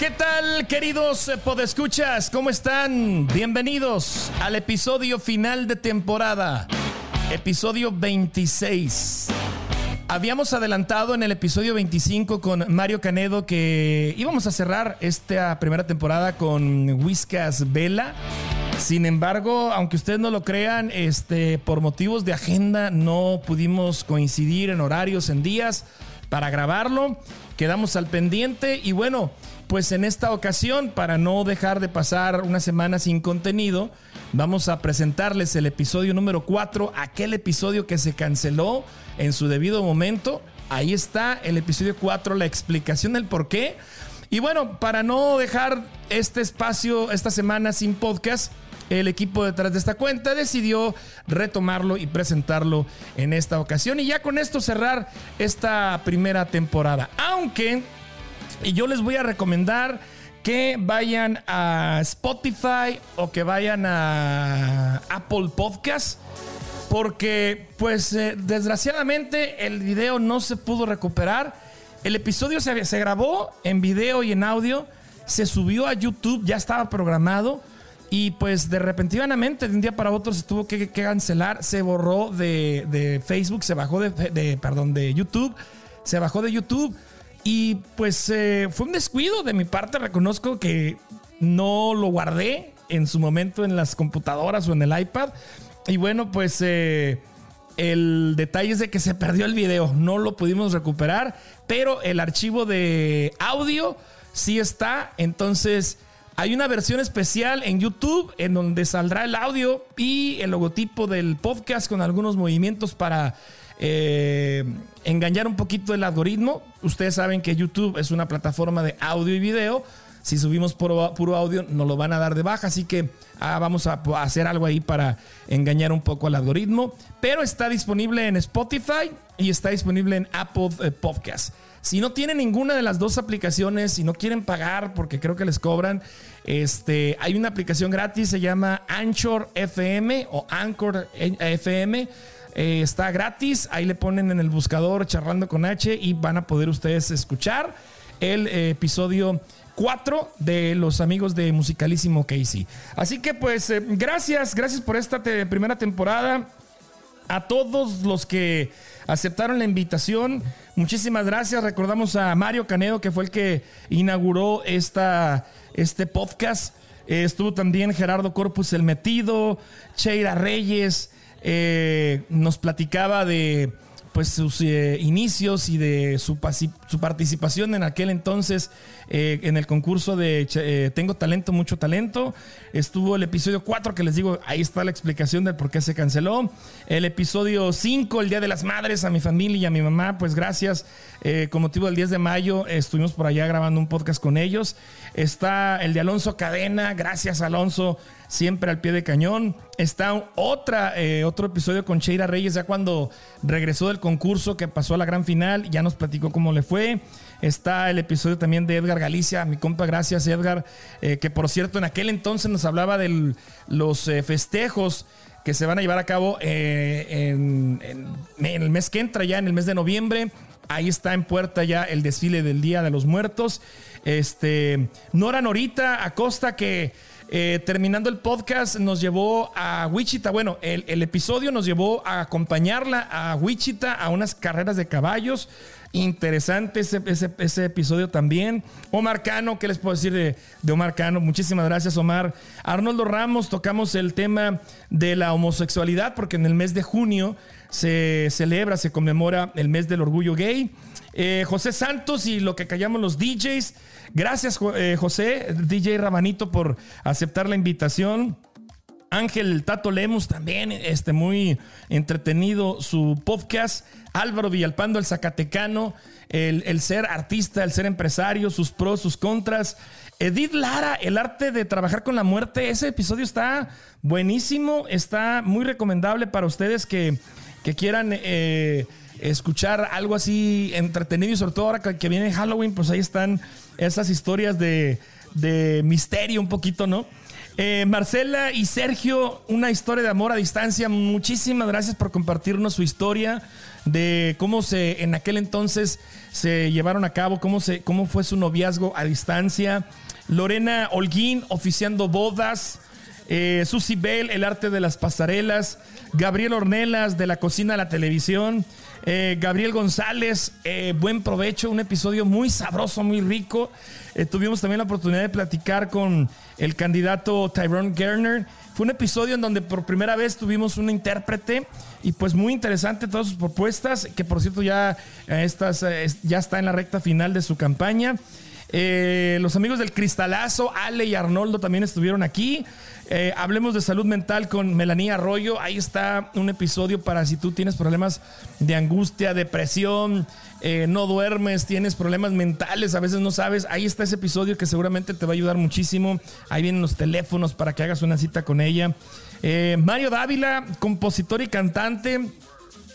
¿Qué tal, queridos eh, podescuchas? ¿Cómo están? Bienvenidos al episodio final de temporada, episodio 26. Habíamos adelantado en el episodio 25 con Mario Canedo que íbamos a cerrar esta primera temporada con Whiskas Vela. Sin embargo, aunque ustedes no lo crean, este, por motivos de agenda no pudimos coincidir en horarios, en días para grabarlo. Quedamos al pendiente y bueno, pues en esta ocasión, para no dejar de pasar una semana sin contenido, vamos a presentarles el episodio número 4, aquel episodio que se canceló en su debido momento. Ahí está el episodio 4, la explicación del por qué. Y bueno, para no dejar este espacio esta semana sin podcast, el equipo detrás de esta cuenta decidió retomarlo y presentarlo en esta ocasión. Y ya con esto cerrar esta primera temporada. Aunque y yo les voy a recomendar que vayan a Spotify o que vayan a Apple Podcast. Porque, pues, eh, desgraciadamente el video no se pudo recuperar. El episodio se, grabó en video y en audio. Se subió a YouTube, ya estaba programado. Y pues de repentinamente, de un día para otro, se tuvo que, cancelar. Se borró de, Facebook, se bajó de, perdón, de YouTube. Se bajó de YouTube. Y pues eh, fue un descuido de mi parte, reconozco que no lo guardé en su momento en las computadoras o en el iPad. Y bueno, pues eh, el detalle es de que se perdió el video, no lo pudimos recuperar, pero el archivo de audio sí está. Entonces hay una versión especial en YouTube en donde saldrá el audio y el logotipo del podcast con algunos movimientos para eh, engañar un poquito el algoritmo. Ustedes saben que YouTube es una plataforma de audio y video. Si subimos puro, audio, nos lo van a dar de baja. Así que ah, vamos a, hacer algo ahí para engañar un poco al algoritmo. Pero está disponible en Spotify y está disponible en Apple eh, Podcast. Si no tienen ninguna de las dos aplicaciones, si no quieren pagar, porque creo que les cobran, este, hay una aplicación gratis, se llama Anchor FM o Anchor FM eh, está gratis, ahí le ponen en el buscador charlando con H y van a poder ustedes escuchar el eh, episodio 4 de los amigos de Musicalísimo Casey. Así que pues eh, gracias, gracias por esta primera temporada. A todos los que aceptaron la invitación, muchísimas gracias. Recordamos a Mario Canedo, que fue el que inauguró esta, este podcast. estuvo también Gerardo Corpus el Metido, Cheira Reyes, eh, nos platicaba de pues sus eh, inicios y de su, participación en aquel entonces eh, en el concurso de Tengo talento, mucho talento. Estuvo el episodio 4 que les digo, ahí está la explicación del por qué se canceló. El episodio 5, el Día de las Madres, a mi familia y a mi mamá, pues gracias. con motivo del 10 de mayo estuvimos por allá grabando un podcast con ellos. Está el de Alonso Cadena, gracias Alonso siempre al pie de cañón. Está otra, eh, otro episodio con Sheira Reyes, ya cuando regresó del concurso que pasó a la gran final, ya nos platicó cómo le fue. Está el episodio también de Edgar Galicia, mi compa, gracias Edgar, eh, que por cierto en aquel entonces nos hablaba de los eh, festejos que se van a llevar a cabo en, en el mes que entra, ya en el mes de noviembre. Ahí está en puerta ya el desfile del Día de los Muertos. Este, Nora Norita Acosta, que eh, terminando el podcast, nos llevó a Wichita. Bueno, el, episodio nos llevó a acompañarla a Wichita a unas carreras de caballos. Interesante ese, episodio también. Omar Cano, ¿qué les puedo decir de, Omar Cano? Muchísimas gracias, Omar. Arnoldo Ramos, tocamos el tema de la homosexualidad, porque en el mes de junio se celebra, se conmemora el mes del orgullo gay. Eh, José Santos y lo que callamos los DJs. Gracias, eh, José, DJ Rabanito, por aceptar la invitación. Ángel Tato Lemus también, este, muy entretenido su podcast. Álvaro Villalpando, el Zacatecano, el, el, ser artista, el ser empresario, sus pros, sus contras. Edith Lara, el arte de trabajar con la muerte. Ese episodio está buenísimo, está muy recomendable para ustedes que, que quieran eh, escuchar algo así entretenido y sobre todo ahora que viene Halloween, pues ahí están esas historias de, misterio un poquito, ¿no? Eh, Marcela y Sergio, una historia de amor a distancia. Muchísimas gracias por compartirnos su historia. de cómo se en aquel entonces se llevaron a cabo, cómo, se, cómo fue su noviazgo a distancia. Lorena Holguín oficiando bodas. Eh, Bell, el arte de las pasarelas. Gabriel Ornelas, de la cocina a la televisión. Eh, Gabriel González, eh, buen provecho, un episodio muy sabroso, muy rico. Eh, tuvimos también la oportunidad de platicar con el candidato Tyrone Gerner. Fue un episodio en donde por primera vez tuvimos un intérprete y pues muy interesante todas sus propuestas, que por cierto ya, estas, ya está en la recta final de su campaña. Los amigos del Cristalazo, Ale y Arnoldo también estuvieron aquí. Eh, hablemos de salud mental con Melanía Arroyo. Ahí está un episodio para si tú tienes problemas de angustia, depresión, eh, no duermes, tienes problemas mentales, a veces no sabes. Ahí está ese episodio que seguramente te va a ayudar muchísimo. Ahí vienen los teléfonos para que hagas una cita con ella. Eh, Mario Dávila, compositor y cantante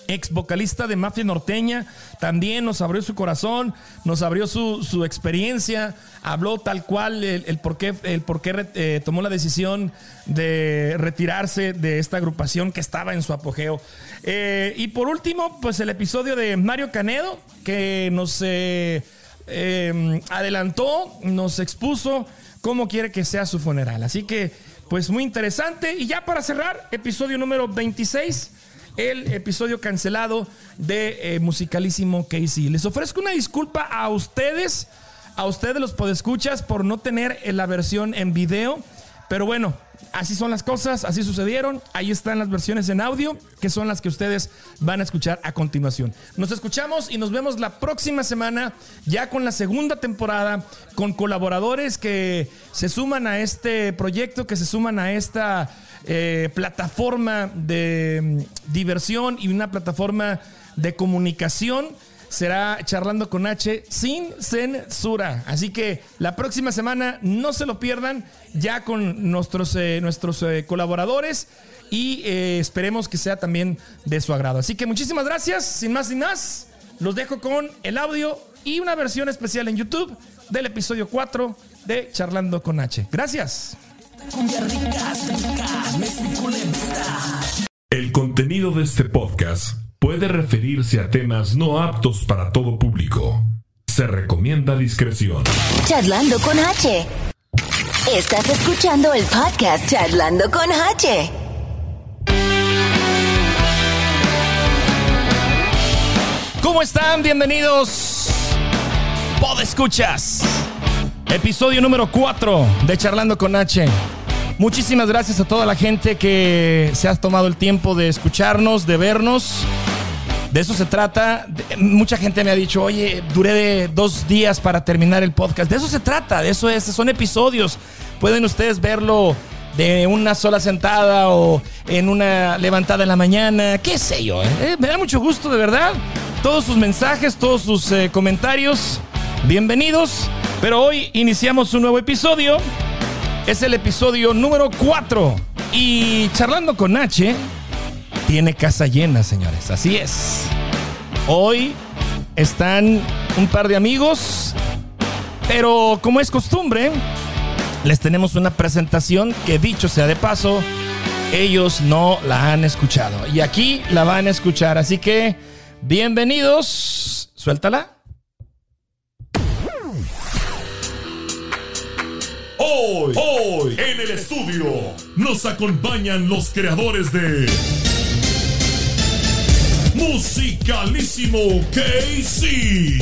ex vocalista de Mafia Norteña, también nos abrió su corazón, nos abrió su, experiencia, habló tal cual el, por qué, el por qué eh, tomó la decisión de retirarse de esta agrupación que estaba en su apogeo. Eh, y por último, pues el episodio de Mario Canedo, que nos eh, em, adelantó, nos expuso cómo quiere que sea su funeral. Así que, pues muy interesante. Y ya para cerrar, episodio número 26 el episodio cancelado de eh, Musicalísimo Casey. Les ofrezco una disculpa a ustedes, a ustedes los podescuchas, por no tener la versión en video. Pero bueno, así son las cosas, así sucedieron. Ahí están las versiones en audio, que son las que ustedes van a escuchar a continuación. Nos escuchamos y nos vemos la próxima semana, ya con la segunda temporada, con colaboradores que se suman a este proyecto, que se suman a esta eh, plataforma de mm, diversión y una plataforma de comunicación. Será charlando con H sin censura. Así que la próxima semana no se lo pierdan ya con nuestros, eh, nuestros eh, colaboradores y esperemos que sea también de su agrado. Así que muchísimas gracias. Sin más ni más, los dejo con el audio y una versión especial en YouTube del episodio 4 de Charlando con H. Gracias. El contenido de este podcast puede referirse a temas no aptos para todo público. Se recomienda discreción. Charlando con H. Estás escuchando el podcast Charlando con H. ¿Cómo están? Bienvenidos. Pod Escuchas. Episodio número 4 de Charlando con H. Muchísimas gracias a toda la gente que se ha tomado el tiempo de escucharnos, de vernos. De eso se trata. Mucha gente me ha dicho, oye, duré dos días para terminar el podcast. De eso se trata, de eso es, son episodios. Pueden ustedes verlo de una sola sentada o en una levantada en la mañana, qué sé yo. ¿eh? Me da mucho gusto, de verdad. Todos sus mensajes, todos sus eh, comentarios, bienvenidos. Pero hoy iniciamos un nuevo episodio es el episodio número 4. Y charlando con H, tiene casa llena, señores. Así es. Hoy están un par de amigos, pero como es costumbre, les tenemos una presentación que dicho sea de paso, ellos no la han escuchado. Y aquí la van a escuchar. Así que, bienvenidos. Suéltala. Hoy, hoy, en el estudio, nos acompañan los creadores de Musicalísimo Casey.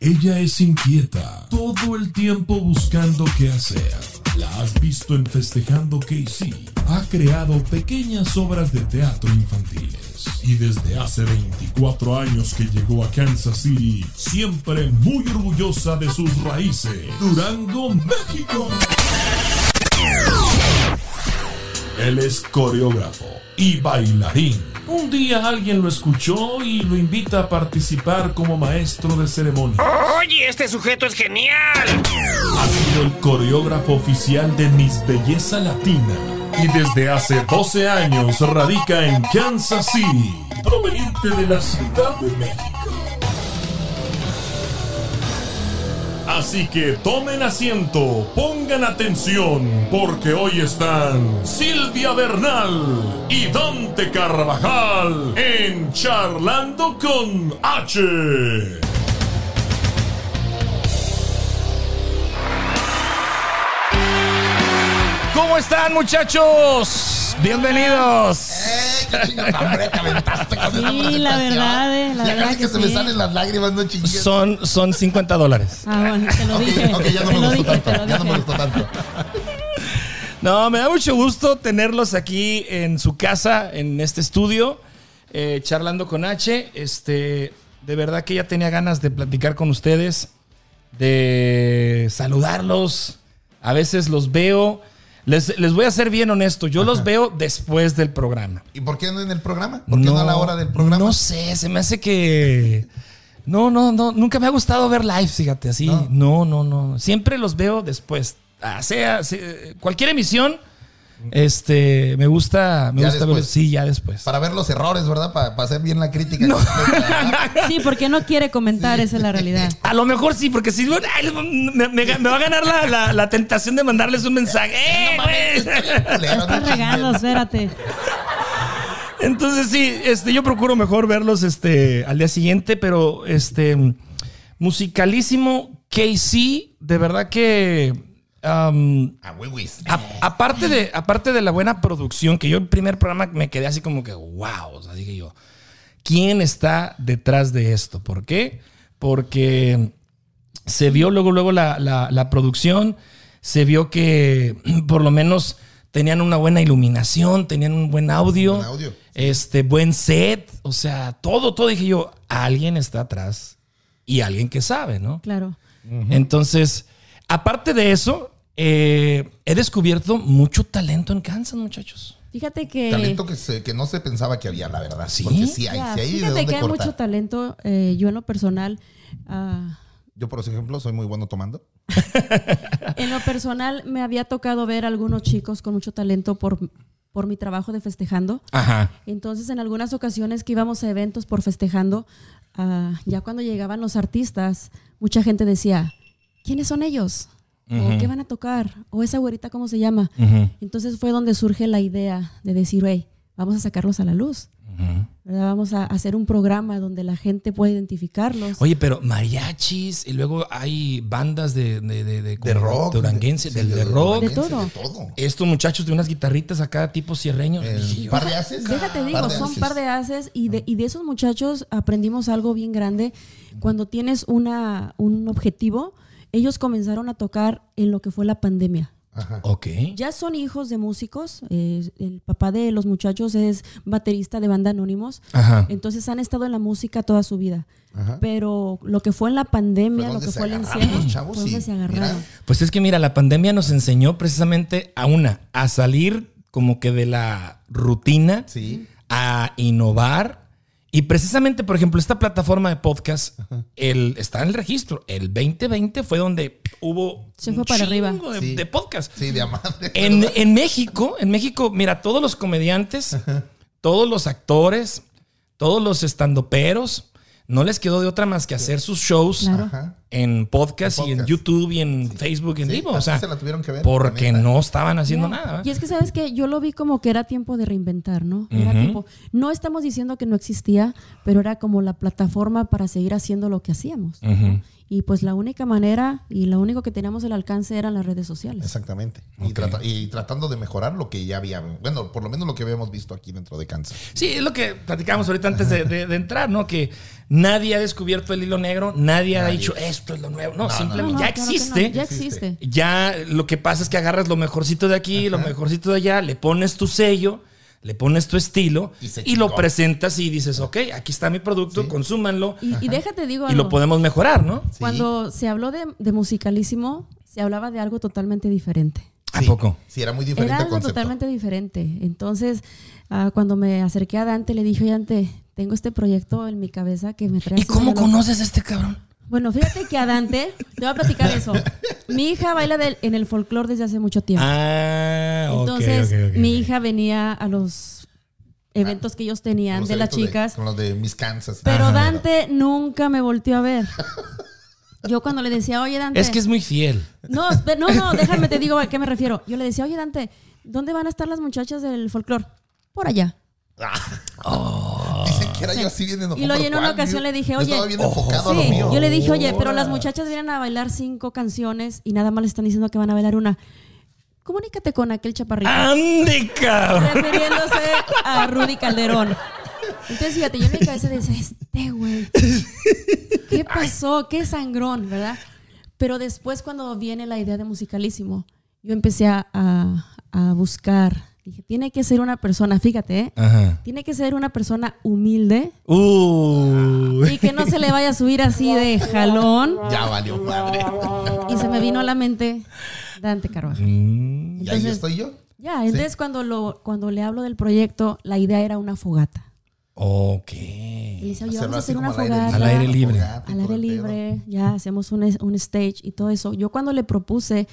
Ella es inquieta, todo el tiempo buscando qué hacer. La has visto en Festejando Casey. Ha creado pequeñas obras de teatro infantiles y desde hace 24 años que llegó a Kansas City, siempre muy orgullosa de sus raíces. Durango, México. Él es coreógrafo y bailarín. Un día alguien lo escuchó y lo invita a participar como maestro de ceremonia. Oye, este sujeto es genial. Ha sido el coreógrafo oficial de Miss Belleza Latina y desde hace 12 años radica en Kansas City, proveniente de la Ciudad de México. Así que tomen asiento, pongan atención, porque hoy están Silvia Bernal y Dante Carvajal en Charlando con H. ¿Cómo están, muchachos? Bienvenidos. ¡Eh, qué chingón! Hombre, te aventaste con Sí, la verdad, eh, la ya verdad casi que, que se me salen las lágrimas, no chingues. Son, son 50 dólares. Ah, bueno, te lo dije. ok, ya no te me lo gustó dije, tanto. lo Ya no me dije. gustó tanto. No, me da mucho gusto tenerlos aquí en su casa, en este estudio, eh, charlando con H. Este, de verdad que ya tenía ganas de platicar con ustedes, de saludarlos. A veces los veo. Les, les voy a ser bien honesto, yo los veo después del programa. ¿Y por qué no en el programa? ¿Por qué no, a la hora del programa? No sé, se me hace que. No, no, no. Nunca me ha gustado ver live, fíjate, así. No. No, no, no. Siempre los veo después. Ah, sea, se- cualquier emisión, este, me gusta, me Ya gusta ver. después. Sí, ya después. Para ver los errores, ¿verdad? Para, para hacer bien la crítica. Sí, porque no quiere comentar, esa es la realidad. A lo mejor sí, porque si ay, me, me- me va a ganar la, la- la tentación de mandarles un mensaje. ¡Eh, no Estás regando, chingues. espérate. Entonces sí, este, yo procuro mejor verlos este, al día siguiente, pero este musicalísimo KC, de verdad que güey, güey. a- aparte de aparte de la buena producción, que yo el primer programa me quedé así como que wow, o sea, dije yo, ¿quién está detrás de esto? ¿Por qué? Porque se vio luego, luego la, la- la producción, se vio que por lo menos tenían una buena iluminación, tenían un buen audio, Buen audio. este buen set, o sea, todo, todo dije yo, alguien está atrás y alguien que sabe, ¿no? Claro. Entonces, aparte de eso, eh, he descubierto mucho talento en Kansas, muchachos. Fíjate que. Talento que, se- que no se pensaba que había, la verdad. ¿Sí? Porque sí hay, Ya, sí hay de fíjate dónde que hay cortar. mucho talento. eh, yo en lo personal. ah, Yo, por ejemplo, soy muy bueno tomando. en lo personal me había tocado ver algunos chicos con mucho talento por, por mi trabajo de festejando. Ajá. Entonces, en algunas ocasiones que íbamos a eventos por festejando, ah, ya cuando llegaban los artistas, mucha gente decía, ¿quiénes son ellos? ¿O qué van a tocar? ¿O esa güerita cómo se llama? Entonces fue donde surge la idea de decir, hey, vamos a sacarlos a la luz. ¿verdad? Vamos a hacer un programa donde la gente pueda identificarlos. Oye, pero mariachis y luego hay bandas de, de, de, de- De rock. duranguense, de rock. De todo. De todo. Estos muchachos de unas guitarritas acá tipo cierreños. Yo, par de haces. Déjate digo, Par son haces. par de haces y de, y de esos muchachos aprendimos algo bien grande. Cuando tienes una, un objetivo, ellos comenzaron a tocar en lo que fue la pandemia. Ajá. Ok. Ya son hijos de músicos. eh, el papá de los muchachos es baterista de banda Anónimos. Ajá. Entonces han estado en la música toda su vida. Ajá. Pero lo que fue en la pandemia, lo que fue el encierro, chavos se agarraron. mira. Pues es que mira, la pandemia nos enseñó precisamente a una, a salir como que de la rutina, Sí. a innovar. Y precisamente, por ejemplo, esta plataforma de podcast, el, está en el registro. El 2020 fue donde hubo Se un fue para arriba. chingo de, Sí. de podcast. Sí, de amable. En, en México, en México, mira, todos los comediantes, todos los actores, todos los estandoperos, no les quedó de otra más que hacer sus shows Claro. En podcast, En y en. YouTube y en Facebook en Sí, vivo. O sea, se la tuvieron que ver, porque no estaban haciendo nada. ¿eh? Y es que, ¿sabes que Yo lo vi como que era tiempo de reinventar, ¿no? Era tiempo. No estamos diciendo que no existía, pero era como la plataforma para seguir haciendo lo que hacíamos. Ujú. Y pues la única manera y lo único que teníamos al alcance eran las redes sociales. Exactamente. Y, Ok. trata- y tratando de mejorar lo que ya había, bueno, por lo menos lo que habíamos visto aquí dentro de Kansas. Sí, es lo que platicábamos ahorita antes de, de- de entrar, ¿no? Que nadie ha descubierto el hilo negro, nadie, ha dicho esto es lo nuevo. No, simplemente No, no, ya claro que no, existe. Ya Existe. existe. Ya lo que pasa es que agarras lo mejorcito de aquí, lo mejorcito de allá, le pones tu sello, le pones tu estilo Y lo presentas y dices, ok, aquí está mi producto, consúmanlo Y, y déjate digo y lo podemos mejorar, ¿no? Sí. Cuando se habló de, de musicalísimo, se hablaba de algo totalmente diferente. ¿A Sí, poco? Sí, era muy diferente Era algo concepto. totalmente diferente. Entonces, ah, cuando me acerqué a Dante, le dije, oye, Dante, tengo este proyecto en mi cabeza que me trae... ¿Y cómo de loco". conoces a este cabrón? Bueno, fíjate que a Dante, te voy a platicar eso. Mi hija baila del- en el folclore desde hace mucho tiempo. Ah, ok, Entonces, mi hija venía a los eventos que ellos tenían de las chicas, con los de Miss Kansas. pero Ajá. Dante nunca me volteó a ver. Yo cuando le decía, oye, Dante. Es que es muy fiel. No, no, no, déjame te digo a qué me refiero. Yo le decía, oye, Dante, ¿dónde van a estar las muchachas del folclore? Por allá. Dicen que era yo así bien enojado. Y lo ¿pero oye en una ocasión le dije, oye, yo le dije, oye, pero las muchachas vienen a bailar cinco canciones y nada más le están diciendo que van a bailar una. Comunícate con aquel chaparrito. ¡Ande, cabrón! refiriéndose a Rudy Calderón. Entonces, fíjate, yo en mi cabeza decía, este güey, ¿qué pasó? ¿Qué sangrón? ¿Verdad? Pero después cuando viene la idea de musicalísimo, yo empecé a, a- a buscar. Dije, tiene que ser una persona, fíjate, ¿eh? Ajá. tiene que ser una persona humilde Uh. y que no se le vaya a subir así de jalón. Ya valió madre. Y se me vino a la mente Dante Carvajal. Y ahí Entonces- estoy yo. Ya, entonces cuando, lo, cuando le hablo del proyecto, la idea era una fogata. Ok. Y le dice, oye, vamos a hacer una fogata. Al aire libre. Al aire libre, ya hacemos un, un stage y todo eso. Yo cuando le propuse,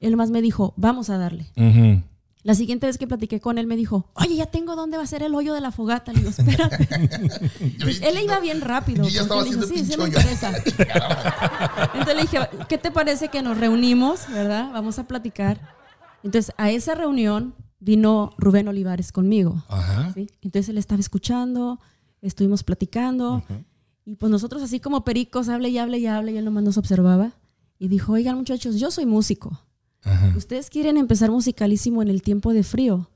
él más me dijo, vamos a darle. Ujú. La siguiente vez que platiqué con él me dijo, oye, ya tengo dónde va a ser el hoyo de la fogata. Le digo, espérate. Pues él iba bien rápido. Yo ya estaba dijo, sí, sí me pinche hoyo". interesa. Entonces le dije, ¿qué te parece que nos reunimos, verdad? Vamos a platicar. Entonces a esa reunión vino Rubén Olivares conmigo. Ajá. ¿sí? Entonces él estaba escuchando, estuvimos platicando y pues nosotros así como pericos, hable y hable y hable y él nomás nos observaba y dijo, oigan muchachos, yo soy músico. Ajá. Ustedes quieren empezar musicalísimo en el tiempo de frío.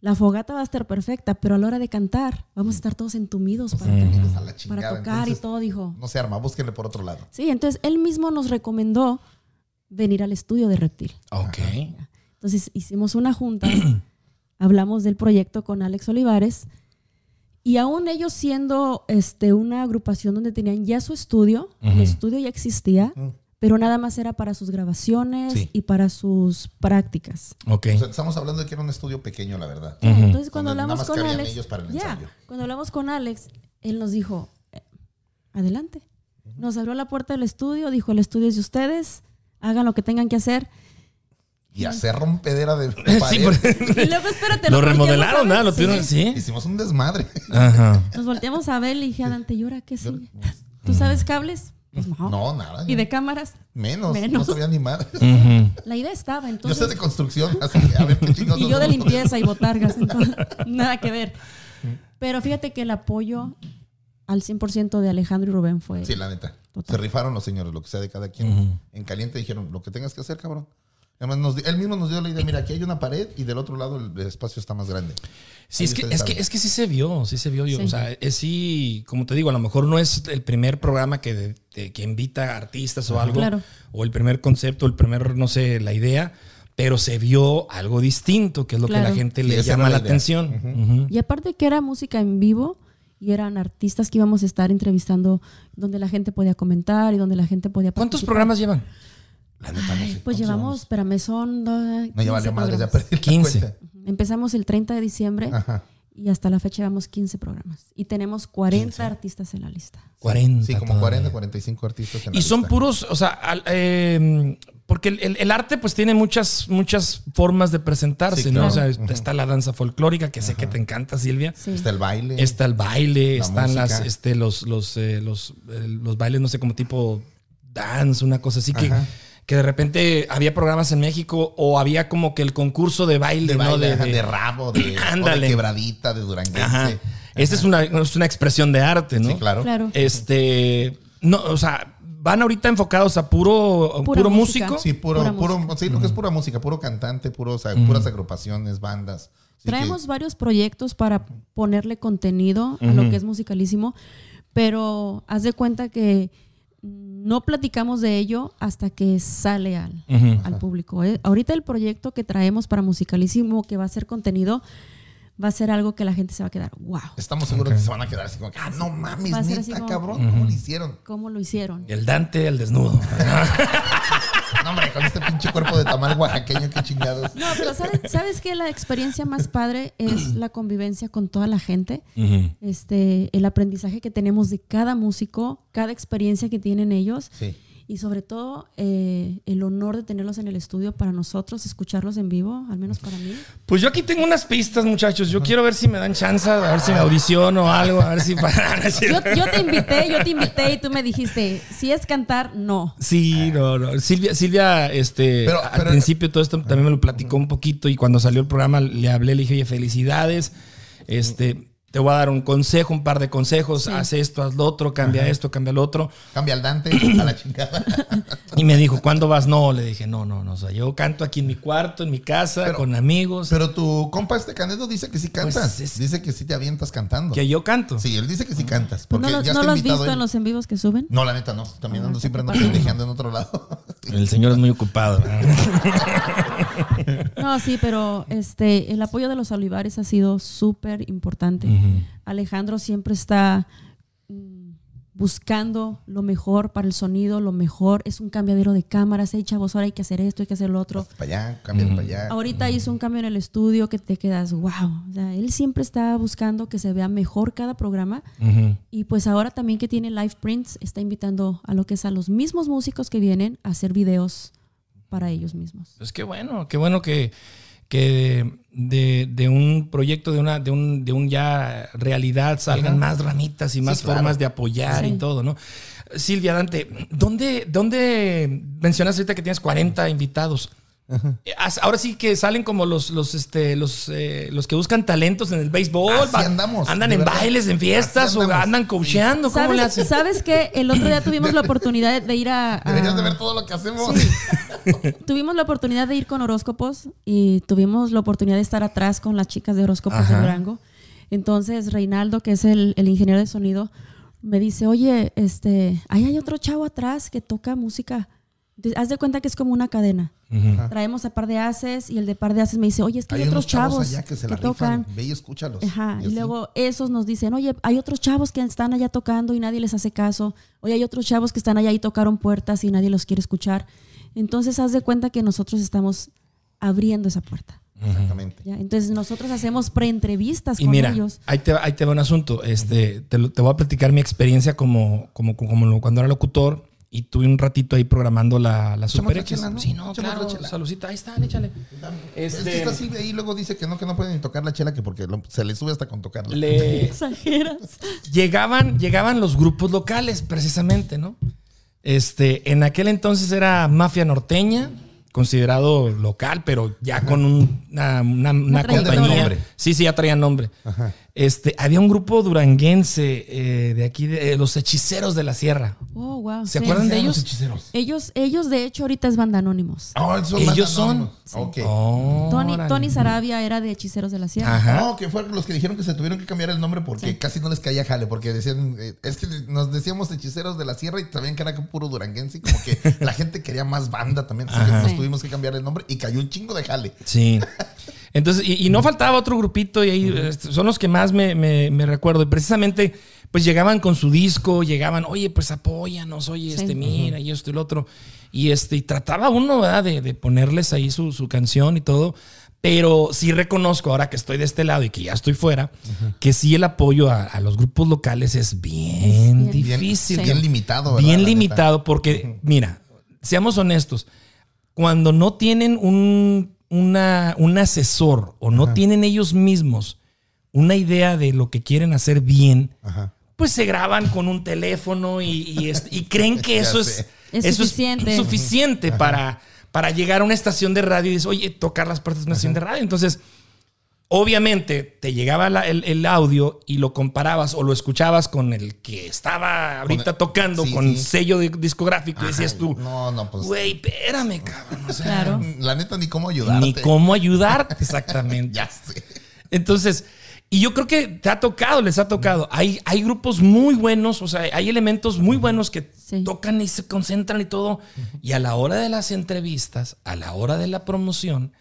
La fogata va a estar perfecta, pero a la hora de cantar vamos a estar todos entumidos para, Pues la para tocar Entonces, y todo, dijo. No se arma, búsquenle por otro lado. Sí, entonces él mismo nos recomendó venir al estudio de Reptil. Ok. Entonces hicimos una junta, hablamos del proyecto con Alex Olivares y aún ellos siendo este, una agrupación donde tenían ya su estudio, el estudio ya existía, pero nada más era para sus grabaciones Sí. y para sus prácticas. Ok. O sea, estamos hablando de que era un estudio pequeño, la verdad. Entonces cuando Donde hablamos con Alex, ellos para el ya, ensayo. cuando hablamos con Alex, él nos dijo, "Eh, adelante. Nos abrió la puerta del estudio, dijo, el estudio es de ustedes, hagan lo que tengan que hacer. Y hacer rompedera de Sí, pared. por- Y luego, espérate, lo remodelaron, ¿no? Lo Sí. tuvieron, ¿sí? Hicimos un desmadre. Ajá. Nos volteamos a ver y dije Dante, ¿y ahora qué sigue? ¿Tú sabes cables? Pues no. No, nada. ¿Y de cámaras? Menos. Menos. No sabía ni madre. Ujú. La idea estaba, Yo entonces. sé de construcción, así que a ver qué chingados y yo de limpieza y botargas, entonces, nada que ver. Pero fíjate que el apoyo al 100% de Alejandro y Rubén fue... Sí, la neta. Total. Se rifaron los señores, lo que sea de cada quien. En caliente dijeron, lo que tengas que hacer, cabrón. Además, nos él mismo nos dio la idea, mira, aquí hay una pared y del otro lado el espacio está más grande. Sí, Ahí es que, es, que, es que sí se vio, sí se vio. Yo, Sí. O sea, es sí, como te digo, a lo mejor no es el primer programa que, de- de- que invita a artistas o algo. Claro. O el primer concepto, el primer, no sé, la idea. Pero se vio algo distinto, que es lo que Claro. la gente le llama la idea. atención. Y aparte que era música en vivo y eran artistas que íbamos a estar entrevistando donde la gente podía comentar y donde la gente podía ¿Cuántos participar. programas llevan? La neta, no sé. Pues ¿Cuántos llevamos, espérame, son... dos- No, 15 ya valió madre, ya programas. perdí la 15. cuenta. Empezamos el 30 de diciembre Ajá. y hasta la fecha llevamos 15 programas. Y tenemos 40 artistas en la lista. 40. Sí, como todavía. 40, 45 artistas en la Y son lista. puros, o sea, al- eh, porque el, el- el arte pues tiene muchas, muchas formas de presentarse, Sí, ¿no? O sea, está la danza folclórica, que sé que te encanta, Silvia. Sí. Está el baile. Está el baile, La están las, este, los, los, eh, los, eh, los bailes, no sé, como tipo dance, una cosa así Ajá. que de repente había programas en México o había como que el concurso de baile, de ¿no? De- ajá, de- de rabo, de, o de Ándale. quebradita, de duranguense. Ajá. Esta es una, es una expresión de arte, ¿no? Sí, claro. Claro. Este, no, o sea, van ahorita enfocados a puro, Pura puro música. músico. Sí, puro, Pura puro, música. sí, lo que es pura música, puro cantante, puro, o sea, puras agrupaciones, bandas. Así Traemos que- varios proyectos para ponerle contenido a lo que es musicalísimo, pero haz de cuenta que no platicamos de ello hasta que sale al, al público. ¿eh? Ahorita el proyecto que traemos para musicalísimo, que va a ser contenido, va a ser algo que la gente se va a quedar, wow, Estamos seguros que se van a quedar así como que, ah, no mames, neta, como- cabrón, ¿cómo lo hicieron? ¿cómo lo hicieron? El Dante, el desnudo. No, hombre, con este pinche cuerpo de tamal oaxaqueño, qué chingados. No, pero ¿sabes, ¿sabes que La experiencia más padre es la convivencia con toda la gente. este, el aprendizaje que tenemos de cada músico, cada experiencia que tienen ellos. Sí. Y sobre todo eh, el honor de tenerlos en el estudio para nosotros, escucharlos en vivo, al menos para mí. Pues yo aquí tengo unas pistas, muchachos. Yo quiero ver si me dan chance, a ver si me audiciono o algo, a ver si para. Yo, yo te invité, yo te invité y tú me dijiste, si es cantar, no. Sí, no, no. Silvia, Silvia, este, Pero- al principio todo esto también me lo platicó un poquito y cuando salió el programa le hablé, le dije, oye, felicidades. Este, te voy a dar un consejo, un par de consejos. Haz esto, haz lo otro, cambia esto, cambia lo otro. Cambia al Dante a la chingada. Y me dijo, ¿cuándo vas? No, le dije, no, no, no. O sea, yo canto aquí en mi cuarto, en mi casa, Pero- con amigos. Pero tu compa este Canedo dice que sí cantas. Pues es- Dice que sí te avientas cantando. que yo canto. Sí, él dice que sí cantas. Pues Porque ¿No, lo- ya no está lo has invitado visto él. en los en vivos que suben? No, la neta no. También ando siempre ando en otro lado. El señor es muy ocupado. No, sí, pero este, el apoyo de los Olivares ha sido súper importante. Alejandro siempre está mm, buscando lo mejor para el sonido, lo mejor. Es un cambiadero de cámaras. Hey, chavos, ahora hay que hacer esto, hay que hacer lo otro. para allá, cambia para allá. Ahorita hizo un cambio en el estudio que te quedas, wow. O sea, él siempre está buscando que se vea mejor cada programa. Y pues ahora también que tiene Live Prints, está invitando a lo que es a los mismos músicos que vienen a hacer videos para ellos mismos. Pues qué bueno, qué bueno que, que de, de un proyecto, de una, de un, de un ya realidad salgan más ramitas y más formas de apoyar y todo, ¿no? Silvia Dante, ¿dónde, dónde mencionas ahorita que tienes 40 invitados? Eh, Ahora sí que salen como los, los, este, los, eh, los que buscan talentos en el béisbol. Así andamos, Andan en verdad. bailes, en fiestas o andan coacheando. ¿Cómo le ¿Sabes, hacen? ¿Sabes qué? El otro día tuvimos la oportunidad de ir a... a- Deberías de ver todo lo que hacemos. tuvimos la oportunidad de ir con horóscopos y tuvimos la oportunidad de estar atrás con las chicas de horóscopos Ajá. de Durango. Entonces Reinaldo, que es el, el ingeniero de sonido, me dice, oye, este, ahí hay otro chavo atrás que toca música. Haz de cuenta que es como una cadena. Traemos a par de haces y el de par de haces me dice, oye, es que hay, Hay otros chavos chavos allá que se la tocan. rifan. Ve y escúchalos. Ajá, y, luego esos nos dicen, oye, hay otros chavos que están allá tocando y nadie les hace caso. Oye, hay otros chavos que están allá y tocaron puertas y nadie los quiere escuchar. Entonces, haz de cuenta que nosotros estamos abriendo esa puerta. Exactamente. ¿ya? Entonces, nosotros hacemos preentrevistas Y con mira, ellos. ahí te, ahí te va un asunto. Este, te, lo- te voy a platicar mi experiencia como, como, como cuando era locutor y tuve un ratito ahí programando la, la Super X. chela, ¿no? Sí, no, Echamos claro. la chela. Salucita, ahí está, échale. Es Este- que está Silvia ahí y luego dice que no, que no pueden ni tocar la chela, que porque lo- se le sube hasta con tocarla. Le, Exageras. llegaban, llegaban los grupos locales, precisamente, ¿no? Este, en aquel entonces era Mafia Norteña, considerado local, pero ya con un- una, una- una compañía. nombre. Sí, sí, ya traía nombre. Este, había un grupo duranguense eh, de aquí, de, eh, los hechiceros de la sierra. Oh, wow. ¿Se sí. acuerdan de Los ellos? hechiceros. Ellos, ellos, de hecho, ahorita es banda anónimos. Ah, esos Ellos son. anónimos. Ok. Oh, Tony. Tony Sarabia era de Hechiceros de la Sierra. Ajá. No, que fueron los que dijeron que se tuvieron que cambiar el nombre porque casi no les caía jale, porque decían, eh, es que nos decíamos hechiceros de la sierra y también que era puro duranguense y como que la gente quería más banda también, así que nos Sí. tuvimos que cambiar el nombre y cayó un chingo de jale. Sí. Entonces, y, y no faltaba otro grupito y ahí este, son los que más me, me- me recuerdo. Y precisamente, pues llegaban con su disco, llegaban, oye, pues apóyanos, oye, Sí. este, mira, y esto y lo otro. Y este, y trataba uno, ¿verdad? De, de ponerles ahí su, su canción y todo. Pero sí reconozco, ahora que estoy de este lado y que ya estoy fuera, que sí el apoyo a, a los grupos locales es bien Es bien- Bien, difícil. bien limitado, ¿verdad? Bien limitado, porque, mira, seamos honestos, cuando no tienen un, una- un asesor o no tienen ellos mismos una idea de lo que quieren hacer bien. Ajá. pues se graban con un teléfono y, y es- y creen que eso es. Es eso suficiente. suficiente para, para llegar a una estación de radio y dices, oye, tocar las puertas de una estación de radio. Entonces, obviamente te llegaba la- el, el audio y lo comparabas o lo escuchabas con el que estaba ahorita Con el- tocando sí, con sí. sello de- discográfico y decías tú, No, no, pues. güey, espérame, cabrón. O sea, Claro. La neta, ni cómo ayudarte. ni cómo ayudarte exactamente. Ya sé. Entonces, y yo creo que te ha tocado, les ha tocado. Hay, hay grupos muy buenos, o sea, hay elementos muy buenos que Sí. tocan y se concentran y todo. Y a la hora de las entrevistas, a la hora de la promoción,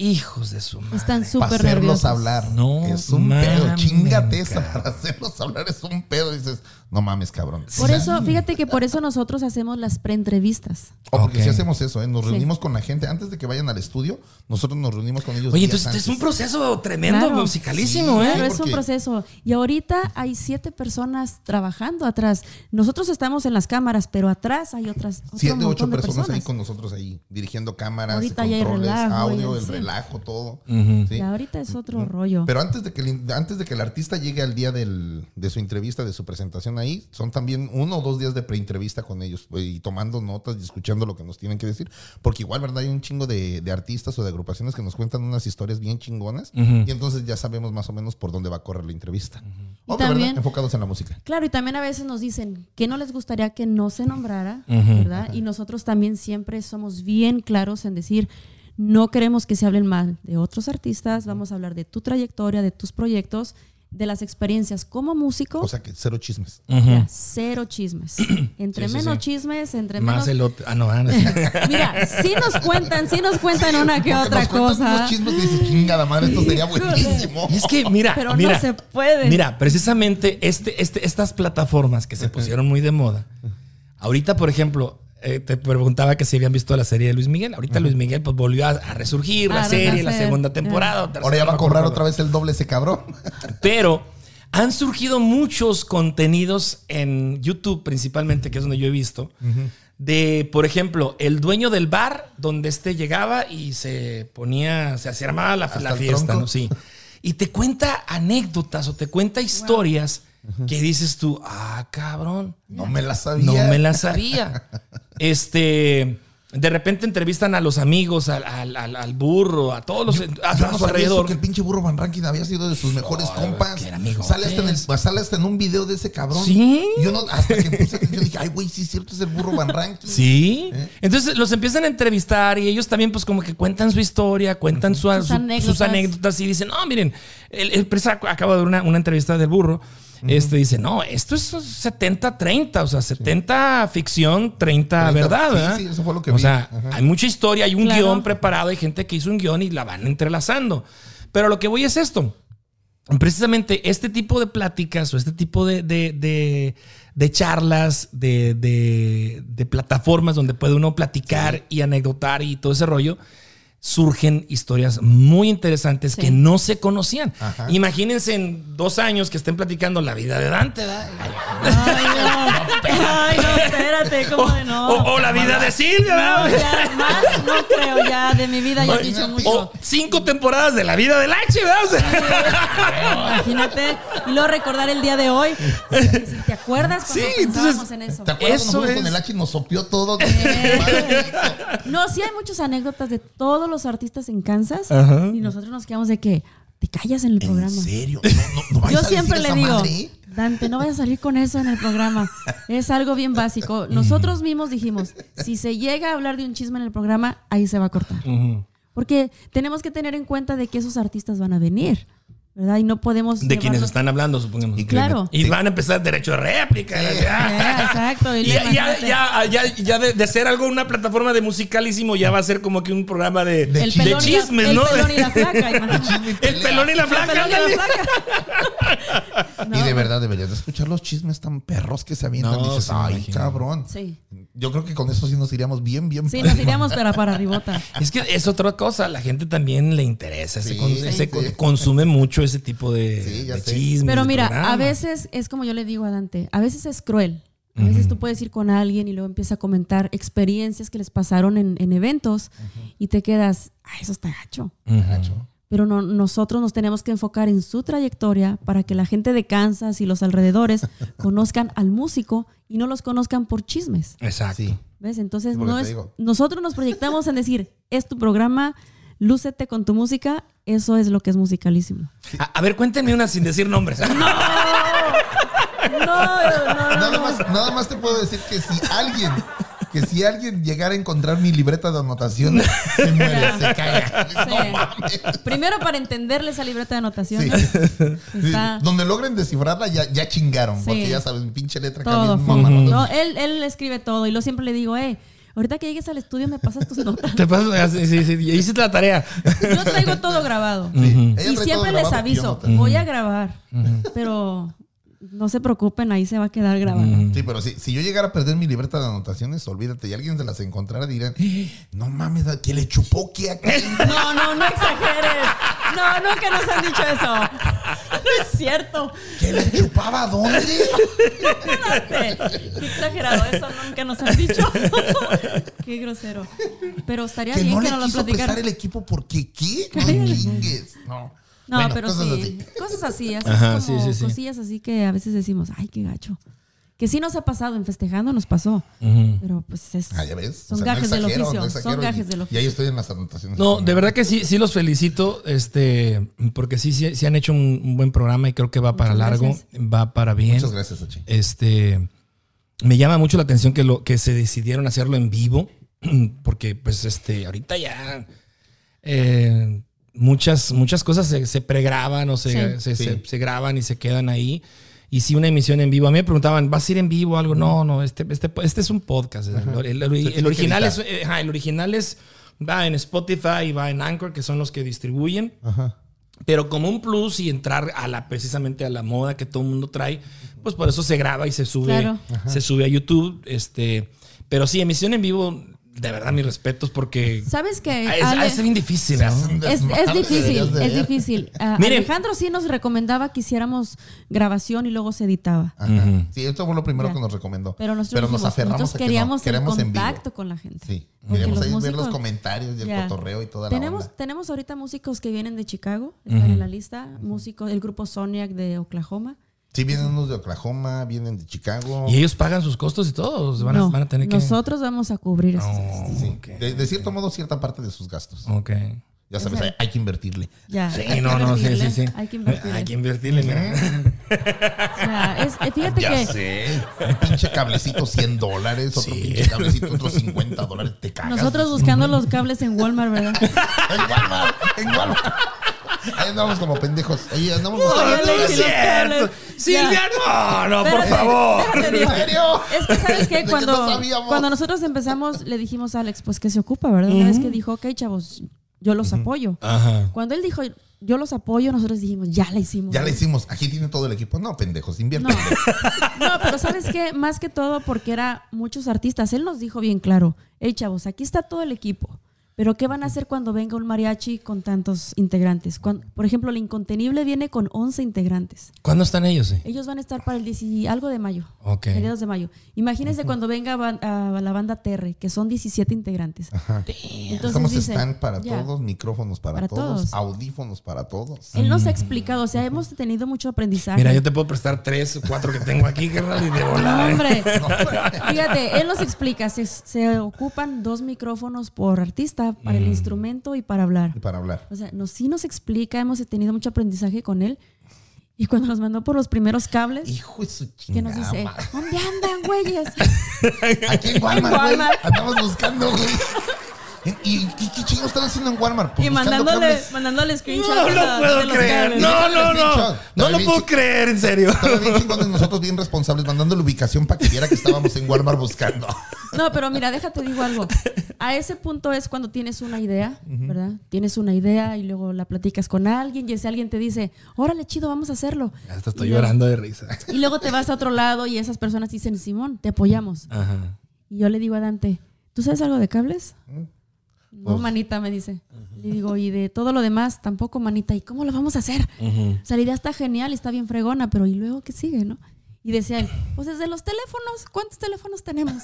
Hijos de su madre. Están Para súper hacerlos nerviosos. hablar. No es un pedo. Chingate esa. Para hacerlos hablar es un pedo. Dices, no mames, cabrón. Por eso, fíjate que por eso nosotros hacemos las preentrevistas. O porque Ok. si hacemos eso, ¿eh? nos Sí. reunimos con la gente antes de que vayan al estudio. Nosotros nos reunimos con ellos. Oye, días entonces es un antes. proceso tremendo, Claro. musicalísimo, Sí, ¿eh? Claro, es porque- un proceso. Y ahorita hay siete personas trabajando atrás. Nosotros estamos en las cámaras, pero atrás hay otras. otro Siete, ocho de personas, ahí con nosotros ahí, dirigiendo cámaras, Ahorita ya hay controles, relajo, audio, ya, el sí. Relajo, todo. ¿sí? Y ahorita es otro rollo. Pero antes de que el, antes de que el artista llegue al día del- de su entrevista, de su presentación ahí, son también uno o dos días de preentrevista con ellos güey, y tomando notas y escuchando lo que nos tienen que decir. Porque igual, ¿verdad? Hay un chingo de, de artistas o de agrupaciones que nos cuentan unas historias bien chingonas y entonces ya sabemos más o menos por dónde va a correr la entrevista. Y O de verdad, también- enfocados en la música. Claro, y también a veces nos dicen que no les gustaría que no se nombrara, ¿verdad? Y nosotros también siempre somos bien claros en decir, no queremos que se hablen mal de otros artistas, vamos a hablar de tu trayectoria, de tus proyectos, de las experiencias como músico. O sea que cero chismes. Mira, cero chismes. Entre Sí, menos sí. chismes, entre Más menos... el otro. Ah, no, ah, no. Mira, sí nos cuentan, sí nos cuentan una que Porque otra nos cosa. unos chismes y dices, chingada madre, esto sería buenísimo. Y es que, mira, Pero no mira, se puede. Mira, precisamente este, este, estas plataformas que se pusieron muy de moda. Ahorita, por ejemplo, eh, te preguntaba que si habían visto la serie de Luis Miguel. Ahorita Luis Miguel pues volvió a, a resurgir la A serie, la renacer. segunda temporada. o Ahora tercera, ya va a no cobrar otra vez el doble ese cabrón. Pero han surgido muchos contenidos en YouTube, principalmente, que es donde yo he visto, de, por ejemplo, el dueño del bar donde este llegaba y se ponía, o sea, se armaba la, la el fiesta, tronco. ¿no? Sí. Y te cuenta anécdotas o te cuenta historias que dices tú, ah, cabrón. No me la sabía. No me la sabía. Este, de repente entrevistan a los amigos, al, al- al- al burro, a todos los a, Yo a no sabía eso, alrededor. que el pinche burro Van Rankin había sido de sus mejores compas. que era amigotes. sale, hasta en el- sale hasta en un video de ese cabrón. Sí. Yo no, hasta que puse atención dije, ay, güey, sí es cierto, es el burro Van Rankin. Sí. ¿Eh? Entonces los empiezan a entrevistar y ellos también pues como que cuentan su historia, cuentan su- Sus su- anécdotas. sus anécdotas y dicen, no, miren, el, el presa acaba de dar una, una entrevista del burro. Este dice, no, esto es 70-30, o sea, 70 ficción, 30, 30, verdad. sí, ¿verdad? sí, eso fue lo que O vi. sea, Ajá. hay mucha historia, hay un Claro. guion preparado, hay gente que hizo un guion y la van entrelazando. Pero lo que voy es esto. Precisamente este tipo de pláticas o este tipo de, de- de- de charlas, de, de- de plataformas donde puede uno platicar y anecdotar y todo ese rollo, surgen historias muy interesantes Sí. que no se conocían. Ajá. Imagínense en dos años que estén platicando la vida de Dante, ¿verdad? Ay, no. Ay, no, espérate, o, ¿cómo de no? o- o la vida de Silvia, No, ¿verdad? ya, más no creo ya, de mi vida ya he dicho mucho. O cinco temporadas de la vida del H, ¿verdad? O sea, Imagínate, y luego recordar el día de hoy. ¿Te acuerdas cuando Sí, pensábamos entonces, en eso? ¿Te acuerdas Eso cuando fuimos es. con el H y nos sopió todo? No, sí hay muchas anécdotas de todos los artistas en Kansas Ajá. y nosotros nos quedamos de que te callas en el programa. ¿En serio? No, no, no Yo siempre le digo, madre. Dante, no vayas a salir con eso en el programa. Es algo bien básico. Nosotros mismos dijimos, si se llega a hablar de un chisme en el programa, ahí se va a cortar. Porque tenemos que tener en cuenta de que esos artistas van a venir, ¿verdad? Y no podemos... de quienes están hablando, supongamos. Y Claro. Y van a empezar derecho de réplica. Eh, ya. exacto. Y ya, ya, ya, ya, ya de, de ser algo una plataforma de musicalísimo, ya va a ser como que un programa de, De el chi- pelón, y la- chismes, el ¿no? pelón y la flaca. El pelón y la El flaca. Y de verdad deberías de escuchar los chismes tan perros que se avientan. No, Dices, ay, cabrón. Sí, Yo creo que con eso sí nos iríamos bien, bien. sí, nos iríamos para, para arribota. Es que es otra cosa, la gente también le interesa, con- sí, sí. con- consume mucho ese tipo de, chismes. Pero mira, a veces es como yo le digo a Dante, a veces es cruel. A veces tú puedes ir con alguien y luego empieza a comentar experiencias que les pasaron en, en eventos y te quedas, ah, eso está gacho. Ujú. Pero no, nosotros nos tenemos que enfocar en su trayectoria para que la gente de Kansas y los alrededores conozcan al músico y no los conozcan por chismes. Exacto. Sí. ¿Ves? Entonces, no es, nosotros nos proyectamos en decir, es tu programa, lúcete con tu música, eso es lo que es musicalísimo. A, a ver, cuéntenme una sin decir nombres. No, no, no. Nada no. más, nada más te puedo decir que si alguien, que si alguien llegara a encontrar mi libreta de anotaciones, se muere, se caga. Sí. No mames. Primero para entenderle esa libreta de anotaciones. Sí. Está Donde logren descifrarla ya, ya chingaron. Sí. Porque ya sabes, mi pinche letra acá todo. bien mamalona. No, él, él escribe todo y lo siempre le digo, eh, Ahorita que llegues al estudio me pasas tus notas. Te paso, ah, sí, sí, sí, hiciste la tarea. Yo traigo todo grabado. Ella Y todo siempre les grabado y yo aviso, voy a grabar. Pero no se preocupen, ahí se va a quedar grabado. Sí, pero si, si yo llegara a perder mi libreta de anotaciones, olvídate, y alguien se las encontrara, dirán, no mames, ¿que le chupó qué acá? No, no, no exageres. No, nunca nos han dicho eso. No es cierto. ¿Que le chupaba dónde? Qué exagerado, eso nunca nos han dicho. Qué grosero. Pero estaría Que bien no que le nos lo quiso platicaran. prestar el equipo porque ¿qué? No. No. No, Bueno, pero cosas sí. así. Cosas así, así Ajá, como sí, sí, sí. cosillas así que a veces decimos, ay, qué gacho. Que sí nos ha pasado, en festejando nos pasó. Pero pues es. Ah, ya ves. Son O sea, no gajes del oficio. no exagero, son y- gajes del Y ahí oficio. estoy en las anotaciones. No, de verdad que sí, sí los felicito, este, porque sí, sí, sí han hecho un, un buen programa y creo que va para Muchas largo, gracias. va para bien. Muchas gracias, Sachi. Este, me llama mucho la atención que lo que se decidieron hacerlo en vivo, porque pues este, ahorita ya eh, muchas muchas cosas se, se pregraban o se, Sí. se, Sí. se- se graban y se quedan ahí. Y si una emisión en vivo, a mí me preguntaban, ¿vas a ir en vivo o algo? No, no, este, este, este es un podcast. El, el- el- Se el tiene original es, ajá, el original es, va en Spotify y va en Anchor, que son los que distribuyen. Ajá. Pero como un plus y entrar a la precisamente a la moda que todo el mundo trae, pues por eso se graba y se sube, Claro. se sube a YouTube. Este, pero sí, emisión en vivo, de verdad, mis respetos, porque ¿Sabes qué? es, Ale? es bien difícil, ¿no? Es, es difícil, es difícil. Ah, Miren. Alejandro sí nos recomendaba que hiciéramos grabación y luego se editaba. Ajá. Sí, esto fue lo primero Ya. que nos recomendó. Pero nosotros, nos dijimos, aferramos nosotros a que queríamos no, queremos el en vivo. contacto con la gente. Sí, queríamos los ahí ver los comentarios y el Ya. cotorreo y toda tenemos, la onda. tenemos ahorita músicos que vienen de Chicago, están en la lista. Músicos, el grupo Soniac de Oklahoma. Sí, vienen unos de Oklahoma, vienen de Chicago. Y ellos pagan sus costos y todo. Van, a, No, van a tener que. Nosotros vamos a cubrir eso. Oh, Sí, ok. de, de cierto modo, cierta parte de sus gastos. Ok. Ya sabes, sea- hay, hay que invertirle. Ya. Sí, hay que no, no, sí, sí, invertirle, sí. Hay que invertirle. Hay que invertirle. mira. O sea, es- eh, fíjate que sé. Un pinche cablecito 100 dólares, otro Sí. pinche cablecito otros 50 dólares. Te cagas. nosotros buscando los cables en Walmart, ¿verdad? En Walmart, en Walmart. Ahí andamos como pendejos. Ahí andamos No, no Lexi, es cierto. Silvia, no, no, por Espérate, favor. déjate digo. ¿En serio? Es que, ¿sabes De qué? Cuando, no sabíamos. cuando nosotros empezamos, le dijimos a Alex, pues que se ocupa, ¿verdad? Una vez que dijo, ok, chavos, yo los apoyo. Ajá. Cuando él dijo, yo los apoyo, nosotros dijimos, ya la hicimos. Ya le hicimos. Aquí tiene todo el equipo. No, pendejos. No. No, pero ¿sabes qué? Más que todo porque era muchos artistas. Él nos dijo bien claro, hey chavos, aquí está todo el equipo. Pero ¿qué van a hacer cuando venga un mariachi con tantos integrantes? Cuando- por ejemplo, el Incontenible viene con 11 integrantes. ¿Cuándo están ellos? eh? Ellos van a estar para el 10 y algo de mayo. Ok. Mediados de mayo. Imagínense cuando venga ban- a la banda Terre, que son 17 integrantes. Ajá. Entonces Estamos dice, stand para ya. todos, micrófonos para, Para todos, todos. audífonos para todos. Él nos ha explicado, o sea, hemos tenido mucho aprendizaje. Mira, yo te puedo prestar tres o cuatro que tengo aquí, y de No. ¿eh? hombre. Fíjate, él nos explica, se, se ocupan dos micrófonos por artista, para el instrumento y para hablar. Y para hablar. O sea, nos, sí nos explica, hemos tenido mucho aprendizaje con él. Y cuando nos mandó por los primeros cables, Hijo de su que nos dice. ¿dónde andan, güeyes? Aquí en Walmart. Walmart. Andamos buscando, güey. ¿Y, y qué chingo están haciendo en Walmart? Pues y mandándole, mandándole screenshot No lo puedo creer. No, no, no. No lo puedo creer, en serio. Estaba bien chingones nosotros, bien responsables, mandando la ubicación para que viera que estábamos en Walmart buscando. No, pero mira, déjate digo algo. A ese punto es cuando tienes una idea, ¿verdad? Tienes una idea y luego la platicas con alguien y ese alguien te dice, órale, chido, vamos a hacerlo. Hasta estoy Y luego- llorando de risa. Y luego te vas a otro lado y esas personas dicen, Simón, te apoyamos. Ajá. Y yo le digo a Dante, ¿tú sabes algo de cables? No, Pues- manita, me dice. Le digo, y de todo lo demás, tampoco, manita. ¿Y cómo lo vamos a hacer? O sea, la idea está genial y está bien fregona, pero ¿y luego qué sigue, no? Y decía él, pues desde los teléfonos, ¿cuántos teléfonos tenemos?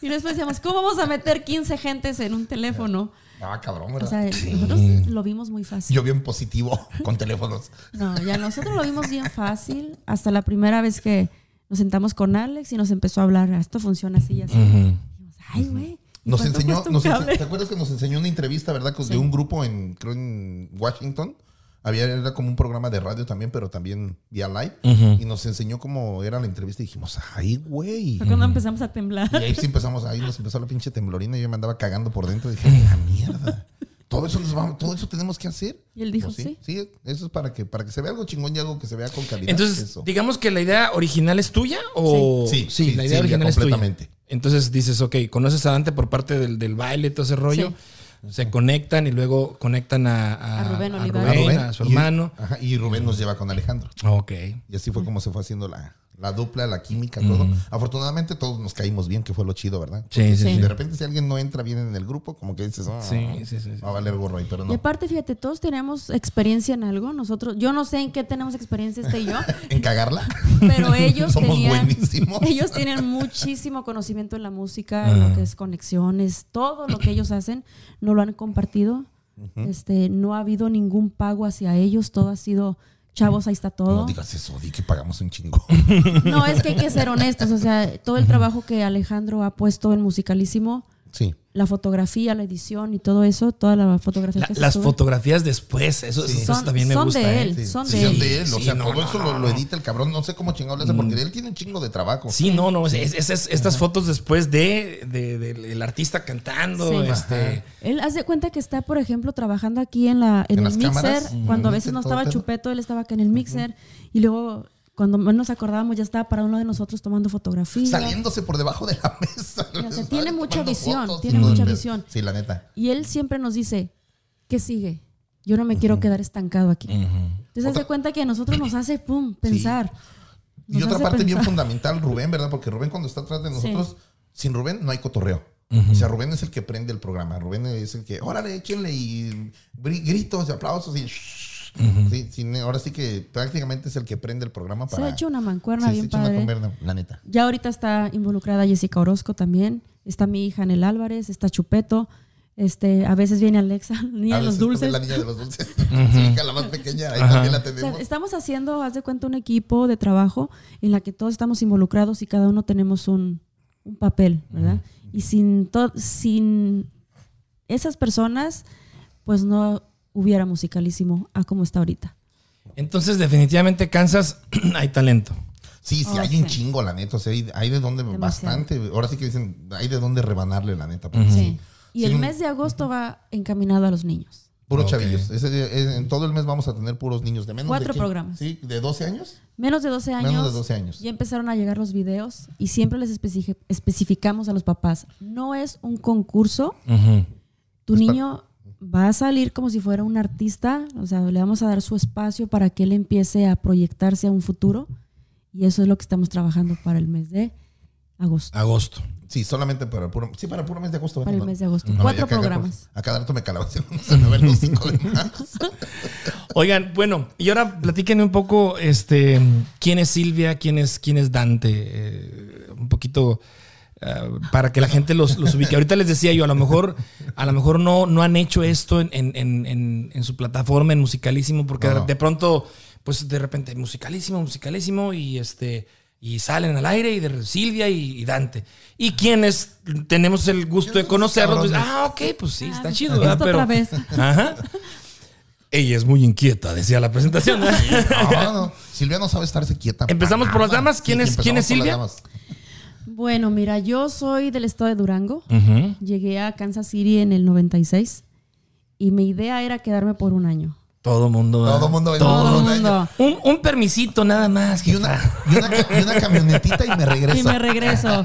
Y después decíamos, ¿cómo vamos a meter 15 gentes en un teléfono? Ah, cabrón, O ¿verdad? sea, nosotros lo vimos muy fácil. Yo bien positivo con teléfonos. No, ya nosotros lo vimos bien fácil. Hasta la primera vez que nos sentamos con Alex y nos empezó a hablar, esto funciona así y así. Dijimos, Ay, güey. ¿Y Nos enseñó, nos cable?" ¿te acuerdas que nos enseñó una entrevista, verdad? De un grupo en, creo en Washington. Había, era como un programa de radio también, pero también vía live. Y nos enseñó cómo era la entrevista y dijimos, ay, güey. Fue cuando empezamos a temblar. Y ahí sí empezamos, ahí nos empezó la pinche temblorina y yo me andaba cagando por dentro. Y dije, la mierda. Todo eso, nos vamos, todo eso tenemos que hacer. Y él dijo, Pues sí. sí. eso es para que, para que se vea algo chingón y algo que se vea con calidad. Entonces, eso. digamos que la idea original es tuya o Sí, sí, sí, la idea sí, original es tuya. completamente. Entonces dices, ok, conoces a Dante por parte del, del baile, todo ese rollo. Se conectan y luego conectan a, a, A Rubén a Olivares. Rubén, a su y- hermano. ajá, y Rubén nos lleva con Alejandro. Ok. Y así fue como se fue haciendo la, la dupla, la química, todo. Afortunadamente todos nos caímos bien, que fue lo chido, ¿verdad? Sí, sí. De repente si alguien no entra bien en el grupo, como que dices, ah, Sí, sí, sí, va a valer gorro ahí, pero Y no. aparte, fíjate, todos tenemos experiencia en algo. Nosotros, yo no sé en qué tenemos experiencia este y yo, En cagarla. pero ellos Somos tenían, buenísimos. ellos tienen muchísimo conocimiento en la música, en lo que es conexiones, todo lo que ellos hacen, no lo han compartido. Este, no ha habido ningún pago hacia ellos, todo ha sido chavos, ahí está todo. No digas eso, di que pagamos un chingo. No, es que hay que ser honestos, o sea, todo el trabajo que Alejandro ha puesto en Musicalísimo, Sí. la fotografía, la edición y todo eso, toda la fotografía La- que se las sube, fotografías después, eso, Sí. eso Son- también me son gusta. de ¿eh? él. Sí, Son sí, de son él. de él. O Sí, sea, no, todo no, eso lo, lo edita el cabrón. No sé cómo chingado le hace, porque él tiene un chingo de trabajo. Sí, no, no. es- es- es- estas fotos después de, de- del el artista cantando, Sí. este. Él hace cuenta que está, por ejemplo, trabajando aquí en la en, En el las mixer. cámaras. Cuando a veces no estaba. Chupeto, él estaba acá en el mixer. Y luego, cuando menos nos acordábamos, ya estaba para uno de nosotros tomando fotografía. Saliéndose por debajo de la mesa. O sea, ¿sabes? tiene mucha visión, fotos, tiene mucha visión. Sí, la neta. Y él siempre nos dice, ¿qué sigue? Yo no me quiero quedar estancado aquí. Entonces, hace cuenta que a nosotros nos hace, pum, pensar. Y otra parte bien fundamental, Rubén, ¿verdad? Porque Rubén cuando está atrás de nosotros, sin Rubén no hay cotorreo. O sea, Rubén es el que prende el programa. Rubén es el que, órale, échenle y gritos y aplausos y... Sí, sí, ahora sí que prácticamente es el que prende el programa Se para... ha hecho una mancuerna Sí, se bien echa una padre. converna, la neta. Ya ahorita está involucrada Jessica Orozco también. Está mi hija Anel Álvarez, está Chupeto. Este, a veces viene Alexa, la niña A de los dulces. La niña de los dulces. Su hija, la más pequeña, ahí también la O sea, tenemos. estamos haciendo, haz de cuenta, un equipo de trabajo en la que todos estamos involucrados y cada uno tenemos un, un papel, ¿verdad? Y sin, sin esas personas, pues no hubiera musicalísimo a como está ahorita. Entonces, definitivamente, Kansas hay talento. Sí, sí, Oh, hay un chingo, la neta. O sea, hay, hay de dónde, Demasiado. bastante. Ahora sí que dicen, hay de dónde rebanarle, la neta. porque Sí. sí. Y Sí, el un- mes de agosto va encaminado a los niños. Puros chavillos. Ese eh, en todo el mes vamos a tener puros niños de menos Cuatro de quién? programas. Sí, de 12 años. Menos de 12 años. Menos de 12 años. Ya empezaron a llegar los videos y siempre les especi- especificamos a los papás. No es un concurso. Tu niño va a salir como si fuera un artista. O sea, le vamos a dar su espacio para que él empiece a proyectarse a un futuro. Y eso es lo que estamos trabajando para el mes de agosto. Agosto. Sí, solamente para puro, sí, para puro mes de agosto. Para el mes de agosto. No, Cuatro acá, programas. pues, A cada rato me calaba. Se me ven los cinco de. Oigan, bueno, y ahora platíquenme un poco, este, quién es Silvia, quién es, quién es Dante, eh, un poquito eh, para que la gente los, los ubique. Ahorita les decía yo, a lo mejor, a lo mejor no, no han hecho esto en, en- en- en- en su plataforma, en Musicalísimo, porque de- No. de pronto, pues de repente, Musicalísimo, Musicalísimo, y este, y salen al aire, y de Silvia y, y Dante. Y quienes tenemos el gusto de conocerlos, pues, ah, ok, pues sí, está chido, Esto ¿verdad? Pero, otra vez. Ajá. Ella es muy inquieta, decía la presentación. No, no. Silvia no sabe estarse quieta. Empezamos para por las damas. ¿Quién es- quién es Silvia? Bueno, mira, yo soy del estado de Durango. Llegué a Kansas City en el 96 y mi idea era quedarme por un año. Todo mundo. Todo ¿verdad? mundo Todo un año. mundo. Un, un permisito nada más. Y una, y, una, ca- y una camionetita y me regreso. Y me regreso.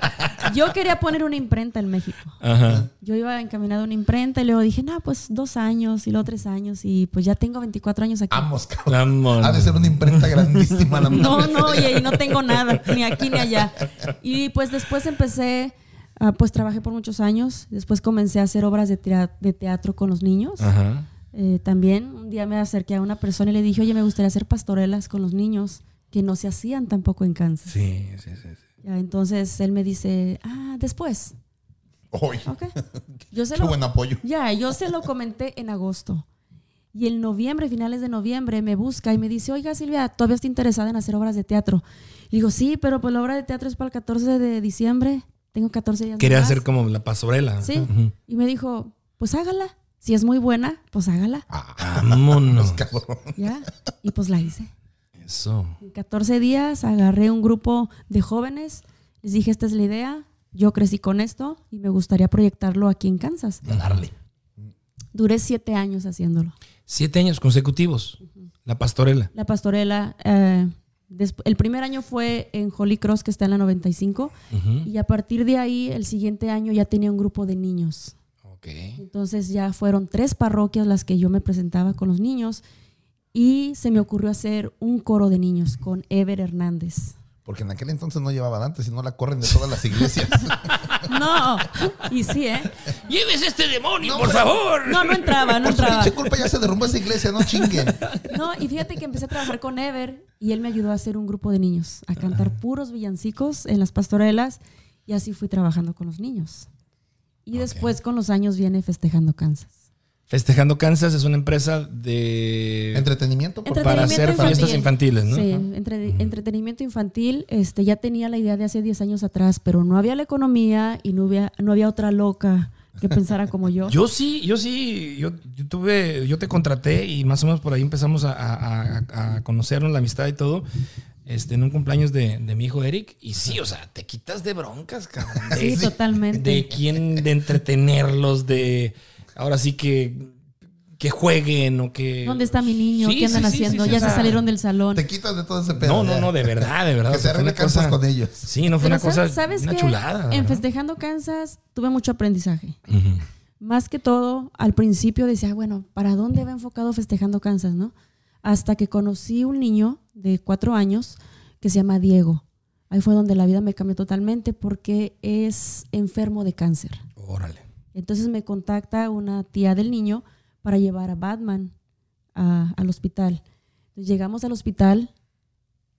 Yo quería poner una imprenta en México. Ajá. Yo iba encaminado a una imprenta y luego dije, no, pues dos años y luego tres años y pues ya tengo 24 años aquí. Vamos, cabrón. Vámonos. Ha de ser una imprenta grandísima. la No, madre. no, oye, y no tengo nada, ni aquí ni allá. Y pues después empecé, ah, pues trabajé por muchos años. Después comencé a hacer obras de, de teatro con los niños. Ajá. Eh, también un día me acerqué a una persona y le dije, oye, me gustaría hacer pastorelas con los niños, que no se hacían tampoco en Kansas. Sí, sí, sí. sí. Ya, entonces él me dice, ah, después. Uy, Ok. Yo se qué lo, buen apoyo. ya, yo se lo comenté en agosto. Y en noviembre, finales de noviembre, me busca y me dice, oiga Silvia, ¿todavía está interesada en hacer obras de teatro? Y digo, sí, pero pues la obra de teatro es para el 14 de diciembre. Tengo 14 días. Quería más". hacer como la pastorela. Sí. Y me dijo, pues hágala. Si es muy buena, pues hágala. Vámonos. Cabrón. Ya. Y pues la hice. Eso. En 14 días agarré un grupo de jóvenes, les dije, esta es la idea, yo crecí con esto y me gustaría proyectarlo aquí en Kansas. Darle. Duré siete años haciéndolo. Siete años consecutivos. La pastorela. La pastorela, eh, el primer año fue en Holy Cross, que está en la 95, y a partir de ahí, el siguiente año ya tenía un grupo de niños. Entonces ya fueron tres parroquias las que yo me presentaba con los niños y se me ocurrió hacer un coro de niños con Ever Hernández. Porque en aquel entonces no llevaban antes y no la corren de todas las iglesias. No, y sí, ¿eh? ¡Lleves este demonio, No, por favor! No, no entraba, no Por entraba. pinche culpa ya se derrumbó esa iglesia, no chinguen. No, y fíjate que empecé a trabajar con Ever y él me ayudó a hacer un grupo de niños, a cantar puros villancicos en las pastorelas y así fui trabajando con los niños. Y después con los años viene Festejando Kansas. Festejando Kansas es una empresa de... Entretenimiento. por- Para hacer fiestas infantiles, ¿no? Sí, entre- entretenimiento infantil. Este, ya tenía la idea de hace 10 años atrás, pero no había la economía y no había, no había otra loca que pensara como yo. Yo sí, yo sí, yo, yo tuve, yo te contraté y más o menos por ahí empezamos a, a- a- a conocernos, la amistad y todo, este, en un cumpleaños de, de mi hijo Eric. Y sí, o sea, te quitas de broncas, cabrón. De, Sí, totalmente. de quién, de entretenerlos, de ahora sí que, que jueguen o que... ¿Dónde está mi niño? Sí, ¿Qué andan sí, sí, haciendo? sí, ya o se salieron del salón. Te quitas de todo ese pedo. No, no, no, de verdad, de verdad. Que o se sea, una Kansas cosa- con ellos. Sí, no fue Pero una cosa, ¿sabes- ¿sabes una qué? chulada. En. Festejando Kansas tuve mucho aprendizaje. Más que todo, al principio decía, bueno, ¿para dónde va enfocado Festejando Kansas, no? Hasta que conocí un niño de cuatro años que se llama Diego. Ahí fue donde la vida me cambió totalmente porque es enfermo de cáncer. Órale. Entonces me contacta una tía del niño para llevar a Batman a- al hospital. Entonces llegamos al hospital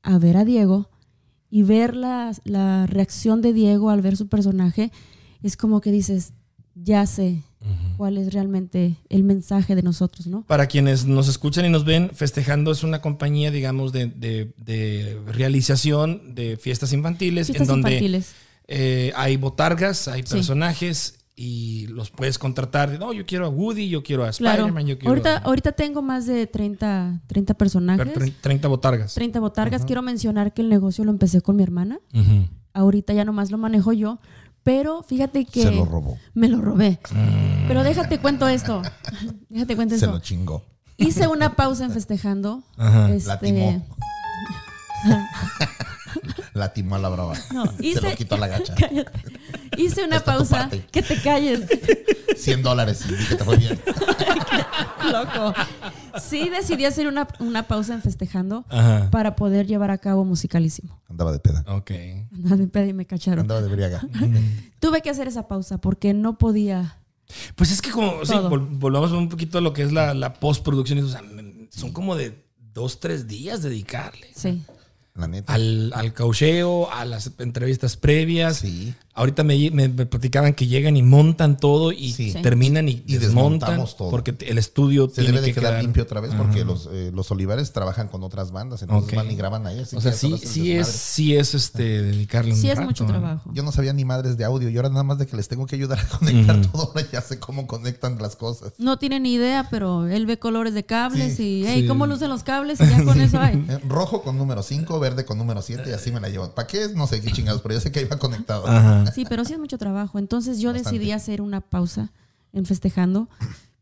a ver a Diego y ver la, la reacción de Diego al ver su personaje es como que dices, ya sé cuál es realmente el mensaje de nosotros, ¿no? Para quienes nos escuchan y nos ven, Festejando es una compañía, digamos, de, de- de realización de fiestas infantiles, Fiestas en donde infantiles. eh, hay botargas, hay Sí. personajes y los puedes contratar. No, yo quiero a Woody, yo quiero a Claro. Spider-Man, yo quiero Ahorita, a ahorita tengo más de 30, 30 personajes, tre- 30 botargas. 30 botargas. Quiero mencionar que el negocio lo empecé con mi hermana. Ahorita ya nomás lo manejo yo. Pero fíjate que... Se lo robó. Me lo robé. Pero déjate cuento esto. Déjate cuento Se esto. lo chingó. Hice una pausa en festejando. Ajá. Este, La timó. La timó a la brava. no, Se lo quitó a la gacha. Cállate. Hice una Esta pausa. Que te calles, 100 dólares y que te fue bien. loco. Sí decidí hacer una, una pausa en festejando Ajá. para poder llevar a cabo musicalísimo. Andaba de peda. Ok. Andaba de pedo y me cacharon. Andaba de briaga. Tuve que hacer esa pausa porque no podía. Pues es que como, sí, vol- volvamos un poquito a lo que es la, la postproducción. O sea, son como de dos, tres días dedicarle. Sí. La neta. Al, al caucheo, a las entrevistas previas. Sí. Ahorita me, me- me platicaban que llegan y montan todo y Sí. Terminan y, Y desmontan. desmontamos todo. Porque el estudio Se tiene debe de que quedar quedar limpio otra vez porque los, eh, los Olivares trabajan con otras bandas, entonces van y graban ahí. así O sea, sí, sí es, sí es este dedicarle un Sí es rato, mucho ¿eh? trabajo. Yo no sabía ni madres de audio y ahora nada más de que les tengo que ayudar a conectar todo, ahora ya sé cómo conectan las cosas. No tiene ni idea, pero él ve colores de cables Sí, y, hey, sí. ¿cómo lucen los cables? Y ya con eso hay. Eh, Rojo con número 5, verde con número 7 y así me la llevo. ¿Para qué? No sé qué chingados, pero yo sé que iba conectado. Ajá. Sí, pero sí es mucho trabajo. Entonces yo Bastante. decidí hacer una pausa en festejando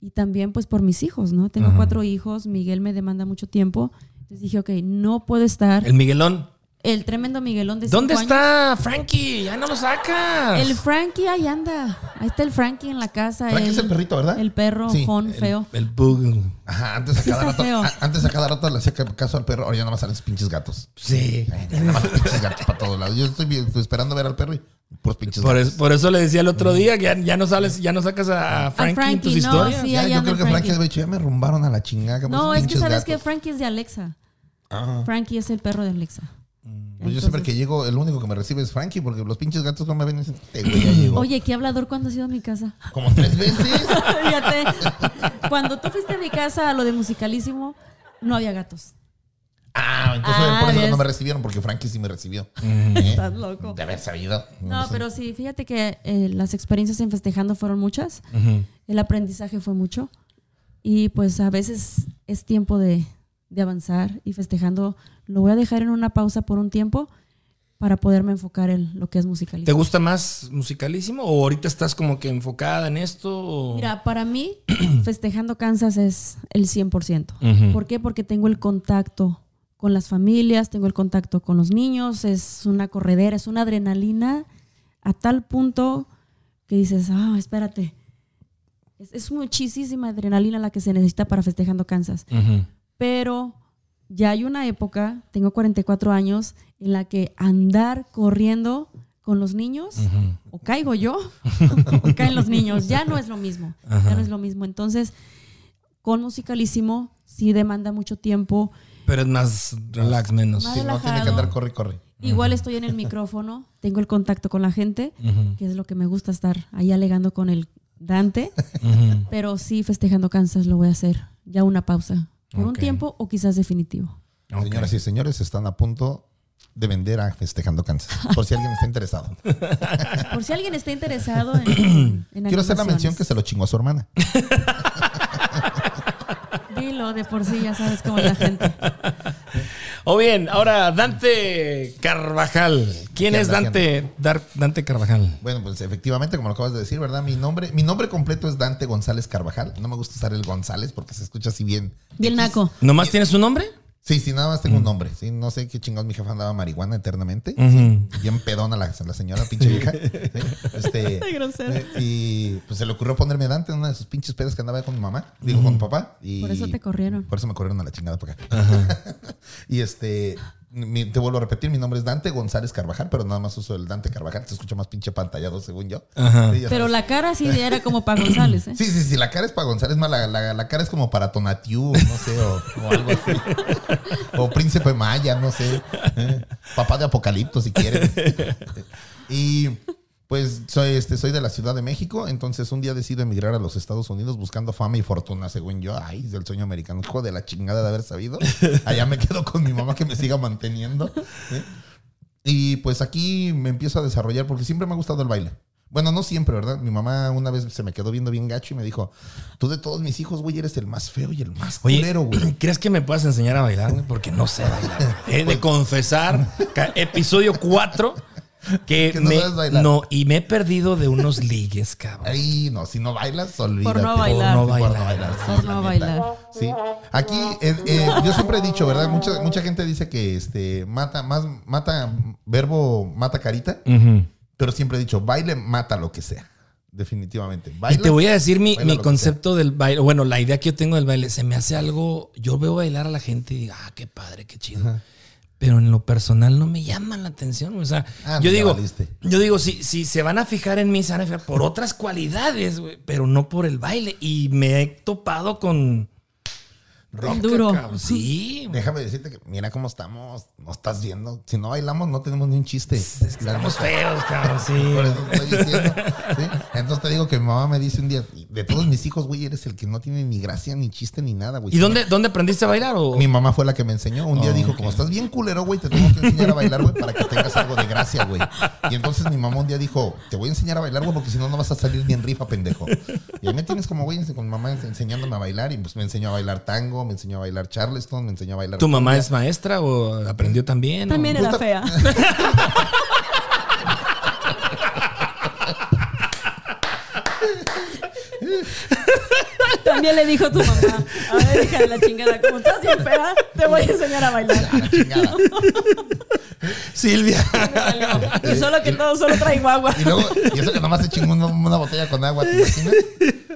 y también pues por mis hijos, ¿no? Tengo Ajá. cuatro hijos, Miguel me demanda mucho tiempo. Entonces dije, ok, no puedo estar. El El, tremendo Miguelón de ¿Dónde cinco años. está Frankie? Ya no lo sacas. El Frankie ahí anda. Ahí está el Frankie en la casa. Frankie es el perrito, ¿verdad? El perro, Sí. jon, feo. El bug. Ajá, antes a cada rato, feo. a- antes a cada rato le hacía caso al perro, ahora ya nada más salen sus pinches gatos. Sí. Ay, nada más pinches gatos para todos lados. Yo estoy, esperando ver al perro y Por, gatos. es- por eso le decía el otro día que ya, ya no sales, ya no sacas a Frankie, en Frankie, tus no, historias. sí. Ya, yo creo que Frankie haber dicho, ya me rumbaron a la chingada. No, es que sabes gatos. que Frankie es de Alexa. Ah. Frankie es el perro de Alexa. Pues yo siempre que llego, el único que me recibe es Frankie, porque los pinches gatos no me ven y dicen, "Este güey ya llegó. Oye, qué hablador cuando has ido a mi casa. Como tres veces. Fíjate, cuando tú fuiste a mi casa a lo de musicalísimo, no había gatos. Ah, entonces Ah, por eso ves. no me recibieron, porque Frankie sí me recibió. ¿Eh? Estás loco. De haber sabido. No, sé. pero sí, fíjate que eh, las experiencias en festejando fueron muchas. El aprendizaje fue mucho. Y pues a veces es tiempo de, de avanzar y festejando. Lo voy a dejar en una pausa por un tiempo para poderme enfocar en lo que es ¿Te musicalísimo. gusta más musicalísimo o ahorita estás como que enfocada en esto? o- Mira, para mí, festejando Kansas es el 100%. Ujú. ¿Por qué? Porque tengo el contacto con las familias, tengo el contacto con los niños, es una corredera, es una adrenalina a tal punto que dices, ah, espérate. Es, es muchísima adrenalina la que se necesita para festejando Kansas. Ujú. Pero ya hay una época, tengo 44 años, en la que andar corriendo con los niños, o caigo yo, o caen los niños, ya no es lo mismo, ya no es lo mismo. Entonces, con musicalísimo sí demanda mucho tiempo. Pero es más relax, menos. Más Sí, no tiene que andar corre, corre. Igual estoy en el micrófono, tengo el contacto con la gente, que es lo que me gusta estar ahí alegando con el Dante, pero sí festejando Kansas lo voy a hacer, ya una pausa, por un tiempo o quizás definitivo. Señoras y señores, están a punto de vender a Festejando Kansas. Por si alguien está interesado. Por si alguien está interesado en, en Quiero hacer la mención que se lo chingó a su hermana. Dilo, de por sí ya sabes cómo es la gente. O bien, ahora Dante Carvajal. ¿Quién ¿Qué es Dante, Dar- Dante Carvajal? Bueno, pues efectivamente, como lo acabas de decir, ¿verdad? Mi nombre, mi nombre completo es Dante González Carvajal. No me gusta usar el González porque se escucha así bien. Bien naco. ¿Nomás tienes su nombre? Sí, sí, nada más Mm. tengo un nombre. Sí, no sé qué chingados mi jefa andaba marihuana eternamente. Sí, bien pedona la, la señora, pinche vieja. Sí, este, eh, y pues se le ocurrió ponerme Dante en una de sus pinches pedas que andaba con mi mamá, digo con mi papá. Y Por eso te corrieron. Por eso me corrieron a la chingada para acá. y este, mi- te vuelvo a repetir, mi nombre es Dante González Carvajal, pero nada más uso el Dante Carvajal. Se escucha más pinche pantallado, según yo. Ajá. Sí, ya Pero sabes. la cara sí era como para González, ¿eh? Sí, sí, sí, la cara es para González, más la, la- la cara es como para Tonatiu, no sé, o, o algo así. o Príncipe Maya, no sé. Eh, Papá de Apocalipto, si quieren. y pues soy, este, soy de la Ciudad de México, entonces un día decido emigrar a los Estados Unidos buscando fama y fortuna, según yo. Ay, del sueño americano, hijo de la chingada de haber sabido. Allá me quedo con mi mamá que me siga manteniendo. Y pues aquí me empiezo a desarrollar porque siempre me ha gustado el baile. Bueno, no siempre, ¿verdad? Mi mamá una vez se me quedó viendo bien gacho y me dijo, tú de todos mis hijos, güey, eres el más feo y el más Oye, culero, güey. ¿crees que me puedas enseñar a bailar? güey? Porque no sé bailar. He de confesar, episodio 4, que, Que no me, sabes bailar. no, y me he perdido de unos ligues, cabrón. Ay, no, si no bailas, olvídate. no bailar. Por no Por no bailar. bailar. sí, Por no bailar. Sí. Aquí, eh, eh, yo siempre he dicho, ¿verdad? Mucha, mucha gente dice que este mata, más, mata, verbo mata carita, pero siempre he dicho, baile mata lo que sea. Definitivamente. Y te voy a decir mi, mi concepto del baile. Bueno, la idea que yo tengo del baile, se me hace algo. Yo veo bailar a la gente y digo, ah, qué padre, qué chido. Pero en lo personal no me llaman la atención. O sea, Ah, yo digo, yo digo, si, si se van a fijar en mí, se van a fijar por otras cualidades, güey, pero no por el baile. Y me he topado con rock, Duro. cabrón. Sí, Déjame decirte que mira cómo estamos, no estás viendo. Si no bailamos, no tenemos ni un chiste. estamos feos, cabrón, sí. Por eso estoy diciendo, ¿sí? Entonces te digo que mi mamá me dice un día, de todos mis hijos, güey, eres el que no tiene ni gracia, ni chiste, ni nada, güey. ¿Y dónde, dónde aprendiste a bailar? O? Mi mamá fue la que me enseñó. Un día Oh, dijo, como estás bien culero, güey, te tengo que enseñar a bailar, güey, para que tengas algo de gracia, güey. Y entonces mi mamá un día dijo, te voy a enseñar a bailar, güey, porque si no, no vas a salir ni en rifa, pendejo. Y ahí me tienes como, güey, con mi mamá enseñándome a bailar. Y pues me enseñó a bailar tango, me enseñó a bailar charleston, me enseñó a bailar... ¿Tu mamá es maestra o aprendió también? También o- era fea. También le dijo tu mamá, a ver, hija de la chingada, como estás bien fea, te voy a enseñar a bailar. A la chingada. Silvia. Y solo que todo, solo traigo agua. Y luego, y eso que nomás se chingó una, una botella con agua, ¿te imaginas?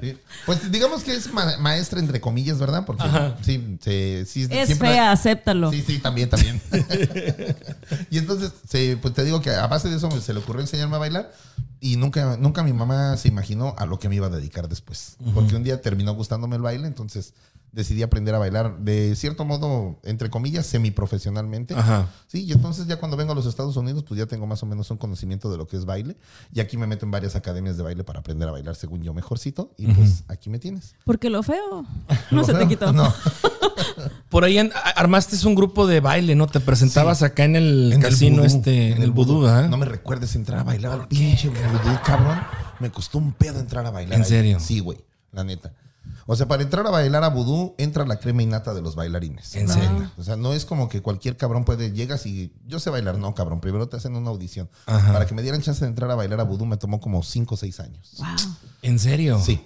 Sí. Pues digamos que es ma- maestra entre comillas, ¿verdad? Porque sí, se- sí, Es siempre- fea, acéptalo. Sí, sí, también, también. y entonces, se- pues te digo que a base de eso se le ocurrió enseñarme a bailar y nunca, nunca mi mamá se imaginó a lo que me iba a dedicar después. Porque un día terminó gustándome el baile, entonces decidí aprender a bailar de cierto modo, entre comillas, semiprofesionalmente. Ajá. Sí, y entonces ya cuando vengo a los Estados Unidos, pues ya tengo más o menos un conocimiento de lo que es baile. Y aquí me meto en varias academias de baile para aprender a bailar según yo mejorcito. Y pues aquí me tienes. Porque lo feo no ¿Lo se te quitó. No. Por ahí en- armaste un grupo de baile, ¿no? Te presentabas acá en el En el casino vudú, este, en el vudú, ¿verdad? No me recuerdes entrar a bailar al pinche vudú, cabrón. Me costó un pedo entrar a bailar. ¿En ahí. serio? Sí, güey, la neta. O sea, para entrar a bailar a vudú, entra la crema innata de los bailarines. ¿En serio? O sea, no es como que cualquier cabrón puede, llegas y yo sé bailar, no, cabrón. Primero te hacen una audición. Ajá. Para que me dieran chance de entrar a bailar a vudú me tomó como 5 o 6 años. Wow. ¿En serio? Sí.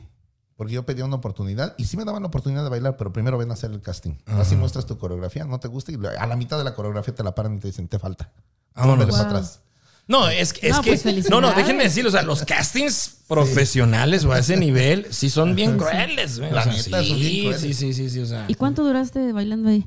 Porque yo pedía una oportunidad y sí me daban la oportunidad de bailar, pero primero ven a hacer el casting. Así muestras tu coreografía, no te gusta y a la mitad de la coreografía te la paran y te dicen, te falta. Vámonos. Vele para Wow. atrás. No, es, que- es No, que. pues, no, no, déjenme decirlo. O sea, los castings profesionales o a ese nivel sí son bien crueles. güey. O La sea, neta, sí, son bien crueles. sí, sí, sí, sí, o sea. ¿Y cuánto duraste bailando ahí?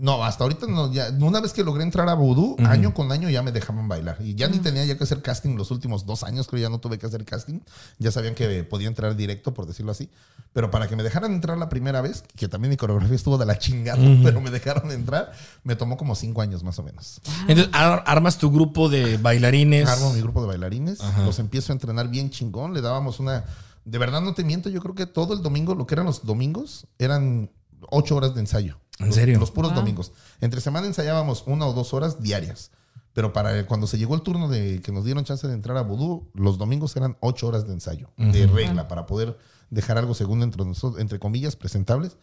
No, hasta ahorita no. Ya, una vez que logré entrar a Voodoo, año con año ya me dejaban bailar. Y ya ni tenía ya que hacer casting los últimos dos años, creo ya no tuve que hacer casting. Ya sabían que podía entrar directo, por decirlo así. Pero para que me dejaran entrar la primera vez, que también mi coreografía estuvo de la chingada, pero me dejaron entrar, me tomó como cinco años más o menos. Entonces, ar- armas tu grupo de bailarines. Armo mi grupo de bailarines, los empiezo a entrenar bien chingón, le dábamos una... De verdad no te miento, yo creo que todo el domingo, lo que eran los domingos, eran ocho horas de ensayo. ¿En Los- serio? Los puros domingos. Entre semana ensayábamos una o dos horas diarias. Pero para el- cuando se llegó el turno de que nos dieron chance de entrar a Voodoo, los domingos eran ocho horas de ensayo, de regla, para poder dejar algo según entre nosotros, entre comillas, presentables.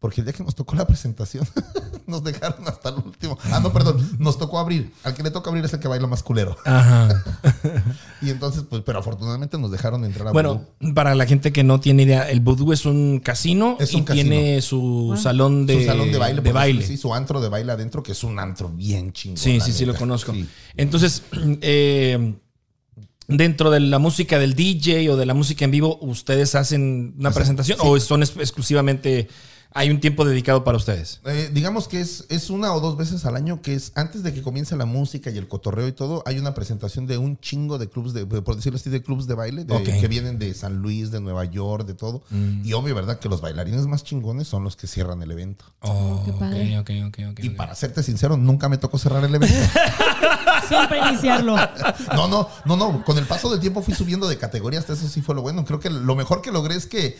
Porque el día que nos tocó la presentación, nos dejaron hasta el último. Ah, no, perdón, nos tocó abrir. Al que le toca abrir es el que baila más culero. Ajá. Y entonces, pues, pero afortunadamente nos dejaron entrar a Bueno, Voodoo. para la gente que no tiene idea, el Voodoo es un casino Es un y casino. tiene su salón de, su salón de baile. de así, su antro de baile adentro, que es un antro bien chingón. Sí, sí, sí, lo conozco. Sí. Entonces, eh, dentro de la música del DJ o de la música en vivo, ¿ustedes hacen una presentación o son exclusivamente, hay un tiempo dedicado para ustedes? Eh, digamos que es, es una o dos veces al año que es antes de que comience la música y el cotorreo y todo, hay una presentación de un chingo de clubs de, por decirlo así, de clubs de baile de- que vienen de San Luis, de Nueva York, de todo. Y obvio, ¿verdad? Que los bailarines más chingones son los que cierran el evento. Oh, ok, ok, ok, Y para serte sincero, nunca me tocó cerrar el evento. Siempre iniciarlo. No, no, no, no. Con el paso del tiempo fui subiendo de categoría, hasta eso sí fue lo bueno. Creo que lo mejor que logré es que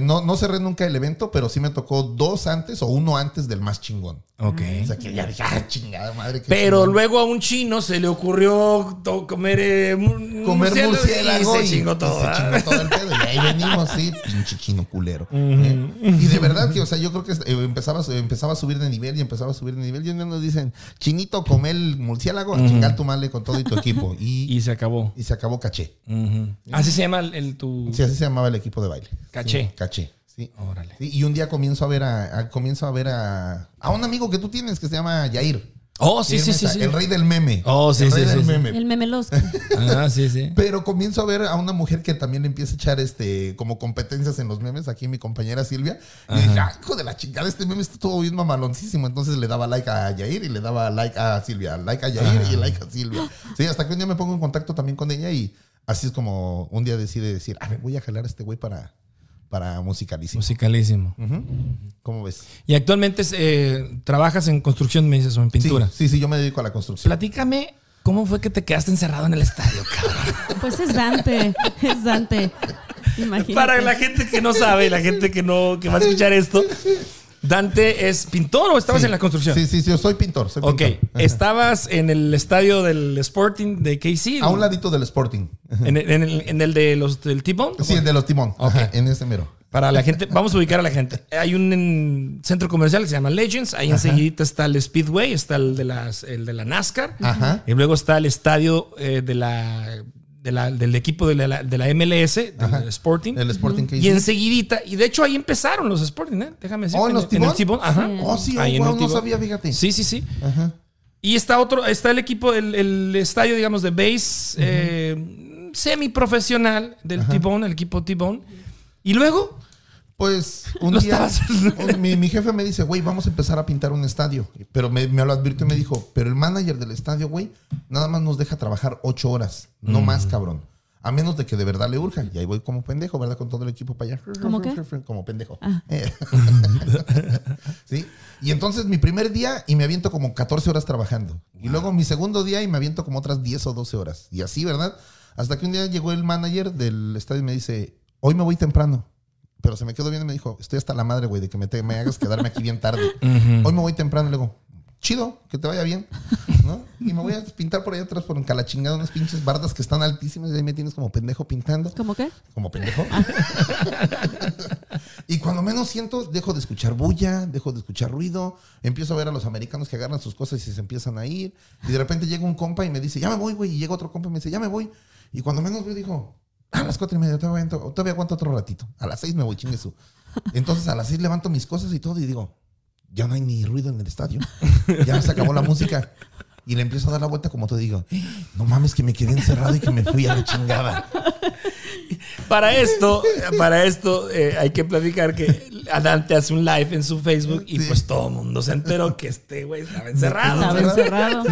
no, no cerré nunca el evento, pero sí me tocó dos antes o uno antes del más chingón. Ok. O sea que ya dije, ah, chingada madre. Pero chingón". luego a un chino se le ocurrió comer, eh, comer murciélago y se chingó todo. se ¿verdad? chingó todo el pedo. Y ahí venimos, sí, pinche chino culero. ¿eh? Y de verdad que, o sea, yo creo que eh, empezaba, empezaba a subir de nivel y empezaba a subir de nivel. Y un día nos dicen, chinito, come el murciélago, a chingar tu madre con todo y tu equipo. Y, Y se acabó. y se acabó caché. Así se llama el, el tu. Sí, así se llamaba el equipo de baile. Caché. Caché. Sí. Órale. Sí, y un día comienzo a ver a, a- comienzo a ver a, a un amigo que tú tienes que se llama Yair. Oh, sí, sí, sí, sí. El rey del meme. Oh, sí, el sí, rey sí, del sí. meme. El memelosco. Ah, sí, sí. Pero comienzo a ver a una mujer que también le empieza a echar este como competencias en los memes, aquí mi compañera Silvia. Y dije, ah, hijo de la chingada, este meme está todo bien mamaloncísimo. Entonces le daba like a Yair y le daba like a Silvia, like a Yair y like a Silvia. Sí, hasta que un día me pongo en contacto también con ella y así es como un día decide decir, a ver, voy a jalar a este güey para, para musicalísimo. Musicalísimo. ¿Cómo ves? Y actualmente eh, trabajas en construcción, me dices, o en pintura. Sí, sí, sí, yo me dedico a la construcción. Platícame cómo fue que te quedaste encerrado en el estadio, cabrón. Pues es Dante. Es Dante. Imagínate. Para la gente que no sabe, la gente que no que va a escuchar esto, Dante es pintor o estabas Sí. en la construcción. Sí, sí, sí, yo soy pintor. Soy Ok, pintor. Estabas en el estadio del Sporting de KC. A un ladito del Sporting. En el, en el- en el de los del T-Bone. Sí, el de los timón. Ok. Ajá, en ese mero. Para la gente, vamos a ubicar a la gente. Hay un en- centro comercial que se llama Legends. Ahí enseguida está el Speedway, está el de, las, el de la NASCAR. Ajá. Y luego está el estadio eh, de la, de la- del equipo de la, de la MLS, del. Sporting. El Sporting que Y enseguidita, y de hecho ahí empezaron los Sporting, ¿eh? Déjame decir. Oh, ¿en los en el Ajá. Oh, sí, oh, Ahí en wow, el no sabía, fíjate. Sí, sí, sí. Ajá. Y está otro, está el equipo, el, el estadio, digamos, de base eh, semiprofesional del T-Bone, el equipo T-Bone. Y luego, Pues un día un- mi, mi jefe me dice, güey, vamos a empezar a pintar un estadio. Pero me, me lo advirtió y me dijo, pero el manager del estadio, güey, nada más nos deja trabajar ocho horas, no Mm. más, cabrón. A menos de que de verdad le urja. Y ahí voy como pendejo, ¿verdad? Con todo el equipo para allá. ¿Cómo qué? Como pendejo. Ah. Eh. ¿Sí? Y entonces mi primer día y me aviento como 14 horas trabajando. Y luego mi segundo día y me aviento como otras 10 o 12 horas. Y así, ¿verdad? Hasta que un día llegó el manager del estadio y me dice, hoy me voy temprano. Pero se me quedó bien y me dijo, estoy hasta la madre, güey, de que me, te- me hagas quedarme aquí bien tarde. Hoy me voy temprano. Y le digo, chido, que te vaya bien. ¿no? Y me voy a pintar por allá atrás por en chingada unas pinches bardas que están altísimas. Y ahí me tienes como pendejo pintando. ¿Cómo qué? Como pendejo. y cuando menos siento, dejo de escuchar bulla, dejo de escuchar ruido, empiezo a ver a los americanos que agarran sus cosas y se empiezan a ir. Y de repente llega un compa y me dice, ya me voy, güey. Y llega otro compa y me dice, ya me voy. Y cuando menos veo, digo, A las cuatro y media, todavía aguanto, todavía aguanto otro ratito. A las seis me voy, chingue su. Entonces a las seis levanto mis cosas y todo y digo, ya no hay ni ruido en el estadio. Ya se acabó la música. Y le empiezo a dar la vuelta como te digo, no mames que me quedé encerrado y que me fui a la chingada. Para esto, para esto eh, hay que platicar que Adante hace un live en su Facebook y Sí. pues todo el mundo se enteró que este güey estaba encerrado. Estaba encerrado.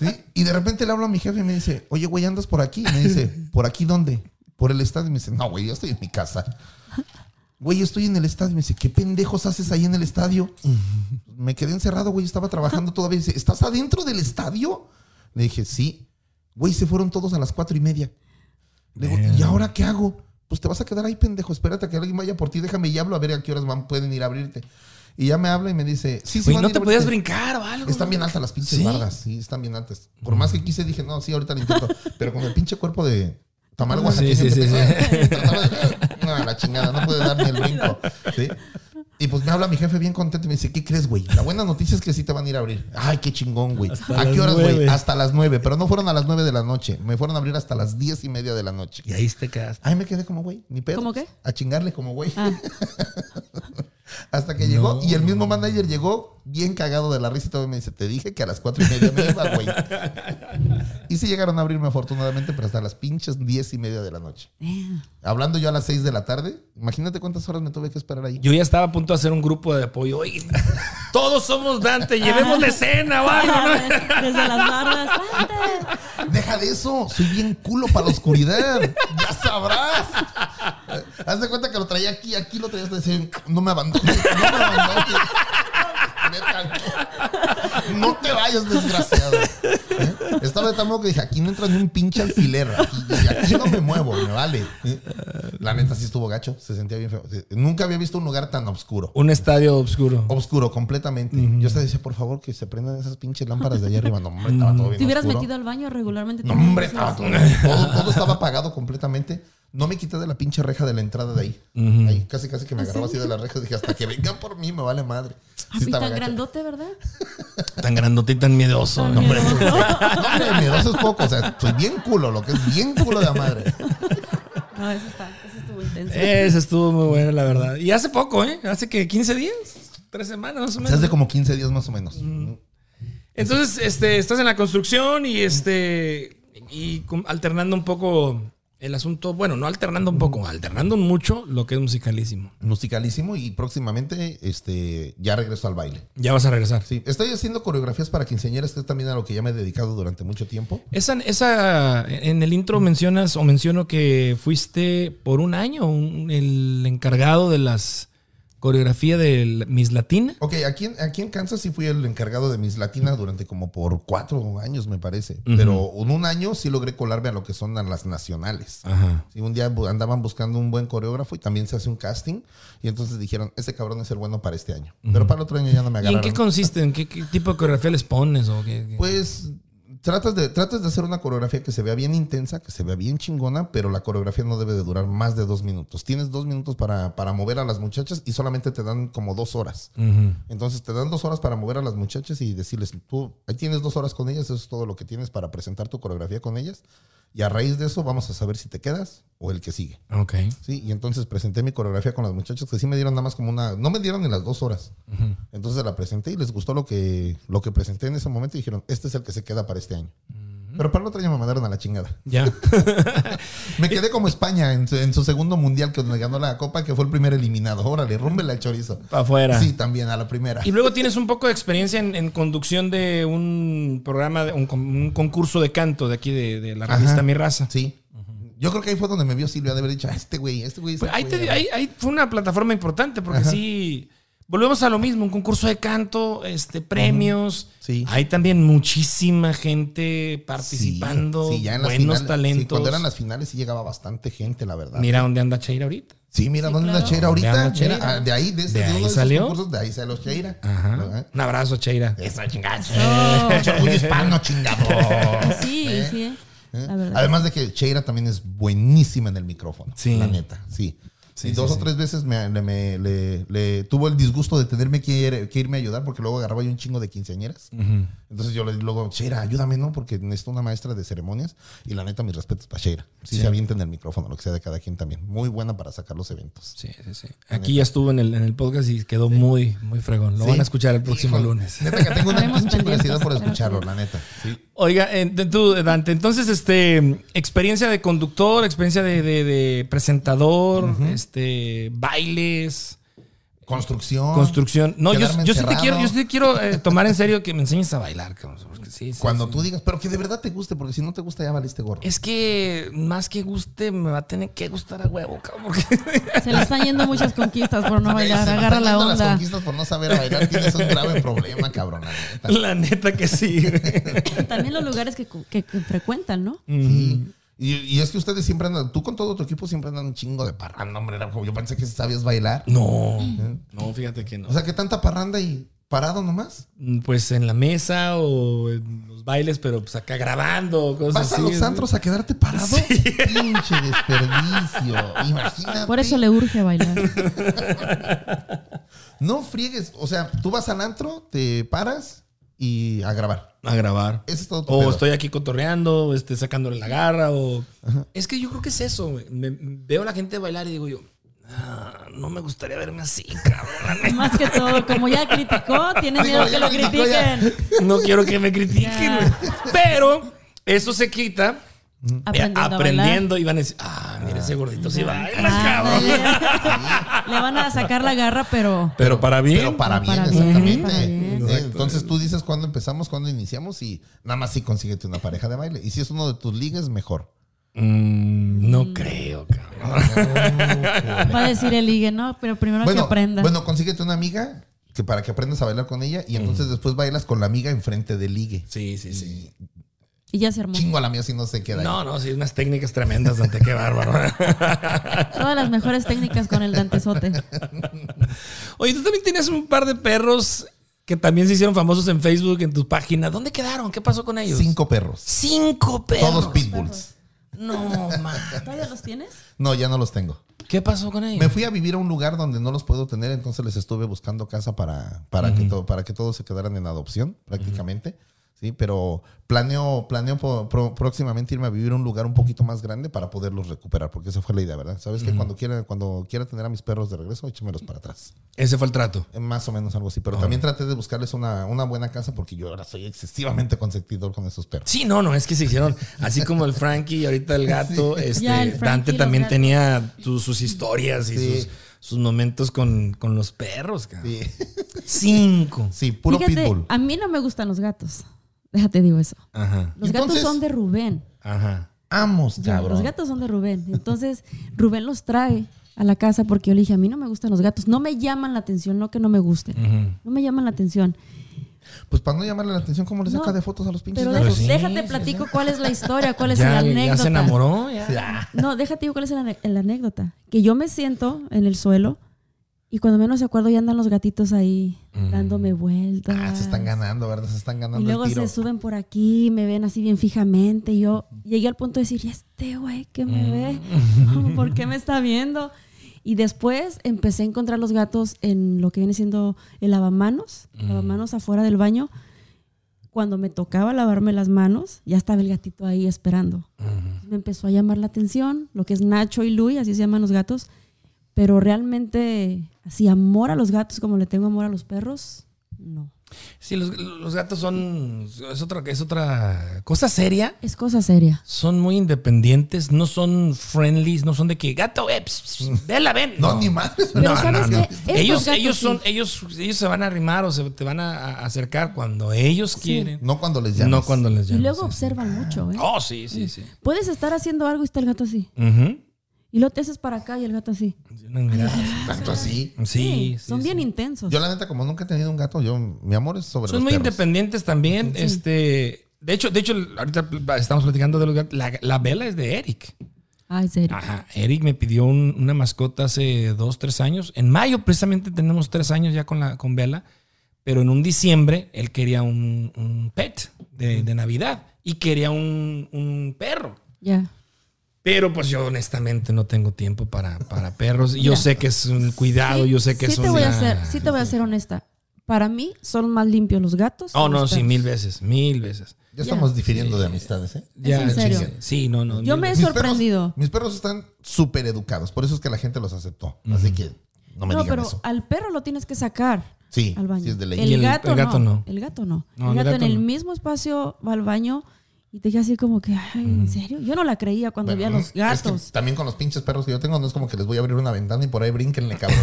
¿Sí? Y de repente le hablo a mi jefe y me dice, oye, güey, ¿andas por aquí? Y me dice, ¿por aquí dónde? Por el estadio. Y me dice, no, güey, yo estoy en mi casa. Güey, estoy en el estadio. Me dice, ¿qué pendejos haces ahí en el estadio? Me quedé encerrado, güey, estaba trabajando todavía. Y dice, ¿estás adentro del estadio? Le dije, sí. Güey, se fueron todos a las cuatro y media. Le digo, ¿y ahora qué hago? Pues te vas a quedar ahí, pendejo. Espérate a que alguien vaya por ti. Déjame y hablo a ver a qué horas van, pueden ir a abrirte. Y ya me habla y me dice, sí, sí, Güey, no te podías abrirte". brincar o algo. Están bien altas las pinches ¿Sí? bardas, sí, están bien altas. Por más que quise, dije, no, sí, ahorita lo intento. Pero con el pinche cuerpo de tamal Sí, oaxaqueño sí, sí, de- No, la chingada, no puede dar ni el brinco. ¿sí? Y pues me habla mi jefe bien contento y me dice, ¿qué crees, güey? La buena noticia es que sí te van a ir a abrir. Ay, qué chingón, güey. ¿A qué horas, güey? Hasta las nueve. Pero no fueron a las nueve de la noche. Me fueron a abrir hasta las diez y media de la noche. Y ahí te quedaste. Ahí me quedé como güey, ni pedo. ¿Cómo qué? A chingarle como güey. Ah. Hasta que llegó y el mismo manager llegó bien cagado de la risa y todo y me dice, te dije que a las cuatro y media me iba, güey. y sí llegaron a abrirme afortunadamente, pero hasta las pinches diez y media de la noche. Hablando yo a las seis de la tarde, imagínate cuántas horas me tuve que esperar ahí. Yo ya estaba a punto de hacer un grupo de apoyo. Oye, todos somos Dante, llevemos la escena o algo, ¿no? Desde las bardas. ¡Ande! Deja de eso, soy bien culo para la oscuridad. ya sabrás. Haz de cuenta que lo traía aquí, aquí lo traía hasta decir, no me abandones, no me abandones. No te vayas, desgraciado. ¿Eh? Estaba de tal modo que dije, aquí no entra ni un pinche alfiler. Aquí, y aquí no me muevo, me vale. ¿Eh? La neta sí estuvo gacho, se sentía bien feo. Nunca había visto un lugar tan oscuro. Un estadio oscuro. Oscuro, completamente. Yo hasta decía, por favor, que se prendan esas pinches lámparas de allá arriba. No, hombre, estaba todo bien Te hubieras oscuro. metido al baño regularmente. No, hombre, estaba todo, todo, todo estaba apagado completamente. No me quité de la pinche reja de la entrada de ahí. Ahí casi, casi que me agarraba así de la reja. Dije, hasta que vengan por mí, me vale madre. Ah, Sí y estaba tan grandote, ¿verdad? Tan grandote y tan miedoso. Tan ¿no? Hombre, miedoso. no, hombre, miedoso es poco. O sea, soy bien culo, lo que es bien culo de la madre. No, eso está, eso estuvo intenso. Ese estuvo muy bueno, la verdad. Y hace poco, ¿eh? Hace que 15 días, tres semanas más o menos. hace como 15 días más o menos. Entonces, este, estás en la construcción y este y alternando un poco el asunto, bueno, no alternando un poco, alternando mucho lo que es musicalísimo. Musicalísimo y próximamente este, ya regreso al baile. Ya vas a regresar. Sí, estoy haciendo coreografías para quinceañeras, que es también a lo que ya me he dedicado durante mucho tiempo. Esa, esa, en el intro mencionas o menciono que fuiste por un año un- el encargado de las coreografía de Miss Latina. Ok, aquí en, aquí en Kansas sí fui el encargado de Miss Latina durante como por cuatro años, me parece. Pero en un año sí logré colarme a lo que son las nacionales. Ajá. Sí, un día andaban buscando un buen coreógrafo y también se hace un casting. Y entonces dijeron, ese cabrón es el bueno para este año. Pero para el otro año ya no me ¿Y en agarraron. qué consiste? ¿En qué, qué tipo de coreografía les pones? O qué, qué? Pues tratas de, tratas de hacer una coreografía que se vea bien intensa, que se vea bien chingona, pero la coreografía no debe de durar más de dos minutos. Tienes dos minutos para, para mover a las muchachas y solamente te dan como dos horas. Entonces te dan dos horas para mover a las muchachas y decirles, tú ahí tienes dos horas con ellas, eso es todo lo que tienes para presentar tu coreografía con ellas. Y a raíz de eso vamos a saber si te quedas o el que sigue. Ok. Sí, y entonces presenté mi coreografía con las muchachas que sí me dieron nada más como una, no me dieron ni las dos horas. Entonces la presenté y les gustó lo que, lo que presenté en ese momento y dijeron, este es el que se queda para este año. Pero para el otro año me mandaron a la chingada. Ya. Me quedé como España en su, en su segundo mundial que ganó la copa, que fue el primer eliminado. Órale, rúmbele al chorizo. Para afuera. Sí, también a la primera. Y luego tienes un poco de experiencia en, en conducción de un programa, de un, con- un concurso de canto de aquí de, de la revista Ajá. Mi Raza. Sí. Yo creo que ahí fue donde me vio Silvia de haber dicho, "Ah, este güey, este güey. es Pues ahí, güey". te- ahí- ahí fue una plataforma importante porque Ajá. sí. Volvemos a lo mismo, un concurso de canto, este, premios. Sí. Hay también muchísima gente participando, Sí, sí, ya en las buenos finales, sí, talentos. cuando eran las finales sí llegaba bastante gente, la verdad. Mira dónde anda Cheira ahorita. Sí, mira, Sí, ¿dónde claro. anda Cheira ahorita? ¿Dónde anda Cheira? Mira, ah, de ahí, de, ese, ¿De de ahí uno de esos salió? concursos, de ahí salió Cheira. Ajá. Ajá. Un abrazo, Cheira. Esa chingada. Oh. Hispano, chingado. Sí, ¿Eh? sí. ¿Eh? Además de que Cheira también es buenísima en el micrófono. Sí. La neta, sí. Sí, y sí, dos o sí. tres veces me, le, me- le- le tuvo el disgusto de tenerme que, ir- que irme a ayudar porque luego agarraba yo un chingo de quinceañeras. Entonces yo le digo, luego, Sheira, ayúdame, ¿no? Porque necesito una maestra de ceremonias. Y la neta, mis respetos para Sheira. Sí, se avienta en el micrófono, lo que sea de cada quien también. Muy buena para sacar los eventos. Sí, sí, sí. Aquí ya estuvo en el, en el podcast y quedó muy, muy fregón. Lo Sí. van a escuchar el próximo lunes. Neta que tengo una pinche curiosidad por escucharlo, la neta. Sí. Oiga, eh, tú, Dante, entonces, este, experiencia de conductor, experiencia de, de- de presentador, este, bailes, Construcción. construcción. No, yo, yo sí te quiero, yo sí te quiero eh, tomar en serio que me enseñes a bailar, cabrón, porque sí, sí, Cuando sí. tú digas, pero que de verdad te guste, porque si no te gusta ya valiste gorro. Es que más que guste, me va a tener que gustar a huevo, cabrón. porque- Se le están yendo muchas conquistas por no bailar. se Agarra la yendo Las onda. conquistas por no saber bailar tienes un grave problema, cabrón. la neta. La neta que sí. También los lugares que, que- que frecuentan, ¿no? Sí. Y, y es que ustedes siempre andan, tú con todo tu equipo siempre andan un chingo de parranda, hombre. Yo pensé que sabías bailar. No, no, fíjate que no. O sea, que tanta parranda y parado nomás. Pues en la mesa o en los bailes, pero pues acá grabando, cosas ¿Vas así. a los antros a quedarte parado? Pinche desperdicio. Imagínate. Por eso le urge bailar. No friegues. O sea, tú vas al antro, te paras y a grabar. A grabar. Ese es todo tu O pedo. estoy aquí cotorreando, este, sacándole la garra, o... Es que yo creo que es eso, güey. Me- veo a la gente bailar y digo yo, "Ah, no me gustaría verme así, cabrón. Más que todo, como ya criticó, tiene miedo que lo criticó, ya. critiquen. No quiero que me critiquen, güey. Pero eso se quita Aprendiendo, a aprendiendo y van a decir, ah, mira ese gordito sí baila, cabrón. Ándale. Le van a sacar la garra, pero Pero para bien. Pero para bien, para bien, exactamente. para bien. Eh, Entonces tú dices cuándo empezamos, cuándo iniciamos y nada más sí consíguete una pareja de baile. Y si es uno de tus ligas, mejor. Mm, no creo, cabrón. va a decir el ligue, ¿no? Pero primero que aprenda. bueno, consíguete una amiga que para que aprendas a bailar con ella y entonces después bailas con la amiga enfrente del ligue. Sí, sí, sí. y ya se armó. Chingo a la mía si no se queda. ahí. No, no, sí, unas técnicas tremendas, Dante, qué bárbaro. Todas las mejores técnicas con el dantesote. Oye, tú también tienes un par de perros que también se hicieron famosos en Facebook, en tu página. ¿Dónde quedaron? ¿Qué pasó con ellos? Cinco perros. Cinco perros. Todos pitbulls. No, man. ¿Todavía los tienes? No, ya no los tengo. ¿Qué pasó con ellos? Me fui a vivir a un lugar donde no los puedo tener, entonces les estuve buscando casa para, para, que, to- para que todos se quedaran en adopción, prácticamente. Sí, pero planeo, planeo pro- próximamente irme a vivir a un lugar un poquito más grande para poderlos recuperar, porque esa fue la idea, ¿verdad? Sabes que cuando quiera, cuando quiera tener a mis perros de regreso, échamelos para atrás. Ese fue el trato. Eh, Más o menos algo así. Pero también traté de buscarles una, una buena casa porque yo ahora soy excesivamente consentidor con esos perros. Sí, no, no, es que se hicieron así como el Frankie y ahorita el gato. Este, Ya, el Frankie Dante también gatos. tenía tu- sus historias y Sí. sus, sus momentos con, con los perros. cabrón. Sí, Cinco. Sí, puro Fíjate, pitbull. a mí no me gustan los gatos. Déjate digo eso. Ajá, Los Entonces- gatos son de Rubén. ajá. Amos, Ya, cabrón. los gatos son de Rubén. Entonces, Rubén los trae a la casa porque yo le dije, a mí no me gustan los gatos. No me llaman la atención, no que no me gusten. No me llaman la atención. Pues para no llamarle la atención, ¿cómo le saca No, de fotos a los pinches Pero gatos? de- sí, déjate sí, platico cuál es la historia, cuál es Ya, la ya anécdota. se enamoró. Ya. Ya. No, déjate digo cuál es la, la anécdota. Que yo me siento en el suelo y cuando menos acuerdo ya andan los gatitos ahí dándome vueltas. Ah, se están ganando, ¿verdad? Se están ganando Y luego el tiro. se suben por aquí, me ven así bien fijamente. Y yo llegué al punto de decir, ¿y este güey que me ve? ¿Por qué me está viendo? Y después empecé a encontrar los gatos en lo que viene siendo el lavamanos, lavamanos afuera del baño. Cuando me tocaba lavarme las manos, ya estaba el gatito ahí esperando. Me empezó a llamar la atención, lo que es Nacho y Luis, así se llaman los gatos. Pero realmente, así amor a los gatos como le tengo amor a los perros, no. Sí, los, los gatos son. Es otra, es otra cosa seria. Es cosa seria. Son muy independientes, no son friendlies, no son de que gato, eh, vela, ven. No, ni. Pero No, ¿sabes no, no. Ellos, ellos sí. son, ellos, ellos se van a arrimar o se te van a, a acercar cuando ellos quieren. No cuando les llamas. No cuando les Y llamas. luego sí, sí. observan mucho, ¿eh? Oh, sí, sí, sí. Puedes estar haciendo algo y está el gato así. Ujú. Y luego te haces para acá y el gato así. Tanto así. Sí, sí, son sí. bien intensos. Yo la neta, como nunca he tenido un gato, yo, mi amor es sobre Son los muy perros. independientes también. Este, de hecho, de hecho, ahorita estamos platicando de los gatos. La, la vela es de Eric. Ay, serio. Ajá. Eric me pidió un- una mascota hace dos, tres años. En mayo, precisamente, tenemos tres años ya con la con Vela. Pero en un diciembre, él quería un, un pet de, de Navidad y quería un, un perro. Ya. Pero pues yo honestamente no tengo tiempo para, para perros. Yo Mira. sé que es un cuidado, yo sé que sí es te una... voy a ser, sí te voy a ser honesta. Para mí son más limpios los gatos. Oh, no, sí, mil veces, mil veces. Ya estamos difiriendo de amistades, ¿eh? Ya, en serio? sí, Sí, no, no. Yo me he veces. sorprendido. Perros, mis perros están súper educados, por eso es que la gente los aceptó. Así que no me No, digan pero eso. al perro lo tienes que sacar Sí, al baño. sí es de ley. El, el- gato, el gato no. no. El gato no. No, el el gato, en el mismo espacio va al baño y te queda así como que, ay, ¿en serio? Yo no la creía cuando vi a Bueno, los es que gatos. también con los pinches perros que yo tengo, no es como que les voy a abrir una ventana y por ahí brínquenle, cabrón.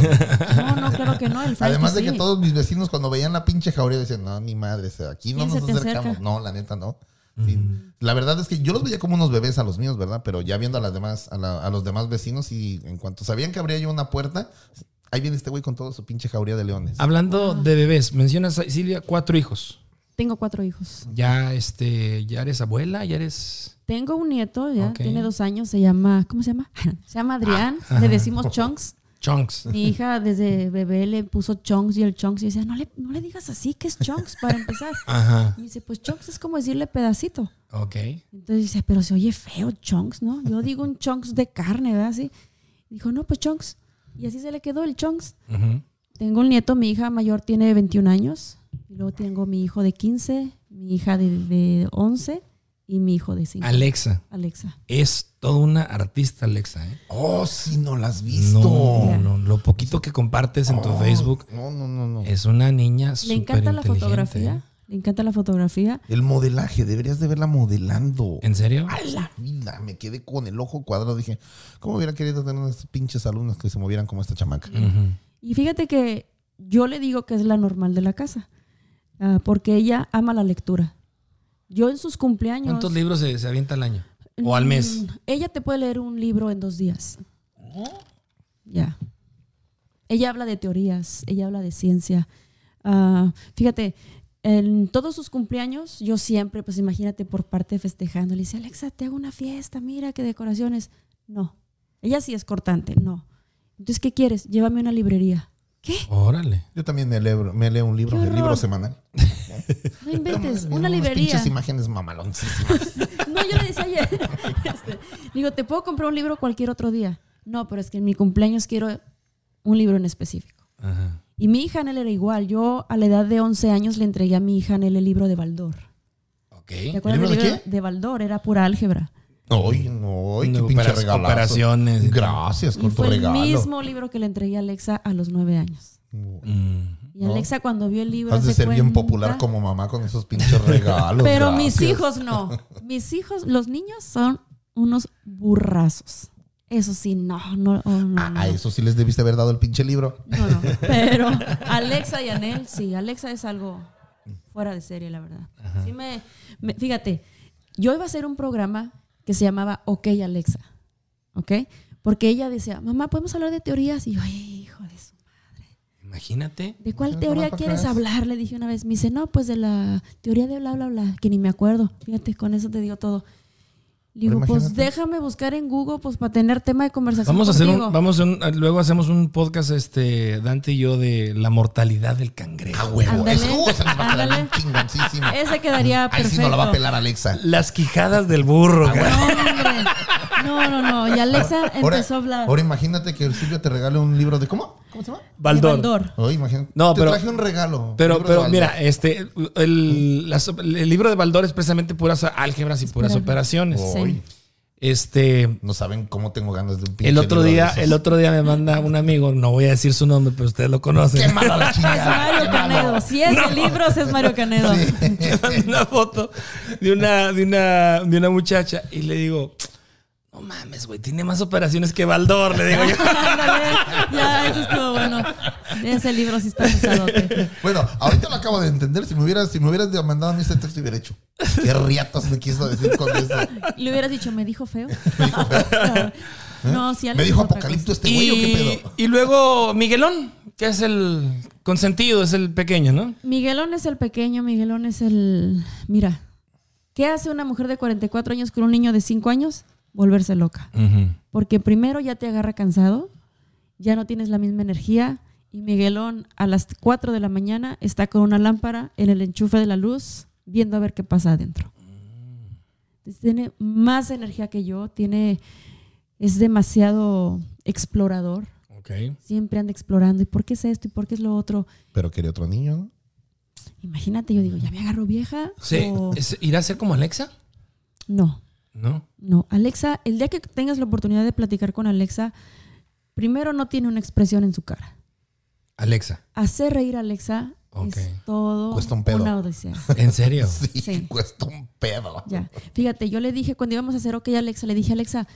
No, no, claro que no. Además de sí. que todos mis vecinos cuando veían la pinche jauría decían, no, ni madre, o sea, aquí no ¿Quién nos acercamos. acerca? No, la neta no. Sí. La verdad es que yo los veía como unos bebés a los míos, ¿verdad? Pero ya viendo a las demás, a, la- a los demás vecinos y en cuanto sabían que abría yo una puerta, ahí viene este güey con todo su pinche jauría de leones. Hablando Ah. de bebés, mencionas, Silvia, cuatro hijos. Tengo cuatro hijos. Ya, este, ya eres abuela, ya eres... Tengo un nieto, ya Ok. tiene dos años, se llama, ¿cómo se llama? Se llama Adrián, Ah. le decimos Chunks. Chunks. Mi hija desde bebé le puso Chunks y el Chunks y decía, no le, no le digas así, que es Chunks para empezar. Ajá, Y dice, pues Chunks es como decirle pedacito. ok. Entonces dice, pero se oye feo Chunks, ¿no? Yo digo un Chunks de carne, ¿verdad? Así. Dijo, no, pues Chunks. Y así se le quedó el Chunks. Tengo un nieto, mi hija mayor tiene 21 años. Y luego tengo mi hijo de 15, mi hija de, de 11 y mi hijo de 5. Alexa, Alexa. es toda una artista, Alexa, ¿eh? Oh, sí, no la has visto. No, no, lo poquito que compartes en tu Oh, Facebook No, no, no, no. es una niña Le súper encanta la fotografía. ¿eh? Le encanta la fotografía. El modelaje, deberías de verla modelando. ¿En serio? A la vida, me quedé con el ojo cuadrado. Dije, ¿cómo hubiera querido tener unas pinches alumnas que se movieran como esta chamaca? Y fíjate que yo le digo que es la normal de la casa. Ah, porque ella ama la lectura. Yo en sus cumpleaños. ¿Cuántos libros se, se avienta al año? ¿O al mes? Mm, Ella te puede leer un libro en dos días. Ya. Ella habla de teorías, ella habla de ciencia. Ah, fíjate, en todos sus cumpleaños, yo siempre, pues imagínate, por parte festejando, le dice, Alexa, te hago una fiesta, mira qué decoraciones. No. Ella sí es cortante, no. Entonces, ¿qué quieres? Llévame a una librería. ¿Qué? Órale. Yo también me leo, me leo un libro, Qué el libro semanal. No inventes, una librería. pinches imágenes mamaloncísimas. No, yo le decía ayer, este, digo, te puedo comprar un libro cualquier otro día. No, pero es que en mi cumpleaños quiero un libro en específico. Ajá. Y mi hija Anel era igual. Yo a la edad de 11 años le entregué a mi hija Anel el libro de Baldor. Ok. ¿Te acuerdas libro del de libro de Baldor? Era pura álgebra. Ay, no, ay, qué No, pinche regalazo. operaciones. Gracias con tu fue el regalo. mismo libro que le entregué a Alexa a los 9 años. Mm. Y Alexa cuando vio el libro... Has de se ser bien popular como mamá con esos pinches regalos. Pero mis hijos no. Mis hijos, los niños son unos burrazos. Eso sí, no, no, oh, no, Ah, no. a eso sí les debiste haber dado el pinche libro. No, no. Pero Alexa y Anel, sí, Alexa es algo fuera de serie, la verdad. Sí me, me- fíjate, yo iba a hacer un programa que se llamaba Ok Alexa, ¿ok? Porque ella decía, mamá, ¿podemos hablar de teorías? Y yo, ay, hijo de su... Imagínate. ¿De cuál teoría mamá, ¿para quieres hablar? Le dije una vez. Me dice, no, pues de la teoría de bla, bla, bla, que ni me acuerdo. Fíjate, con eso te digo todo. Le digo, pues déjame buscar en Google, pues para tener tema de conversación Vamos a hacer un, contigo. vamos a un- luego hacemos un podcast, este, Dante y yo, de la mortalidad del cangrejo. A huevo. Ándale, Eso uh, se nos va a quedar chingoncísimo. Ese quedaría Ahí perfecto. sí no la va a pelar Alexa. Las quijadas del burro. cara. No, hombre. No, no, no. Y Alexa empezó a hablar. ahora imagínate que Silvia te regale un libro de ¿cómo? ¿Cómo se llama? Baldor. Baldor. Oh, imagínate. No, te pero- traje un regalo. Pero, libro pero mira, este, el, las- el libro de Baldor es precisamente puras álgebras y puras pura- operaciones. Sí. Este, No saben cómo tengo ganas de un pinche el otro libro día, el otro día me manda un amigo, no voy a decir su nombre, pero ustedes lo conocen. Qué malo la Es. Mario qué malo. Canedo. Si es de libros, es Mario Canedo. Me manda una foto de una, de una, de una muchacha y le digo, no mames, güey, tiene más operaciones que Baldor, le digo yo. Ya, eso estuvo bueno. Ese libro sí está pesadote. Bueno, ahorita lo acabo de entender. Si me hubieras, si me hubieras mandado a mí este texto, hubiera hecho. Qué riatas me quiso decir con eso. Le hubieras dicho, ¿me dijo feo? No, si Alex ¿Me dijo Apocalipto este güey o qué Y, pedo? y luego Miguelón, que es el consentido, es el pequeño, ¿no? Miguelón es el pequeño, Miguelón es el... Mira, ¿qué hace una mujer de 44 años con un niño de 5 años? Volverse loca. Porque primero ya te agarra cansado, ya no tienes la misma energía y Miguelón a las 4 de la mañana está con una lámpara en el enchufe de la luz viendo a ver qué pasa adentro. Entonces, tiene más energía que yo, tiene es demasiado explorador. Siempre anda explorando. ¿Y por qué es esto? ¿Y por qué es lo otro? Pero quería otro niño, ¿no? Imagínate, yo digo, ¿ya me agarro vieja? Sí. O- ¿Es- ¿Irá a ser como Alexa? No, No. no. Alexa, el día que tengas la oportunidad de platicar con Alexa, primero no tiene una expresión en su cara. Alexa. Hacer reír a Alexa Ok. es todo Cuesta un pedo. una odisea. ¿En serio? Sí, Sí. cuesta un pedo. Ya. Fíjate, yo le dije, cuando íbamos a hacer OK Alexa, le dije, Alexa,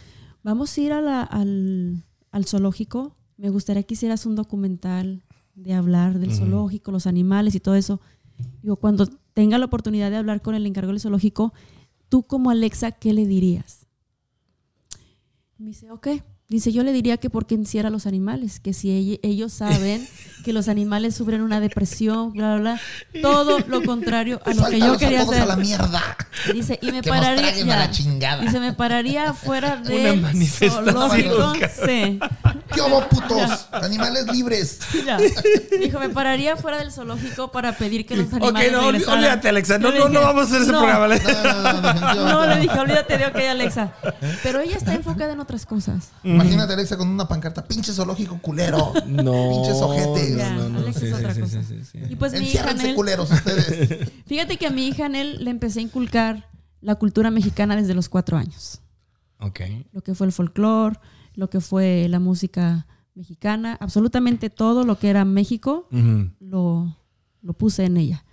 vamos a ir a la- al, al zoológico. Me gustaría que hicieras un documental de hablar del zoológico, los animales y todo eso. Digo, cuando tenga la oportunidad de hablar con el encargado del zoológico, tú como Alexa, ¿qué le dirías? Me dice, ok. Dice, yo le diría que porque encierra a los animales, que si ell- ellos saben que los animales sufren una depresión, bla, bla, bla. Todo lo contrario a lo que yo a quería todos hacer. a la mierda. Dice, y me Que nos pararía. traguen a la chingada. Dice, me pararía fuera Una del manifestación. Sí. ¿Qué hubo, putos? Animales libres. Ya. Dijo, me pararía fuera del zoológico para pedir que los Ok, animales no, regresaran. olvídate, Alexa. No, no, no vamos a hacer ese "No". programa. No, no, no, definitivamente No, le dije, olvídate de OK, Alexa. Pero ella está enfocada en otras cosas. Imagínate Alexa con una pancarta, pinche zoológico culero. No. Pinches ojetes. Ya, No, no, Alexa sí, es otra sí, cosa. sí, sí, sí. Y pues mi hija Enciérrense Nel, culeros ustedes. fíjate que a mi hija Nel le empecé a inculcar la cultura mexicana desde los cuatro años. Ok. lo que fue el folclore, lo que fue la música mexicana, absolutamente todo lo que era México Ujú. lo, lo puse en ella.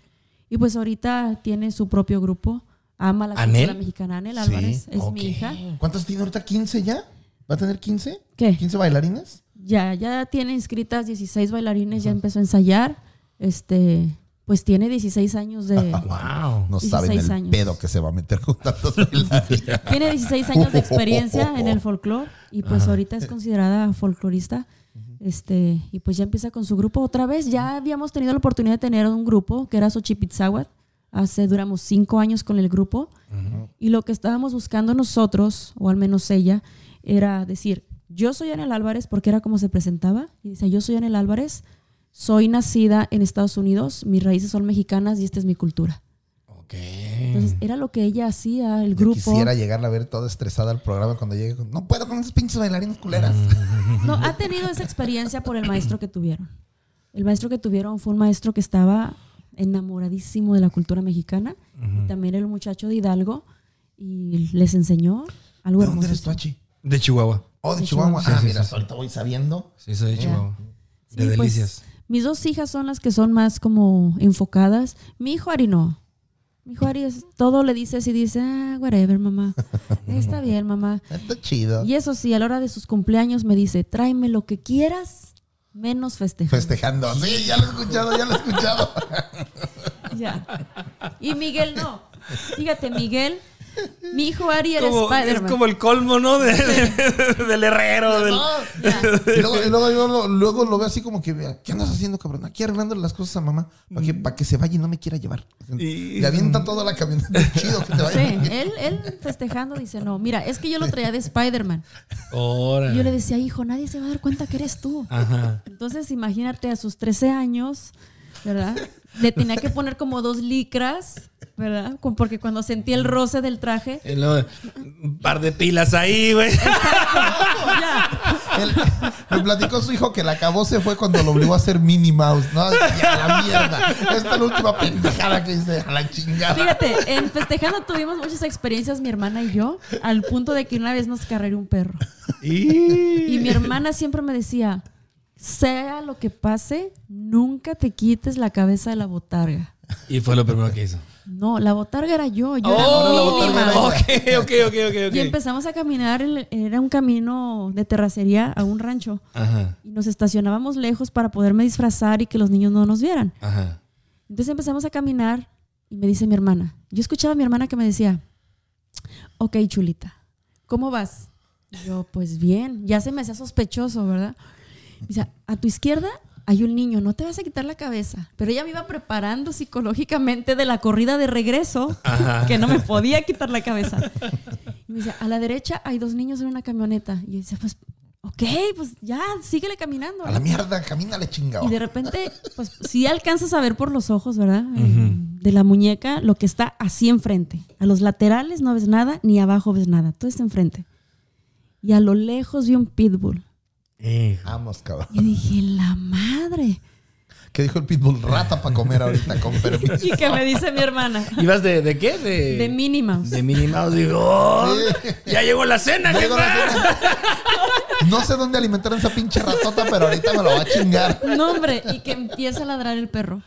Y pues ahorita tiene su propio grupo, ama la ¿Anel? cultura mexicana. Anel Álvarez es ok. mi hija. ¿Cuántos tiene ahorita? ¿15 ya? ¿Va a tener 15? ¿Qué? ¿15 bailarines? Ya, ya tiene inscritas 16 bailarines, ya empezó a ensayar. Este, pues tiene 16 años de... Wow. No 16 saben el años. pedo que se va a meter con tantos bailarines. Tiene 16 años de experiencia en el folclore y pues ahorita es considerada folclorista. Este, y pues ya empieza con su grupo otra vez. Ya habíamos tenido la oportunidad de tener un grupo que era Xochipitzahuat. Hace, duramos cinco años con el grupo. Y lo que estábamos buscando nosotros, o al menos ella, era decir, yo soy Anel Álvarez, porque era como se presentaba. Y dice, yo soy Anel Álvarez, soy nacida en Estados Unidos, mis raíces son mexicanas y esta es mi cultura. Ok. Entonces, era lo que ella hacía, el Yo grupo. quisiera llegarla a ver toda estresada al programa cuando llegue. No puedo con esos pinches bailarines culeras. No, ha tenido esa experiencia por el maestro que tuvieron. El maestro que tuvieron fue un maestro que estaba enamoradísimo de la cultura mexicana. Y también era un muchacho de Hidalgo y les enseñó algo ¿De dónde eres hermoso. tú, Achi? De Chihuahua. Oh, de De Chihuahua. Chihuahua. Ah, Sí, mira, sí. ahorita voy sabiendo. Sí, soy de Chihuahua. Sí, De pues, delicias. mis dos hijas son las que son más como enfocadas. Mi hijo Ari no. Mi hijo Ari es, todo le dice así, dice, ah, whatever, mamá. Está bien, mamá. Está chido. Y eso sí, a la hora de sus cumpleaños me dice, tráeme lo que quieras, menos festejar. Festejando. Sí, ya lo he escuchado, ya lo he escuchado. Ya. Y Miguel no. Fíjate, Miguel, mi hijo Ari era Como- es Spider-Man. como el colmo, ¿no? De- de- del herrero. Del... Y luego, y luego yo lo, luego lo veo así como que, ¿qué andas haciendo, cabrón? Aquí arreglándole las cosas a mamá para que, para que se vaya y no me quiera llevar. Y- Le avienta toda la camioneta. Chido que te Sí, vaya. él, él festejando dice, no, mira, es que yo lo traía de Spider-Man. Y yo le decía, hijo, nadie se va a dar cuenta que eres tú. Ajá. Entonces, imagínate, a sus 13 años, ¿verdad? Le tenía que poner como dos licras, ¿verdad? Porque cuando sentí el roce del traje, luego, un par de pilas ahí, güey. me platicó su hijo que la acabó se fue cuando lo obligó a hacer Minnie Mouse. No, ya a la mierda. Esta es la última pendejada que hice. A la chingada. Fíjate, en festejando tuvimos muchas experiencias mi hermana y yo, al punto de que una vez nos carreré un perro. Y mi hermana siempre me decía, sea lo que pase, nunca te quites la cabeza de la botarga. Y fue lo primero que hizo. No, la botarga era yo, yo Oh, era mínima. ok, ok, ok, ok, ok. Y empezamos a caminar, era un camino de terracería a un rancho. Ajá, Y nos estacionábamos lejos para poderme disfrazar y que los niños no nos vieran. ajá. Entonces empezamos a caminar y me dice mi hermana. Yo escuchaba a mi hermana que me decía, ok, chulita, ¿cómo vas? Y yo, pues bien, ya se me hacía sospechoso, ¿verdad? Me dice, a tu izquierda hay un niño, no te vas a quitar la cabeza. Pero ella me iba preparando psicológicamente de la corrida de regreso, que no me podía quitar la cabeza. Y me dice, a la derecha hay dos niños en una camioneta. Y yo decía, pues, ok, pues ya, síguele caminando. A la mierda, camínale chingado. Y de repente, pues sí alcanzas a ver por los ojos, ¿verdad? Eh, De la muñeca lo que está así enfrente. A los laterales no ves nada, ni abajo ves nada. Todo está enfrente. y a lo lejos vi un pitbull. Vamos, cabrón. Y dije, la madre. ¿Qué dijo el pitbull? Rata para comer ahorita, con permiso. Y que me dice mi hermana, ¿Ibas de, de qué? De, de Minnie Mouse. De Minnie Mouse. Digo, oh, Sí. ya llegó la cena, Ya llegó jefa. la cena. No sé dónde alimentar a esa pinche ratota, pero ahorita me lo va a chingar. No, hombre, y que empieza a ladrar el perro.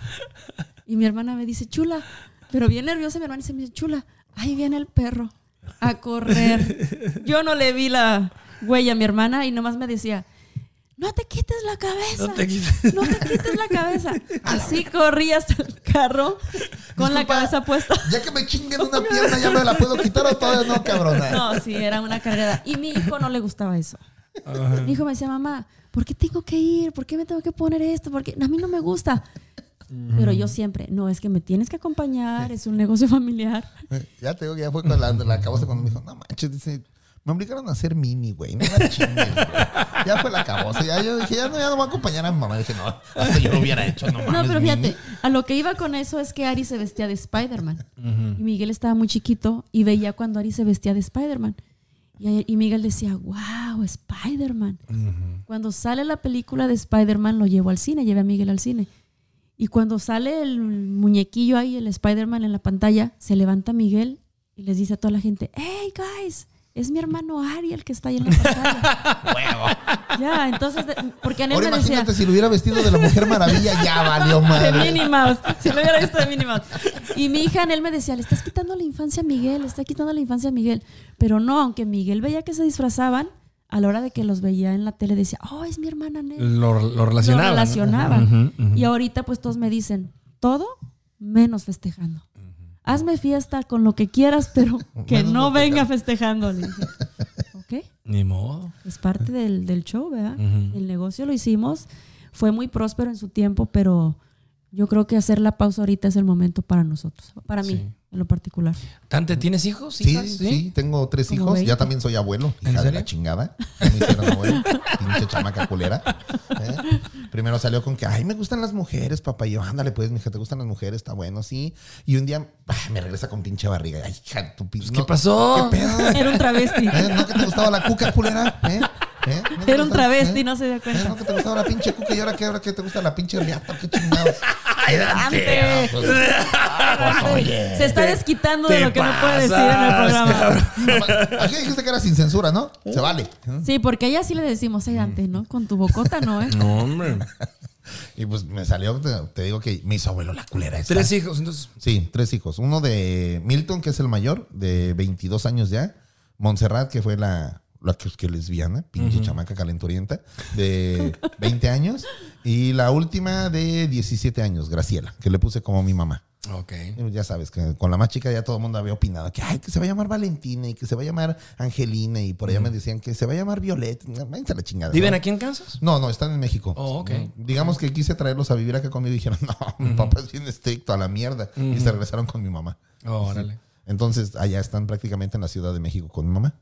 Y mi hermana me dice, chula, pero bien nerviosa mi hermana y se me dice, chula, ahí viene el perro a correr. Yo no le vi la huella a mi hermana y nomás me decía, no te quites la cabeza. No te quites. No te quites la cabeza. Así corrí hasta el carro con la cabeza puesta. Ya que me chinguen una pierna, ¿ya me la puedo quitar o todavía no, cabrona? No, sí, era una cargada. Y mi hijo no le gustaba eso. Mi hijo me decía, mamá, ¿por qué tengo que ir? ¿Por qué me tengo que poner esto? Porque a mí no me gusta. Pero yo siempre, no, es que me tienes que acompañar, es un negocio familiar. Ya te digo que ya fue con la, la cuando me dijo, no manches, dice, me obligaron a hacer mini, güey. No la chingues, güey. Ya fue la acabose. Ya yo dije, ya no, ya no voy a acompañar a mi mamá. Dije, no, hasta yo lo hubiera hecho, no mames. No, pero Mini. fíjate, a lo que iba con eso es que Ari se vestía de Spider-Man. Y Miguel estaba muy chiquito y veía cuando Ari se vestía de Spider-Man. Y, y Miguel decía, wow, Spider-Man. Cuando sale la película de Spider-Man, lo llevo al cine, llevé a Miguel al cine. Y cuando sale el muñequillo ahí, el Spider-Man en la pantalla, se levanta Miguel y les dice a toda la gente, hey, guys, es mi hermano Ari el que está ahí en la pantalla. Ya, entonces, de- porque Anel Ahora me decía... imagínate si lo hubiera vestido de la Mujer Maravilla, ya valió De madre. Minnie Mouse. Si lo hubiera visto de Minnie Mouse. Y mi hija Anel me decía, le estás quitando la infancia a Miguel, le estás quitando la infancia a Miguel. Pero no, aunque Miguel veía que se disfrazaban, a la hora de que los veía en la tele decía, oh, es mi hermana Anel. Lo, lo relacionaba. Lo ¿no? relacionaba. Ujú, ujú. Y ahorita pues todos me dicen, todo menos festejando. Hazme fiesta con lo que quieras, pero que Menos no venga festejando. Le dije, ok. Ni modo. Es parte del, del show, ¿verdad? El negocio lo hicimos, fue muy próspero en su tiempo, pero yo creo que hacer la pausa ahorita es el momento para nosotros, para mí Sí. en lo particular. Tante, ¿tienes hijos? Sí, sí, tengo tres hijos. 20. Ya también soy abuelo. ¿En Hija de serio? la chingada. Ya me hicieron abuelo. Pinche chamaca culera. ¿eh? Primero salió con que, ay, me gustan las mujeres, papá. Y yo, ándale, pues, mija, ¿te gustan las mujeres? Está bueno, sí. Y un día ah, me regresa con pinche barriga. Ay, hija, tu pinche. ¿Qué pasó? ¿Qué pedo? Era un travesti. ¿Eh? ¿No que te gustaba la cuca culera? ¿Eh? ¿Eh? ¿No que Era un travesti, ¿Eh? no se dio ¿Eh? cuenta. ¿No que te gustaba la pinche cuca y ahora qué? ¿Ahora qué te gusta la pinche riata? ¿Qué chingados? Ay, Dante. Dante. Pues, pues, oye. Se está desquitando de lo que no puede decir en el programa. Aquí dijiste que era sin censura, ¿no? Se vale. ¿eh? Sí, porque a ella sí le decimos, ay Dante, ¿no? Con tu bocota no, ¿eh? No, hombre. Y pues me salió, te, te digo que me hizo abuelo la culera. esta. Tres hijos, entonces. Sí, tres hijos. Uno de Milton, que es el mayor, de 22 años ya. Montserrat, que fue la, la que, que lesbiana, pinche chamaca calenturienta, de 20 años. Y la última de 17 años, Graciela, que le puse como mi mamá. Ok. Ya sabes, que con la más chica ya todo el mundo había opinado que, ay, que se va a llamar Valentina y que se va a llamar Angelina. Y por allá me decían que se va a llamar Violeta. No, váyanse la chingada. ¿Viven ¿no? aquí en Kansas? No, no, están en México. Oh, ok. Digamos que quise traerlos a vivir acá conmigo y dijeron, no, mi papá es bien estricto a la mierda. Y se regresaron con mi mamá. Oh, órale. Entonces, allá están prácticamente en la Ciudad de México con mi mamá.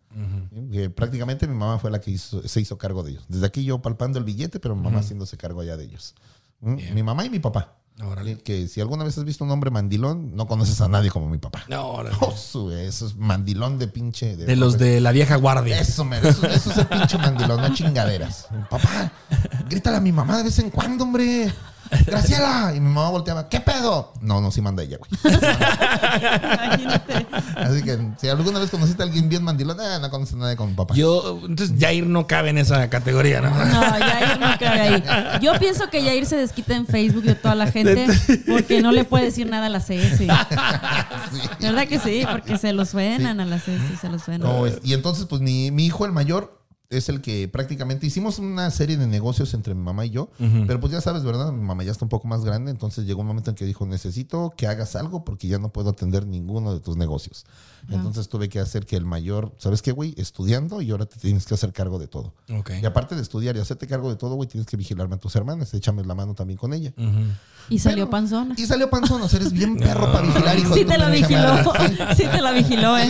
Prácticamente mi mamá fue la que hizo- se hizo cargo de ellos. Desde aquí yo palpando el billete, pero mi mamá haciéndose cargo allá de ellos. ¿Mm? Mi mamá y mi papá. Órale. Que si alguna vez has visto un hombre mandilón, no conoces a nadie como mi papá. No, órale. Oh, eso es mandilón de pinche. De los de la vieja guardia. Eso, eso, eso es el pinche mandilón, no chingaderas. Papá, grítale a mi mamá de vez en cuando, hombre. Graciela. Y mi mamá volteaba, ¿qué pedo? No, no, sí manda ella, güey. Imagínate. Así que si alguna vez conociste a alguien bien mandilón, eh, no conoces a nadie como mi papá. Yo, entonces Jair no cabe en esa categoría, ¿no? No, Yair no cabe ahí. Yo pienso que Yair se desquita en Facebook de toda la gente porque no le puede decir nada a la CS. ¿Verdad que sí? Porque se lo suenan a la CS, se lo suenan. No, y entonces, pues mi, mi hijo, el mayor, es el que prácticamente hicimos una serie de negocios entre mi mamá y yo. Pero pues ya sabes, ¿verdad? Mi mamá ya está un poco más grande. Entonces llegó un momento en que dijo: Necesito que hagas algo porque ya no puedo atender ninguno de tus negocios. Entonces tuve que hacer que el mayor, ¿sabes qué, güey? Estudiando y ahora te tienes que hacer cargo de todo. Y aparte de estudiar y hacerte cargo de todo, güey, tienes que vigilarme a tus hermanas. Échame la mano también con ella. Y salió Pero- panzona. Y salió panzona. O sea, eres bien perro para vigilar, hijo Sí de tu te la pinche vigiló. madre. Sí. Sí te la vigiló, ¿eh?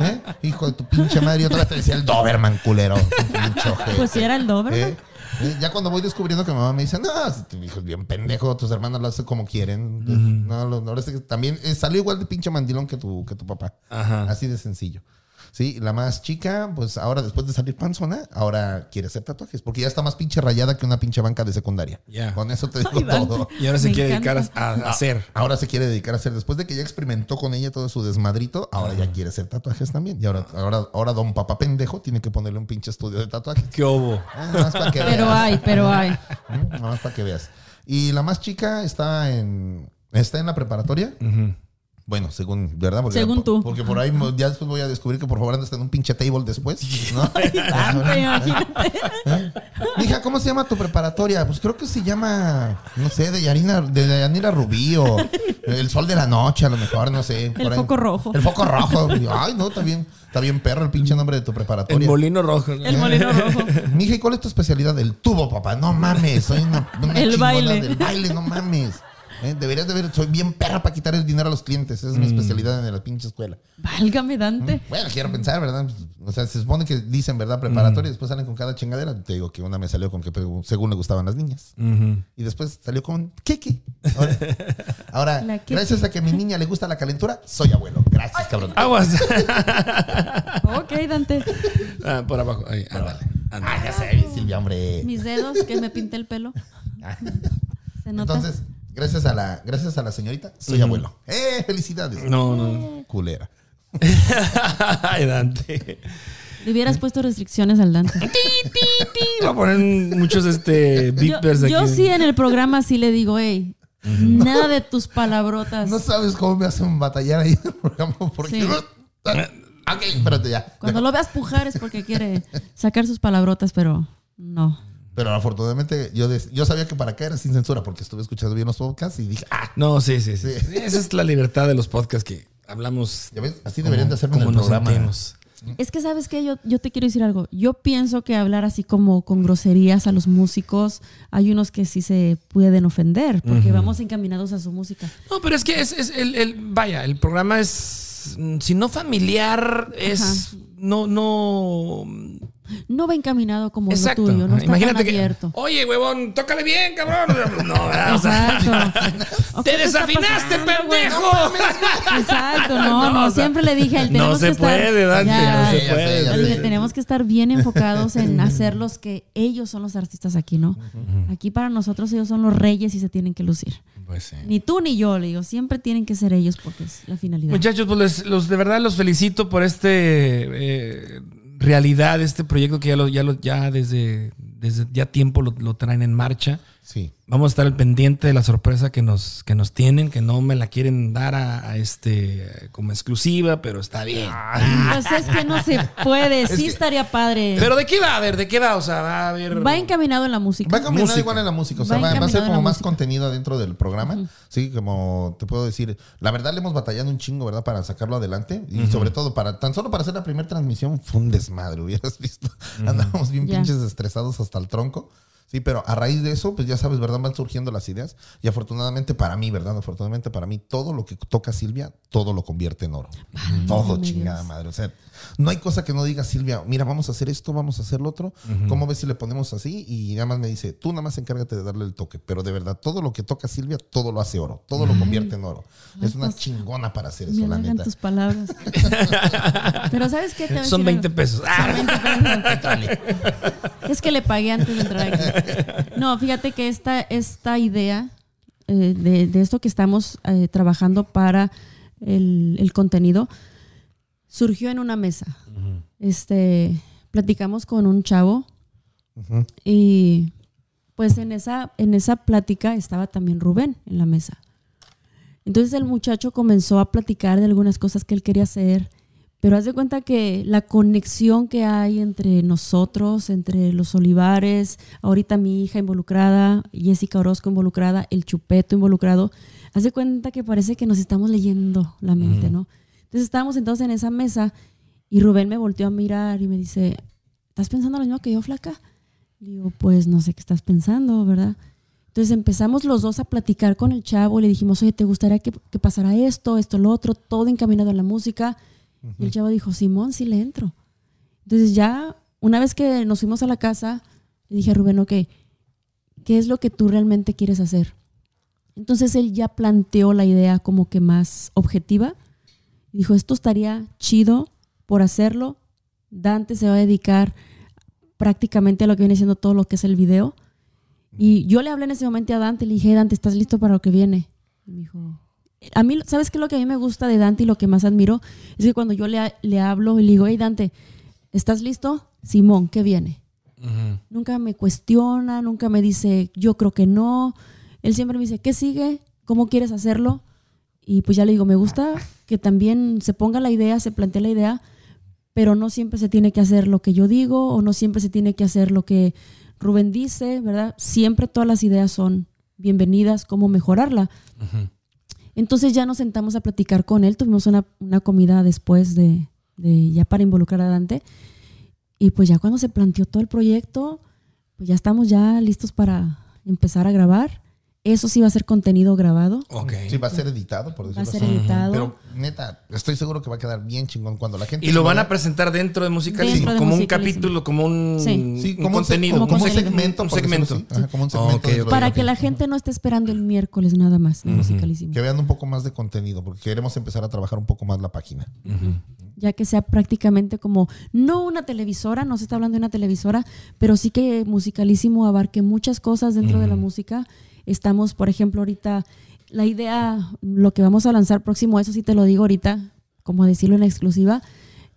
¿Eh? Hijo de tu pinche madre. Y otra vez te decía el Doberman, culero. Pues sí era el Doberman. ¿Eh? Ya cuando voy descubriendo que mi mamá me dice, no, tu hijo es bien pendejo, tus hermanos lo hacen como quieren. No, lo- sí que también eh, salió igual de pinche mandilón que tu, que tu papá. Ajá. Así de sencillo. Sí, la más chica, pues ahora después de salir panzona, ahora quiere hacer tatuajes, porque ya está más pinche rayada que una pinche banca de secundaria. Ya. Con eso te digo Ay, todo. Y ahora se Me quiere dedicar a, a hacer. Ahora se quiere dedicar a hacer, después de que ya experimentó con ella todo su desmadrito, ahora ya quiere hacer tatuajes también. Y ahora, ahora, ahora don papá pendejo tiene que ponerle un pinche estudio de tatuajes. ¿Qué hubo? Ah, Nada más para que Pero veas. hay, pero hay. Nada más para que veas. Y la más chica está en, está en la preparatoria. Bueno, según, ¿verdad? Porque, Según tú. Porque por ahí ya después voy a descubrir que por favor andas en un pinche table después. ¿no? Imagínate. Mija, ¿cómo se llama tu preparatoria? Pues creo que se llama, no sé, de Yanira, de Yanira Rubí o El Sol de la Noche, a lo mejor, no sé. por ahí. foco rojo. El foco rojo. Ay, no, está bien, está bien perro el pinche nombre de tu El preparatoria. molino rojo. ¿no? El molino rojo. Mija, ¿y cuál es tu especialidad? El tubo, papá. No mames, soy una, una El chingona baile. del baile, no mames. Eh, Deberías de ver, soy bien perra para quitar el dinero a los clientes. Esa es Mm. mi especialidad en la pinche escuela. Válgame, Dante. Bueno, quiero pensar, ¿verdad? O sea, se supone que dicen, ¿verdad? Preparatoria y después salen con cada chingadera. Te digo que una me salió con que según le gustaban las niñas. Y después salió con Kiki. Ahora, ahora, La Kiki. gracias a que a mi niña le gusta la calentura, soy abuelo. Gracias, cabrón. Aguas. Ok, Dante. Ah, por abajo. Ahí, ándale. ándale. Ah, ya sé, Silvia, hombre. Mis dedos, que me pinté el pelo. ¿Se nota? Entonces, gracias a la, gracias a la señorita, soy abuelo. ¡Eh! ¡Felicidades! No, no. Culera. Ay, Dante. Le hubieras puesto restricciones al Dante. Voy a poner muchos este Yo, beepers yo aquí. sí en el programa sí le digo, hey, nada de tus palabrotas. No sabes cómo me hacen batallar ahí en el programa porque. Sí. Ok, espérate ya. Cuando lo veas pujar es porque quiere sacar sus palabrotas, pero no. Pero afortunadamente yo, yo sabía que para acá era sin censura porque estuve escuchando bien los podcasts y dije, ah, No, sí, sí, sí, Sí. Esa es la libertad de los podcasts que hablamos. ya ves, así deberían de hacerlo en como el nos programa. sentimos. Es que, ¿sabes qué? Yo, yo te quiero decir algo. Yo pienso que hablar así como con groserías a los músicos, hay unos que sí se pueden ofender porque vamos encaminados a su música. No, pero es que es, es el, el- vaya, el programa es, mm, si no familiar, es, no, no, No va encaminado como exacto. lo tuyo, no está Imagínate tan que, abierto. oye, huevón, tócale bien, cabrón. No, Exacto. ¿O te desafinaste, pendejo. Exacto, no, no, No, o sea, siempre le dije a él, no tenemos se que estar, puede, Dante, Ya, no se Ya sé, puede. ya le dije, sé. tenemos que estar bien enfocados en hacer los que ellos son los artistas aquí, ¿no? Aquí para nosotros ellos son los reyes y se tienen que lucir. Pues sí. Ni tú ni yo, le digo, siempre tienen que ser ellos porque es la finalidad. Muchachos, pues les- los, de verdad los felicito por este eh, realidad, este proyecto que ya, lo, ya, lo, ya desde, desde ya tiempo lo, lo traen en marcha. Sí. Vamos a estar al pendiente de la sorpresa que nos, que nos tienen, que no me la quieren dar a, a este como exclusiva, pero está bien. Pues es que no se puede, sí que- estaría padre. Pero ¿de qué va a ver? ¿De qué va? O sea, va a haber... va encaminado en la música. Va caminando Música. igual en la música, o sea, Va va, va a encaminado ser como más música. contenido dentro del programa. Sí, como te puedo decir, la verdad le hemos batallado un chingo, ¿verdad? Para sacarlo adelante y sobre todo para, tan solo para hacer la primera transmisión fue un desmadre, hubieras visto. Andábamos bien pinches estresados hasta el tronco. Sí, pero a raíz de eso, pues ya sabes, ¿verdad? Van surgiendo las ideas. Y afortunadamente para mí, ¿verdad? Afortunadamente para mí, todo lo que toca Silvia, todo lo convierte en oro. todo chingada Dios. madre. O sea, no hay cosa que no diga Silvia, mira, vamos a hacer esto, vamos a hacer lo otro. ¿Cómo ves si le ponemos así? Y nada más me dice, tú nada más encárgate de darle el toque. Pero de verdad, todo lo que toca Silvia, todo lo hace oro. Todo lo convierte en oro. Es una chingona para hacer Me eso, la neta. tus palabras. Pero ¿sabes qué? Te Son decir 20 algo. pesos. Ah, Son 20 pesos. Es que le pagué antes de entrar aquí. No, fíjate que esta, esta idea eh, de, de esto que estamos eh, trabajando para el, el contenido surgió en una mesa. Este, platicamos con un chavo y pues en esa, en esa plática estaba también Rubén en la mesa. Entonces el muchacho comenzó a platicar de algunas cosas que él quería hacer, pero haz de cuenta que la conexión que hay entre nosotros, entre los Olivares, ahorita mi hija involucrada, Jessica Orozco involucrada, el Chupeto involucrado, haz de cuenta que parece que nos estamos leyendo la mente, ¿no? Entonces estábamos sentados en esa mesa y Rubén me volteó a mirar y me dice, ¿estás pensando lo mismo que yo, flaca? Digo, pues no sé qué estás pensando, ¿verdad? Entonces empezamos los dos a platicar con el chavo, le dijimos, oye, ¿te gustaría que, que pasara esto, esto, lo otro, todo encaminado a la música? Y el chavo dijo, Simón, sí le entro. Entonces ya, una vez que nos fuimos a la casa, le dije a Rubén, ok, ¿qué es lo que tú realmente quieres hacer? Entonces él ya planteó la idea como que más objetiva. Dijo, esto estaría chido por hacerlo, Dante se va a dedicar prácticamente a lo que viene siendo todo lo que es el video. Y yo le hablé en ese momento a Dante, le dije, "Hey, Dante, ¿estás listo para lo que viene? Y me dijo, a mí, ¿sabes qué es lo que a mí me gusta de Dante y lo que más admiro? Es que cuando yo le, le hablo y le digo, hey Dante, ¿estás listo? Simón, ¿qué viene? Nunca me cuestiona, nunca me dice, yo creo que no. Él siempre me dice, ¿qué sigue? ¿Cómo quieres hacerlo? Y pues ya le digo, me gusta que también se ponga la idea, se plantee la idea, pero no siempre se tiene que hacer lo que yo digo o no siempre se tiene que hacer lo que Rubén dice, ¿verdad? Siempre todas las ideas son bienvenidas, cómo mejorarla. Entonces ya nos sentamos a platicar con él, tuvimos una, una comida después de, de ya para involucrar a Dante. Y pues ya cuando se planteó todo el proyecto, pues ya estamos ya listos para empezar a grabar. Eso sí va a ser contenido grabado. Ok. Sí, va a ser editado, por Va a decirlo ser así. editado. Pero neta, estoy seguro que va a quedar bien chingón cuando la gente. Y lo van a presentar dentro de Musicalismo, Dentro de como un capítulo, como un, Sí. Como un, contenido. como, como un segmento. Un decirlo segmento. así. Ajá, como un segmento. Para que la gente no esté esperando el miércoles nada más, de musicalísimo. Que vean un poco más de contenido, porque queremos empezar a trabajar un poco más la página. ya que sea prácticamente como, no una televisora, no se está hablando de una televisora, pero sí que musicalísimo abarque muchas cosas dentro de la música. Estamos, por ejemplo, ahorita, la idea, lo que vamos a lanzar próximo, eso sí te lo digo ahorita, como decirlo en exclusiva,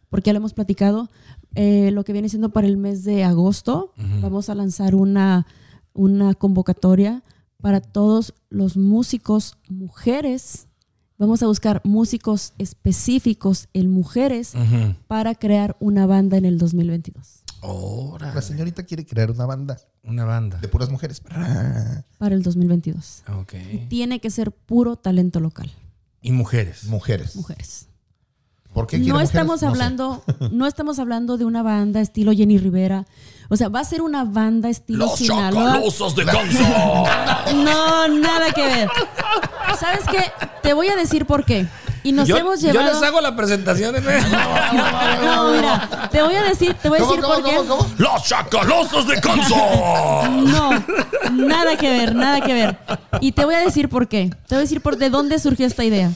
porque ya lo hemos platicado, eh, lo que viene siendo para el mes de agosto, vamos a lanzar una, una convocatoria para todos los músicos mujeres. Vamos a buscar músicos específicos en mujeres para crear una banda en el 2022. Ahora, La señorita quiere crear una banda una banda. de puras mujeres. Para el 2022. Ok. Tiene que ser puro talento local, Y mujeres. Mujeres. mujeres. ¿Por qué quiere No mujeres? estamos No sé. hablando, no estamos hablando de una banda estilo Jenny Rivera. O sea, va a ser una banda estilo Los Sinaloa. de Kansas. No, nada que ver. ¿Sabes qué? Te voy a decir por qué. Y nos yo, hemos yo llevado. les hago la presentación. ¿eh? No, mira, te voy a decir, te voy a ¿Cómo, decir cómo, por qué. cómo, cómo? Los chacalosos de Kansas. No, nada que ver, nada que ver. Y te voy a decir por qué. Te voy a decir por de dónde surgió esta idea.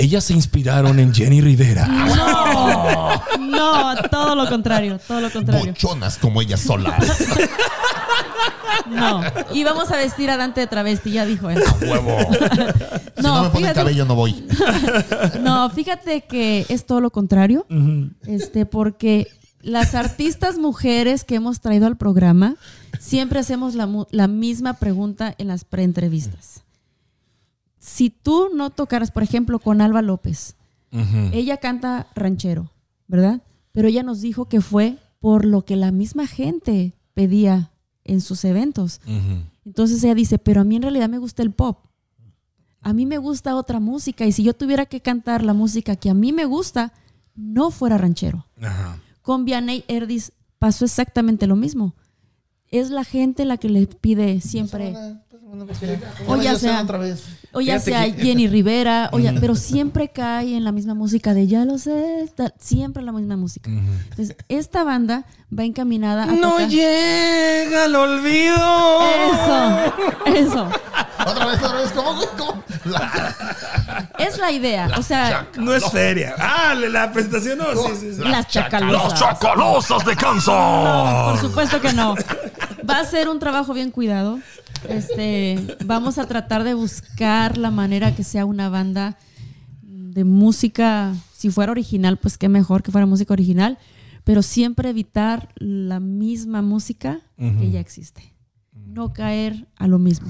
Ellas se inspiraron en Jenny Rivera. No, no, todo lo contrario, todo lo contrario. Bochonas como ellas solas. No. Y vamos a vestir a Dante de travesti, ya dijo él. Huevo. si no, No, me ponen fíjate, cabello, no voy. no, fíjate que es todo lo contrario. Este, porque las artistas mujeres que hemos traído al programa siempre hacemos la, la misma pregunta en las preentrevistas. Si tú no tocaras, por ejemplo, con Alba López, ella canta ranchero, ¿verdad? Pero ella nos dijo que fue por lo que la misma gente pedía en sus eventos. Entonces ella dice, pero a mí en realidad me gusta el pop. A mí me gusta otra música y si yo tuviera que cantar la música que a mí me gusta, no fuera ranchero. Ajá. Con Vianney Erdis pasó exactamente lo mismo. Es la gente la que le pide siempre, O ya sea- otra vez. O ya Fíjate sea que- Jenny Rivera, o ya- pero siempre cae en la misma música de ya lo sé, siempre la misma música. Entonces, esta banda va encaminada a No tocar- llega al olvido. Eso, eso. Otra vez, otra vez. ¿Cómo? ¿Cómo? La- Es la idea. O sea, No es feria. Ah, la presentación no. Sí, sí, sí. las chacalosas. chacalosos de Kansas. Por supuesto que no. Va a ser un trabajo bien cuidado. Este, vamos a tratar de buscar la manera que sea una banda de música. Si fuera original, pues qué mejor que fuera música original. Pero siempre evitar la misma música que ya existe. No caer a lo mismo.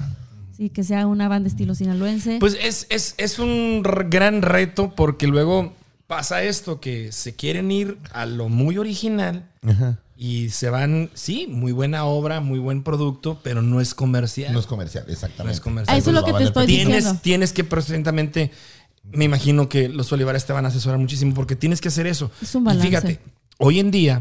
Sí, que sea una banda estilo sinaloense. Pues es, es, es un gran reto porque luego pasa esto, que se quieren ir a lo muy original y se van, sí, muy buena obra, muy buen producto, pero no es comercial. No es comercial, exactamente. No es comercial. Ah, eso es lo que te estoy tienes, diciendo. tienes que presentemente, me imagino que los Olivares te van a asesorar muchísimo porque tienes que hacer eso. Es un Y balance. fíjate, hoy en día,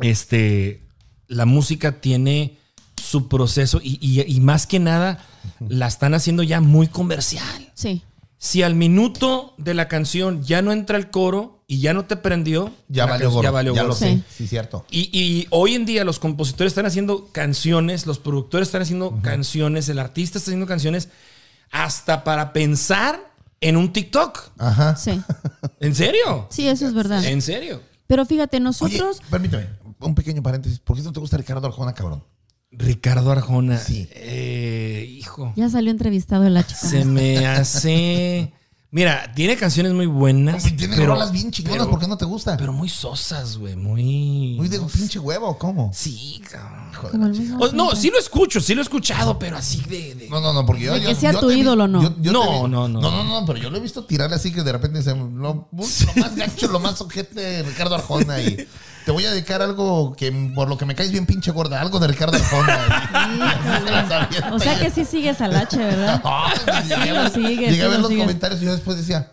este, la música tiene su proceso y, y- y más que nada la están haciendo ya muy comercial. sí. Si al minuto de la canción ya no entra el coro y ya no te prendió, Ya la valió gorro. ya valió Ya gorro. lo sé. Sí. Sí, cierto. Y, y hoy en día los compositores están haciendo canciones, los productores están haciendo canciones, el artista está haciendo canciones hasta para pensar en un TikTok. Ajá. Sí, ¿En serio? sí, eso es verdad. ¿En serio? Pero fíjate, Oye, nosotros, permítame, un pequeño paréntesis. ¿Por qué no te gusta Ricardo Arjona, cabrón? Ricardo Arjona. Sí. Eh, hijo. ya salió entrevistado el chica. Se me hace. Mira, tiene canciones muy buenas. Tiene pero, rolas bien chingonas, pero- ¿por qué no te gusta? Pero muy sosas, güey. Muy. Muy de un pinche huevo, ¿cómo? Sí, cabrón. O- no, sí lo escucho, sí lo he escuchado, pero así de. de- No, no, no, porque yo. De yo- que sea yo tu vi- ídolo, no. yo- yo te No, vi- no, no. No, no, no, pero yo lo he visto tirarle así que de repente se. Lo, lo más gacho, lo más ojete Ricardo Arjona. Y te voy a dedicar algo que por lo que me caes bien pinche gorda, algo de Ricardo Arjona. O sea que sí sigues al H, ¿verdad? Ay, llegué a lo ver- sigues, llegué sí a ver lo los comentarios y yo después decía.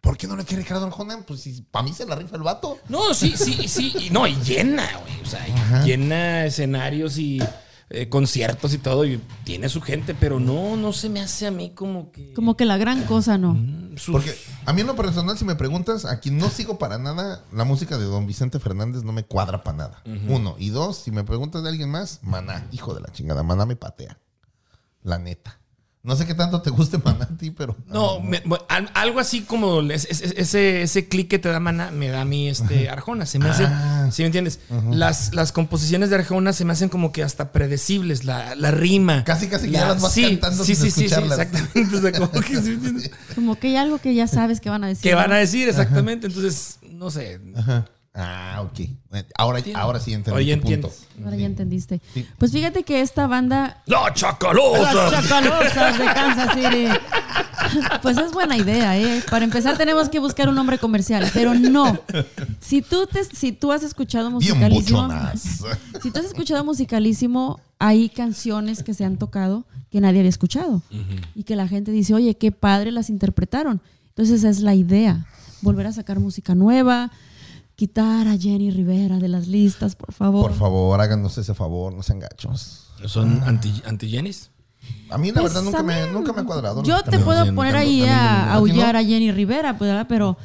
¿Por qué no le quiere Ricardo Arjona? Pues si para mí se la rifa el vato. No, sí, sí, sí. Y no, y llena, güey. O sea, llena escenarios y eh, conciertos y todo. Y tiene su gente, pero no, no se me hace a mí como que. Como que la gran cosa, ¿no? sus- Porque a mí en lo personal, si me preguntas, a quien no sigo para nada, la música de Don Vicente Fernández no me cuadra para nada. Uno. Y dos, si me preguntas de alguien más, Maná, hijo de la chingada, Maná me patea. La neta. No sé qué tanto te guste Maná a ti, pero... No, me- me- al- algo así como es- es- es- ese, ese clic que te da Mana, me da a mí este Arjona. Se me hace, Ah. ¿sí me entiendes? las, las composiciones de Arjona se me hacen como que hasta predecibles, la, la rima. Casi, casi que la- ya las vas sí, cantando sí, sin sí, sí, sí, escucharlas. exactamente. O sea, como que, ¿sí me entiendes? Como que hay algo que ya sabes que van a decir. ¿Qué van a decir exactamente? Entonces, no sé. Ajá. Ah, ok. Ahora, ahora sí entendí punto. entiendes. Ahora ya entendiste. Sí. Pues fíjate que esta banda ¡La chacalosa! Las Chacalosas de Kansas City. Pues es buena idea, ¿eh? Para empezar tenemos que buscar un nombre comercial, pero no. Si tú, te, si tú has escuchado Bien musicalísimo, si tú has escuchado musicalísimo, hay canciones que se han tocado que nadie había escuchado y que la gente dice, oye, qué padre las interpretaron. Entonces esa es la idea, volver a sacar música nueva, quitar a Jenny Rivera de las listas, por favor. Por favor, háganos ese favor, no sean gachos. ¿Son anti, anti-Jenis? A mí, la Pues, verdad, nunca me, nunca me ha cuadrado. Yo te puedo poner ahí a aullar a Jenny Rivera, pues, pero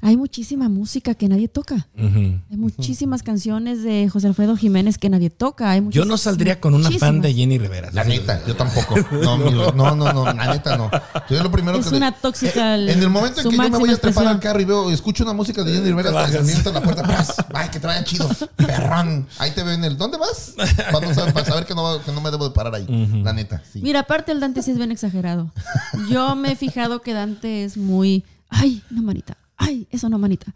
hay muchísima música que nadie toca. Hay muchísimas canciones de José Alfredo Jiménez que nadie toca. Hay Yo no saldría con una fan de. Jenny Rivera. La neta, yo tampoco. No, no, no, no, la neta no. Yo lo primero Es que una tóxica En en el momento en que yo me voy a trepar al carro y veo, escucho una música de Jenny Rivera, hasta que se en la puerta, ¡pras! ¡Ay, que te vaya chido! ¡Perrón! Ahí te veo en el. ¿Dónde vas? Para, saber- para saber que no, va- que no me debo de parar ahí. La neta, sí. Mira, aparte el Dante sí es bien exagerado. Yo me he fijado que Dante es muy... Ay, no, manita. Ay, eso no, manita.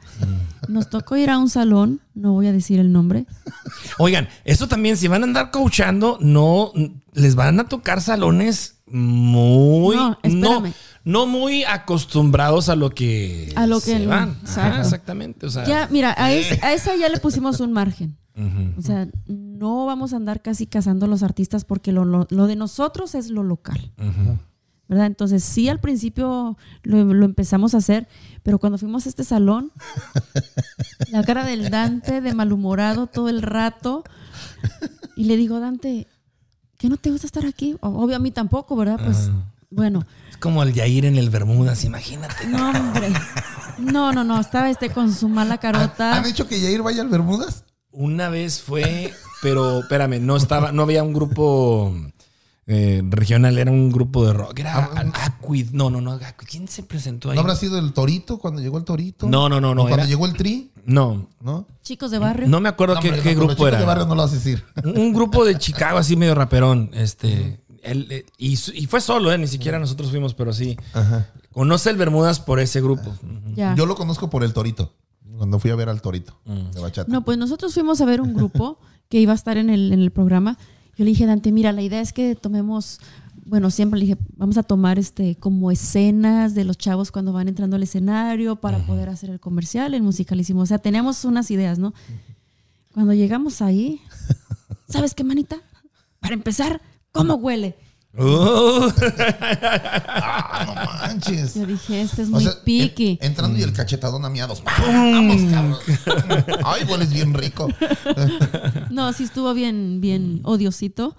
Nos tocó ir a un salón, no voy a decir el nombre, Oigan, eso también, si van a andar coachando, no les van a tocar salones muy No, no, espérame. no muy acostumbrados a lo que A lo que- se van. Ajá, exacto. exactamente. O sea, Ya, mira, a, es- a esa ya le pusimos un margen. O sea, no vamos a andar casi cazando a los artistas porque lo, lo- lo de nosotros es lo local. ¿Verdad? Entonces, sí, al principio lo, lo empezamos a hacer, pero cuando fuimos a este salón, la cara del Dante de malhumorado todo el rato. Y le digo, Dante, ¿qué no te gusta estar aquí? Obvio, a mí tampoco, ¿verdad? Pues, bueno, es como el Yair en el Bermudas, imagínate. no, hombre. No, no, no, estaba este con su mala carota. ¿Han hecho que Jair vaya al Bermudas? Una vez fue, pero espérame, no estaba, no había un grupo eh, regional, era un grupo de rock. Era Aquid. No, no, no. Aquid. ¿Quién se presentó ahí? ¿No habrá sido el Torito cuando llegó el Torito? No, no, no, no, ¿O Cuando era- llegó el Tri, No, ¿no? Chicos de barrio. no me acuerdo No, qué, hombre, qué no, los grupo chicos era. de barrio no lo vas a decir. Un grupo de Chicago así medio raperón. Este. él, eh, y, fue solo, ¿eh? Ni siquiera nosotros fuimos, pero sí. Conoce el Bermudas por ese grupo. Ya. Yo lo conozco por el Torito. Cuando fui a ver al Torito de bachata. No, pues nosotros fuimos a ver un grupo que iba a estar en el, en el programa. Yo le dije, Dante, mira, la idea es que tomemos, bueno, siempre le dije, vamos a tomar este como escenas de los chavos cuando van entrando al escenario para poder hacer el comercial, el musicalísimo. O sea, teníamos unas ideas, ¿no? Cuando llegamos ahí, ¿sabes qué, manita? Para empezar, ¿cómo huele? Uh, Ah, no manches. Yo dije, este es O muy sea, piqui. en- entrando y el cachetadón a miados. Vamos, cabrón. Ay, hueles bien rico. No, sí estuvo bien, bien odiosito.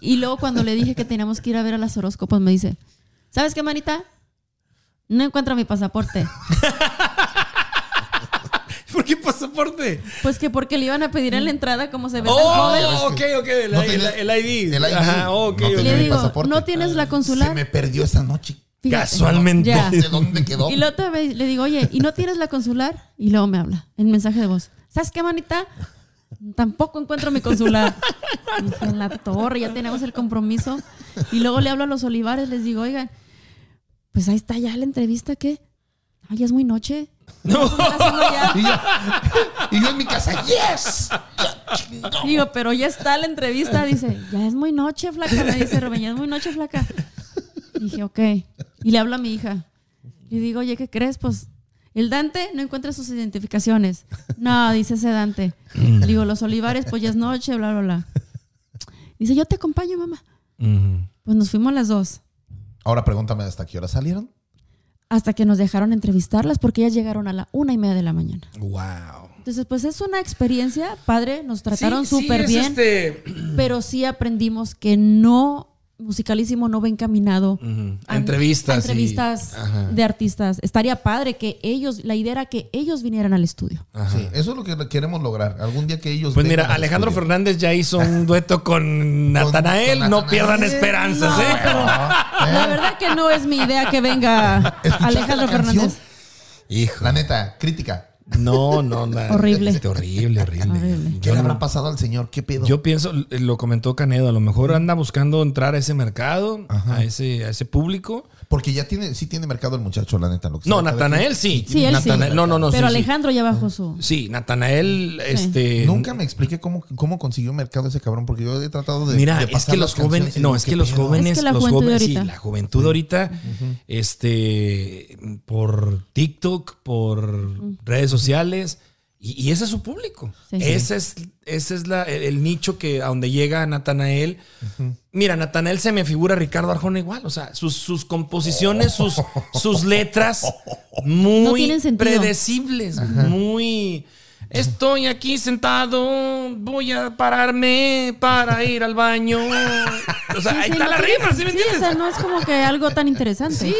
Y luego cuando le dije que teníamos que ir a ver a las horóscopos, me dice, ¿sabes qué, manita? No encuentro mi pasaporte. ¿Por qué pasaporte? Pues que porque le iban a pedir en la entrada como se ve. Oh, ok, ok. El, No el- tenía- el ID. El ID. Ajá, ok. No Le digo, pasaporte. ¿no tienes la Se consular? me perdió esa noche. Fíjate. Casualmente. Ya. ¿De dónde quedó? Y luego otra vez le digo, oye, ¿y no tienes la consular? Y luego me habla en mensaje de voz. ¿Sabes qué, manita? Tampoco encuentro mi consular. Dije, en la torre, ya tenemos el compromiso. Y luego le hablo a los olivares, les digo, oigan, pues ahí está ya la entrevista, ¿qué? Ay, ya es muy noche. No. Ya. Y yo, y yo en mi casa, ¡yes! Digo, pero ya está la entrevista. Dice, ya es muy noche, flaca. Me dice Rubén, ya es muy noche, flaca. Dije, ok. Y le hablo a mi hija. Y digo, oye, ¿qué crees? Pues el Dante no encuentra sus identificaciones. No, dice ese Dante. Le digo, los olivares, pues ya es noche, bla, bla, bla. Dice, yo te acompaño, mamá. Pues nos fuimos las dos. Ahora pregúntame hasta qué hora salieron. Hasta que nos dejaron entrevistarlas porque ellas llegaron a la una y media de la mañana. Wow. Entonces, pues es una experiencia padre. Nos trataron Sí, sí, súper es bien. este- pero sí aprendimos que no musicalísimo no va encaminado. A entrevistas a entrevistas de artistas estaría padre que ellos la idea era que ellos vinieran al estudio Ajá. Sí, eso es lo que queremos lograr. Algún día que ellos. Pues mira, al Alejandro estudio. Fernández ya hizo un dueto con Natanael. no pierdan esperanzas, No, ¿eh? la verdad que no es mi idea que venga ¿Escuchaste Alejandro? Fernández Hijo. La neta, crítica. No, no, no. Horrible. Este, horrible, horrible. Horrible. ¿Qué Yo, le habrá pasado al señor? ¿Qué pedo? yo pienso, lo comentó Canedo, a lo mejor anda buscando entrar a ese mercado, a ese, a ese público. Porque ya tiene, sí tiene mercado el muchacho, la neta. Lo que No, Natanael sí. Sí, él sí. No, no, no. pero sí, sí. Alejandro ya bajó su Sí, Natanael, este. Nunca me expliqué cómo, cómo consiguió mercado ese cabrón, porque yo he tratado de. Mira, de es que los jóvenes, no, es ¿qué que los jóvenes, Es que la los juventud jóvenes, sí, la juventud ahorita, este, por TikTok, por redes sociales, y, y ese es su público. Sí. Ese es, ese es la- el, el nicho que a donde llega Natanael. Mira, Natanael se me figura a Ricardo Arjona igual, o sea, sus, sus composiciones, sus, sus letras, muy No predecibles, muy... Estoy aquí sentado, voy a pararme para ir al baño. O sea, Sí, ahí sí, está no la rima, ¿sí me sí, entiendes? o sea, no es como que algo tan interesante.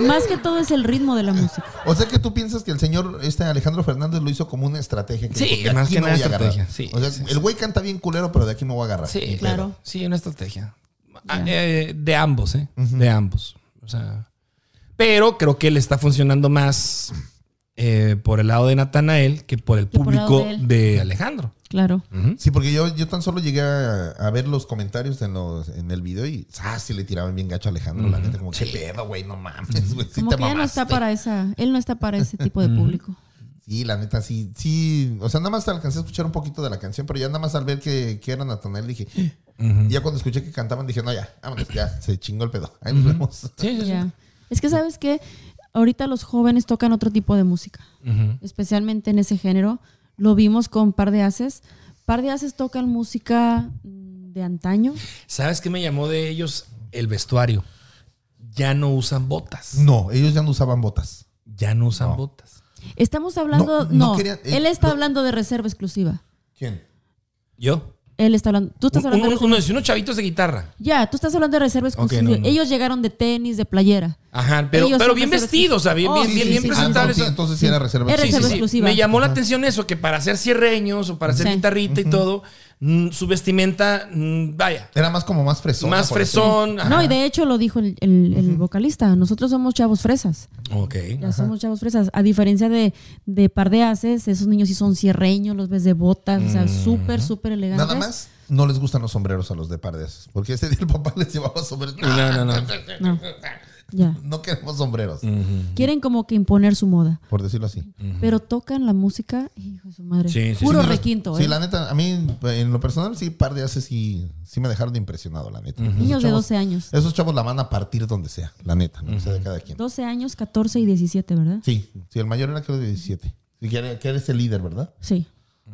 Más que todo es el ritmo de la música. O sea que tú piensas que el señor este Alejandro Fernández lo hizo como una estrategia. Que Sí, dijo, "De más aquí que me nada voy a agarrar". estrategia, sí, o sea, sí, el güey canta bien culero, pero de aquí me voy a agarrar. Sí, claro. Sí, una estrategia. Ah, eh, de ambos, ¿eh? De ambos. O sea, pero creo que le está funcionando más eh, por el lado de Natanael que por el por público de Alejandro. Claro. Sí, porque yo, yo tan solo llegué a, a ver los comentarios en, los, en el video y ah, sí le tiraban bien gacho a Alejandro, la neta, como que pedo, güey, no mames, güey, sí Como te que no mamaste". está para esa, él no está para ese tipo de público. Sí, la neta, sí, sí. O sea, nada más alcancé a escuchar un poquito de la canción, pero ya nada más al ver que, que era Natanael dije, y ya cuando escuché que cantaban dije, no, ya, vámonos, ya, se chingó el pedo. Ahí nos vemos. Sí, sí, sí. Ya. Es que sabes que ahorita los jóvenes tocan otro tipo de música, especialmente en ese género. Lo vimos con Par de Haces. Par de Haces tocan música mm, de antaño. ¿Sabes qué me llamó de ellos? El vestuario. Ya no usan botas. No, ellos ya no usaban botas. Ya no usan No. botas. Estamos hablando, No, no, no querían- eh, él está hablando de reserva exclusiva. ¿Quién? ¿Yo? Él está hablando, tú estás Un- hablando de un- reserva- unos, chavitos de guitarra. Ya, tú estás hablando de reserva exclusiva. no, no. Ellos llegaron de tenis, de playera. Ajá, pero, Ellos pero bien vestidos, o sea, bien, Oh, bien, sí, bien, sí, bien sí, sí. Ah, presentables. entonces, sí era reserva. Es Sí, sí, reserva sí. exclusiva. Me llamó la atención eso, que para hacer cierreños o para hacer Sí. guitarrita y todo, mm, su vestimenta, mm, vaya, Era más como más fresón. más fresón. ajá. No, y de hecho lo dijo el, el- el vocalista. Nosotros somos chavos fresas. Ok. Ya somos chavos fresas. A diferencia de, de par de haces, esos niños sí son cierreños, los ves de botas, o sea, súper, súper elegantes. Nada más no les gustan los sombreros a los de Pardes. Porque ese día el papá les llevaba sombreros. No, No, no, no. No. Ya. no queremos sombreros. Quieren como que imponer su moda. Por decirlo así. Pero tocan la música, hijo de su madre. Sí, sí, Puro Sí, requinto, Sí, ¿eh? la neta, a mí en lo personal sí, par de haces sí, sí me dejaron impresionado, la neta. Niños de chavos- 12 años. Esos chavos la van a partir donde sea, la neta, no sé de cada quien. 12 años, 14 y 17, ¿verdad? Sí, sí, el mayor era creo de 17. Y que, era- que eres el líder, ¿verdad? Sí.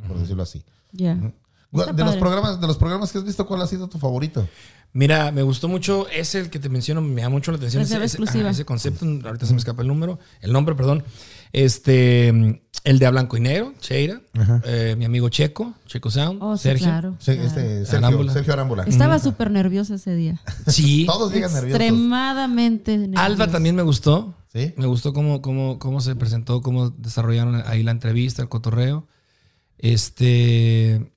Por decirlo así. Ya. De los programas, de los programas que has visto, ¿cuál ha sido tu favorito? Mira, me gustó mucho ese el que te menciono, me da mucho la atención ese, exclusiva. ese concepto, ahorita se me escapa el número, el nombre, perdón. Este, el de a blanco y negro, Cheira, eh, mi amigo Checo, Checo Sound, Oh, sí, Sergio. claro. Se- claro. este, Sergio, Arámbula. Sergio Arámbula. Estaba súper nerviosa ese día. Sí. Todos llegan nerviosos. Extremadamente nerviosa. Alba también me gustó. Sí. Me gustó cómo, cómo, cómo se presentó, cómo desarrollaron ahí la entrevista, el cotorreo. Este.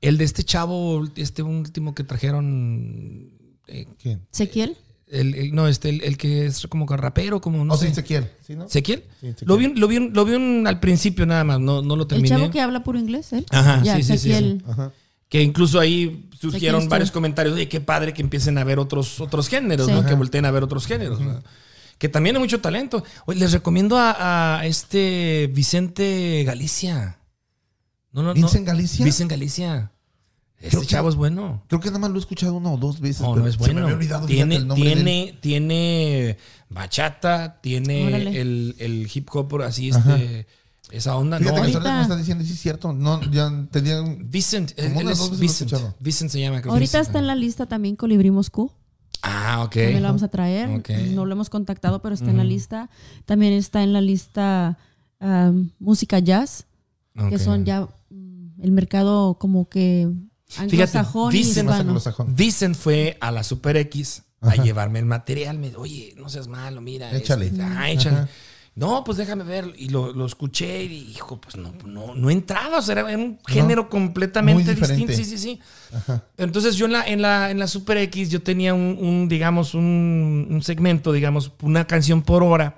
El de este chavo, este último que trajeron. eh, ¿Quién? ¿Ezequiel? El, el- no, este, el, el que es como rapero, como no No sé. sé, Ezequiel. ¿Sí, no? Sí, Ezequiel. Lo vi, lo vi, lo vi un- al principio nada más, no, no lo El terminé. chavo que habla puro inglés, ¿eh? Ajá, ya, sí, sí, sí. Ajá. Que incluso ahí surgieron varios comentarios, oye, qué padre que empiecen a ver otros, otros géneros, Sí. ¿no? Que volteen a ver otros géneros. ¿no? Que también hay mucho talento. Oye, les recomiendo a, a este Vicente Galicia. No, no, no. ¿Vincent Galicia? Vicente Galicia. Este Creo que- chavo es bueno. Creo que nada más lo he escuchado una o dos veces. No, pero no es se bueno. me había olvidado tiene, el nombre de él. tiene, bachata, tiene el, el hip hop así, este, esa onda. Fíjate no, que ahorita me estás diciendo, sí es cierto. No, ya tenían. Vicent, Como él es Vicent. escuchado. Vicent se llama. creo. Ahorita Vicent. está en la lista también Colibrí Moscú. Ah, ok. También lo vamos a traer. Ok. No lo hemos contactado, pero está en la lista. También está en la lista um, música jazz, que son ya el mercado como que Fíjate, anglosajón y hispano. anglosajón. Vicent fue a la Super X Ajá. a llevarme el material. Me dijo, oye, no seas malo, mira. Échale. este, ah, échale. Ajá. No, pues déjame ver. Y lo, lo escuché y hijo, pues no, no, no entraba. O sea, era un género completamente distinto. Sí, sí, sí. Entonces yo en la, en la, en la Super X yo tenía un, un, digamos, un, un segmento, digamos, una canción por hora.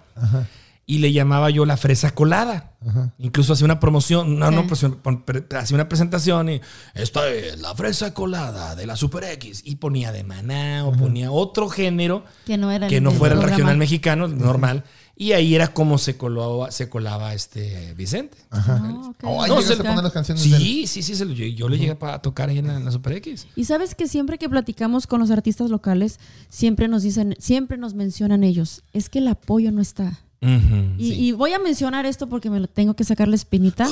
Y le llamaba yo la fresa colada. Incluso hacía una promoción, no, no, Sí. pues, pre- hacía una presentación y esta es la fresa colada de la Super X. Y ponía de maná o ponía otro género Que no era que no fuera el regional mexicano, normal. Y ahí era como se colaba, se colaba este Vicente. Ah, ok. Oh, ahí No, se- a poner las canciones. Sí, sí, sí, se lo- yo, yo le llegué a tocar ahí en la, en la Super X. Y sabes que siempre que platicamos con los artistas locales, siempre nos dicen, siempre nos mencionan ellos, es que el apoyo no está. Y voy a mencionar esto porque me lo tengo que sacar la espinita.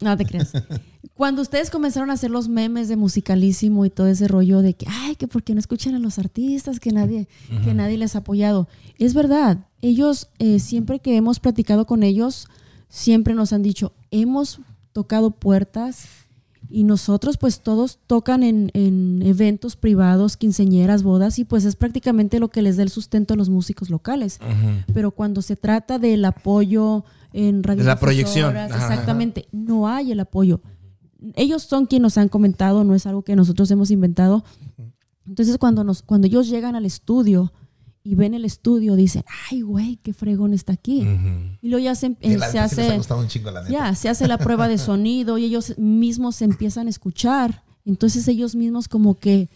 No te creas. Cuando ustedes comenzaron a hacer los memes de musicalísimo y todo ese rollo de que, ay, que porque no escuchan a los artistas, que nadie, que nadie les ha apoyado. Es verdad, ellos, eh, siempre que hemos platicado con ellos, siempre nos han dicho, hemos tocado puertas y nosotros pues todos tocan en, en eventos privados, quinceñeras, bodas y pues es prácticamente lo que les da el sustento a los músicos locales. Pero cuando se trata del apoyo en radio la proyección. Ajá. exactamente, no hay el apoyo. Ellos son quienes nos han comentado, no es algo que nosotros hemos inventado. Entonces cuando, nos, cuando ellos llegan al estudio y ven el estudio, dicen, ay, güey, qué fregón está aquí. Y luego ya se, Que eh, se hace... ha chingo, la neta. Ya, se hace la prueba de sonido y ellos mismos se empiezan a escuchar. Entonces ellos mismos como que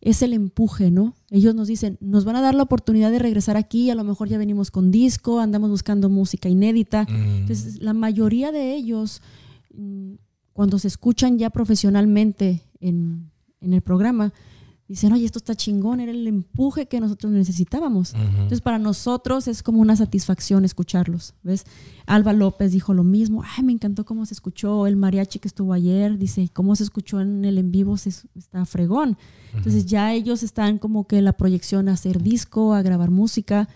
es el empuje, ¿no? Ellos nos dicen, nos van a dar la oportunidad de regresar aquí, a lo mejor ya venimos con disco, andamos buscando música inédita. Entonces la mayoría de ellos, mm, cuando se escuchan ya profesionalmente en, en el programa, dicen, oye, esto está chingón, era el empuje que nosotros necesitábamos. Entonces, para nosotros es como una satisfacción escucharlos, ¿ves? Alba López dijo lo mismo, ay, me encantó cómo se escuchó el mariachi que estuvo ayer, dice, cómo se escuchó en el en vivo, se, está fregón. Entonces, ya ellos están como que la proyección a hacer disco, a grabar música,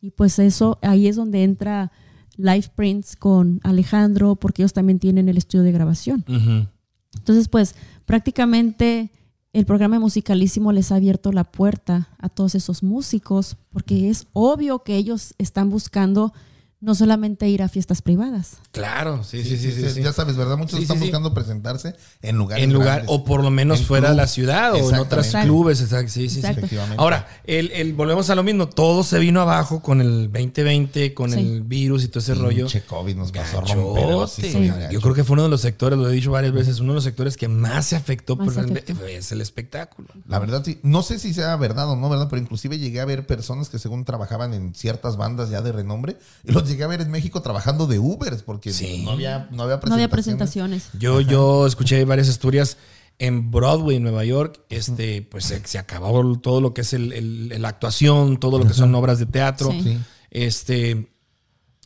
y pues eso, ahí es donde entra Live Prints con Alejandro, porque ellos también tienen el estudio de grabación. Ujú. Entonces, pues prácticamente el programa Musicalísimo les ha abierto la puerta a todos esos músicos, porque es obvio que ellos están buscando no solamente ir a fiestas privadas. Claro, sí, sí, sí, sí. sí. Ya sabes, ¿verdad? Muchos están sí. buscando presentarse en lugares En lugar, grandes. o por lo menos En fuera de la ciudad o en otros clubes. exacto, Sí, sí, sí. Exacto. Efectivamente. Ahora, el, el- volvemos a lo mismo. Todo se vino abajo con el 2020, con Sí. el virus y todo ese rollo. Pinche COVID nos pasó romper. así, Sí. sí, Yo creo que fue uno de los sectores, lo he dicho varias veces, uno de los sectores que más se afectó Más por se el- afectó. es el espectáculo. La verdad, sí. No sé si sea verdad o no, ¿verdad? Pero inclusive llegué a ver personas que según trabajaban en ciertas bandas ya de renombre y los llegué a ver en México trabajando de Ubers porque Sí. no, había, no había presentaciones. No había presentaciones. Yo, yo escuché varias historias en Broadway, en Nueva York. Este, pues se, se acabó todo lo que es el, el- la actuación, todo lo que son obras de teatro. Sí. Este.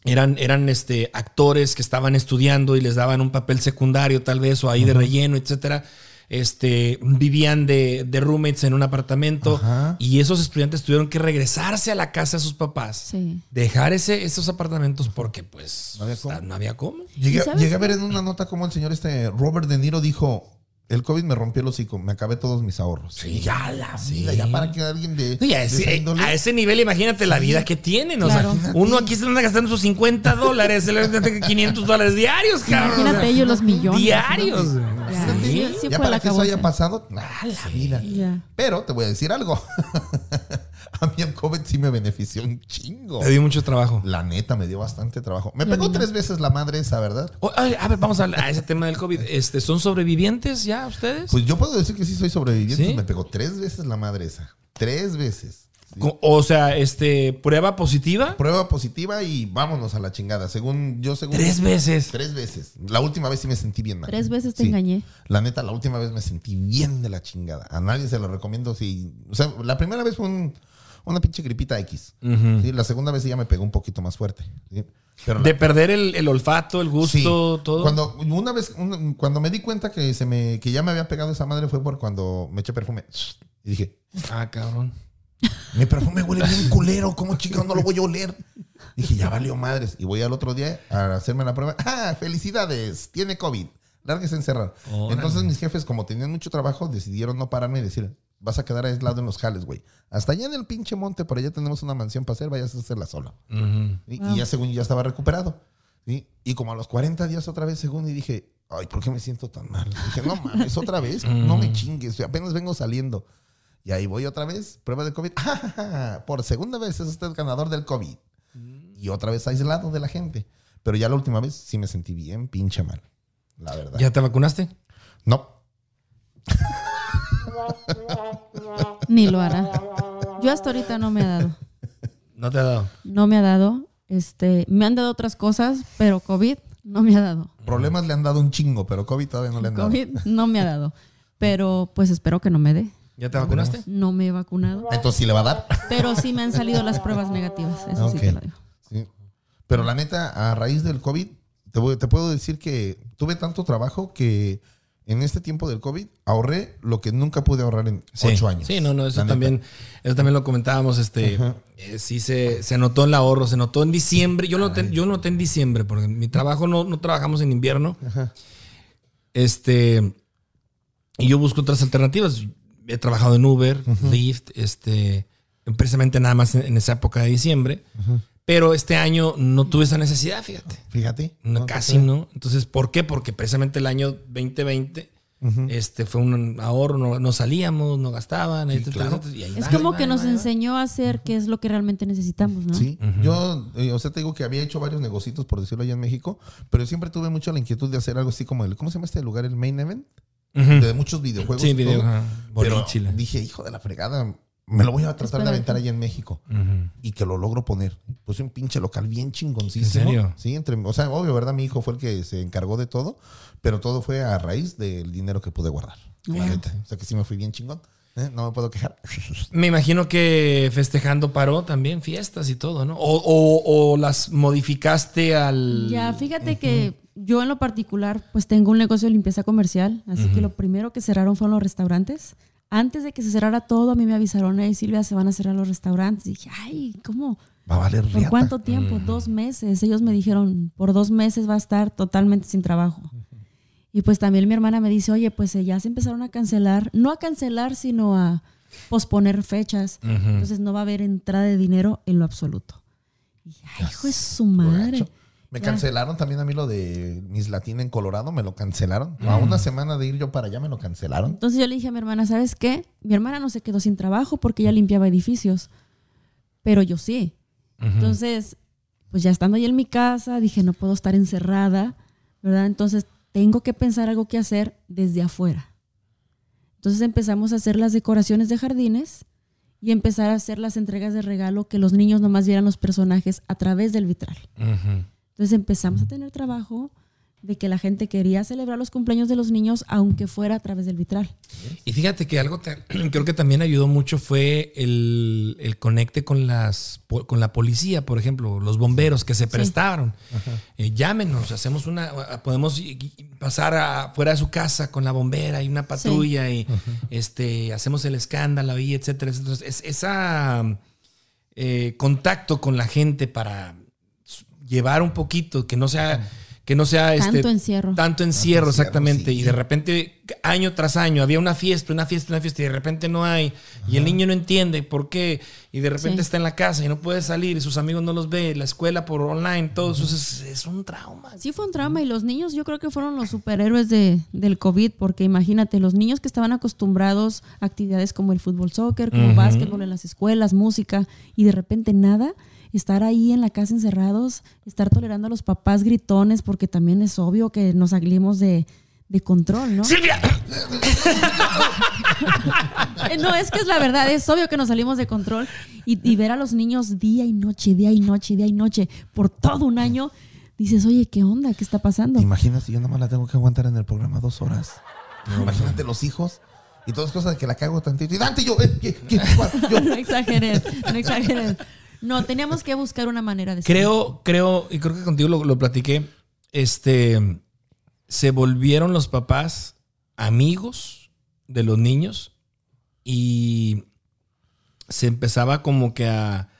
Eran, eran este, actores que estaban estudiando y les daban un papel secundario, tal vez, o ahí de relleno, etcétera. Este, vivían de, de roommates en un apartamento Ajá. y esos estudiantes tuvieron que regresarse a la casa de sus papás, Sí. dejar ese, esos apartamentos porque pues No había cómo. no había cómo. Llegué, ¿Y sabes llegué a ver en una nota como el señor este Robert De Niro dijo, el COVID me rompió el hocico, me acabé todos mis ahorros. Sí. ya la Sí. vida, ya para que alguien de, No, y a, ese, esa índole- a ese nivel, imagínate la vida que tienen. O Claro. sea, uno aquí se anda gastando sus 50 dólares, él anda gastando 500 dólares diarios, cabrón. Imagínate O sea, ellos los millones. Diarios. Ya, Sí. sí, sí ya fue para que eso haya pasado, ah, la vida. Ya. Pero te voy a decir algo. a mí el COVID sí me benefició un chingo. Te dio mucho trabajo. La neta, me dio bastante trabajo. Me pegó tres veces la madre esa, ¿verdad? Ay, a ver, vamos a, a ese tema del COVID. Este, ¿Son sobrevivientes ya ustedes? Pues yo puedo decir que sí soy sobreviviente. ¿Sí? Me pegó tres veces la madre esa. Tres veces. Sí. O sea, este, prueba positiva. Prueba positiva y vámonos a la chingada. Según yo, según. Tres veces. Tres veces. La última vez sí me sentí bien mal. Tres veces te Sí. engañé. La neta, la última vez me sentí bien de la chingada. A nadie se lo recomiendo. Si, o sea, la primera vez fue un- una pinche gripita X. ¿sí? La segunda vez ya me pegó un poquito más fuerte. ¿sí? Pero la- De perder el, el olfato, el gusto, Sí. todo. Cuando una vez, un- cuando me di cuenta que se me, que ya me había pegado esa madre fue por cuando me eché perfume. Y dije, Ah, cabrón. mi perfume huele bien culero, ¿cómo chingado no lo voy a oler? Dije, ya valió madres. Y voy al otro día a hacerme la prueba. ¡Ah, felicidades! Tiene COVID. Lárguese a encerrar. Entonces mis jefes, como tenían mucho trabajo, decidieron no pararme y decir, vas a quedar aislado en los jales, güey. Hasta allá en el pinche monte, por allá tenemos una mansión para hacer, vayas a hacerla sola. Y ya según yo ya estaba recuperado. ¿sí? Y como a los 40 días otra vez, según, y dije, ay, ¿por qué me siento tan mal? Dije, no mames, otra vez, no me chingues, apenas vengo saliendo. Y ahí voy otra vez, prueba de COVID. Por segunda vez es usted ganador del COVID. Y otra vez aislado de la gente. Pero ya la última vez sí me sentí bien pinche mal. La verdad. ¿Ya te vacunaste? No. Ni lo hará. Yo hasta ahorita no me ha dado. No te ha dado. No me ha dado. Este, me han dado otras cosas, pero COVID no me ha dado. Problemas le han dado un chingo, pero COVID todavía no le han dado. COVID no me ha dado. Pero pues espero que no me dé. ¿Ya te vacunaste? No me he vacunado. Entonces sí le va a dar. Pero sí me han salido las pruebas negativas. Eso sí Ok. te lo digo. Sí. Pero la neta, a raíz del COVID, te, voy- te puedo decir que tuve tanto trabajo que en este tiempo del COVID ahorré lo que nunca pude ahorrar en Sí. ocho años. Sí, no, no, eso también, eso también lo comentábamos, este, eh, sí se, se notó el ahorro, se notó en diciembre, yo lo noté, yo noté en diciembre, porque en mi trabajo no, no trabajamos en invierno, este, y yo busco otras alternativas, he trabajado en Uber, Lyft, este, precisamente nada más en, en esa época de diciembre, pero este año no tuve esa necesidad, fíjate. Fíjate. No, ¿no? casi no. Entonces, ¿por qué? Porque precisamente el año 2020 este, fue un ahorro, no, no salíamos, no gastaban. Sí, etcétera, claro. etcétera, y ahí Es va, como que va, nos enseñó a hacer qué es lo que realmente necesitamos, ¿no? Sí, yo, eh, o sea, te digo que había hecho varios negocios, por decirlo allá en México, pero siempre tuve mucho la inquietud de hacer algo así como el, ¿cómo se llama este lugar? El Main Event, de muchos videojuegos. Sí, video. Pero la- dije, hijo de la fregada, me lo voy a tratar de para aventar allá en México. Ujú. y que lo logro poner. Puse un pinche local bien chingoncísimo. ¿En serio? Sí, entre, o sea, obvio, ¿verdad? Mi hijo fue el que se encargó de todo, pero todo fue a raíz del dinero que pude guardar. Neta. O sea que sí me fui bien chingón. ¿eh? No me puedo quejar. Me imagino que festejando paró también fiestas y todo, ¿no? O, o- o las modificaste al. Ya, fíjate que yo en lo particular, pues tengo un negocio de limpieza comercial, así que lo primero que cerraron fueron los restaurantes. Antes de que se cerrara todo, a mí me avisaron, hey Silvia, se van a cerrar los restaurantes. Y dije, ay, ¿cómo? Va a valer ¿Por riata. cuánto tiempo? Dos meses. Ellos me dijeron, por dos meses va a estar totalmente sin trabajo. Y pues también mi hermana me dice, oye, pues eh, ya se empezaron a cancelar, no a cancelar, sino a posponer fechas. Entonces no va a haber entrada de dinero en lo absoluto. Y dije, ay, hijo de su madre. Me cancelaron también a mí lo de Miss Latina en Colorado, me lo cancelaron. Mm. A una semana de ir yo para allá me lo cancelaron. Entonces yo le dije a mi hermana, ¿sabes qué? Mi hermana no se quedó sin trabajo porque ella limpiaba edificios, pero yo sí. Entonces, pues ya estando ahí en mi casa, dije, no puedo estar encerrada, ¿verdad? Entonces tengo que pensar algo que hacer desde afuera. Entonces empezamos a hacer las decoraciones de jardines y empezar a hacer las entregas de regalo que los niños nomás vieran los personajes a través del vitral. Ujú. Entonces empezamos a tener trabajo de que la gente quería celebrar los cumpleaños de los niños aunque fuera a través del vitral. Y fíjate que algo ta- creo que también ayudó mucho fue el, el conecte con las po- con la policía, por ejemplo, los bomberos que se prestaron. Eh, llámenos, hacemos una, podemos pasar a- fuera de su casa con la bombera y una patrulla y este hacemos el escándalo ahí, etcétera, etcétera. Es, esa eh, contacto con la gente para llevar un poquito, que no sea que no sea este, Tanto encierro. Tanto encierro, exactamente. sí. Y de repente, año tras año, había una fiesta, una fiesta, una fiesta, y de repente no hay. Y el niño no entiende por qué. Y de repente Sí. está en la casa y no puede salir, y sus amigos no los ve, la escuela por online, todo eso es, es un trauma. Sí fue un trauma y los niños yo creo que fueron los superhéroes de, del COVID porque imagínate, los niños que estaban acostumbrados a actividades como el fútbol, soccer, como básquetbol en las escuelas, música y de repente nada, estar ahí en la casa encerrados, estar tolerando a los papás gritones porque también es obvio que nos salimos de, de control, ¿no? Silvia, Eh, No, es que es la verdad, es obvio que nos salimos de control y, y ver a los niños día y noche, día y noche, día y noche, por todo un año, dices, oye, ¿qué onda? ¿Qué está pasando? ¿Te imaginas si yo nada más la tengo que aguantar en el programa dos horas? Imagínate los hijos y todas cosas de que la cago tantito. Y Dante, yo, eh, ¿qué, qué, cuál? yo. no exageres, no exageres. No, teníamos que buscar una manera de creo, creo, y creo que contigo lo, lo platiqué, este, se volvieron los papás amigos de los niños y se empezaba como que a,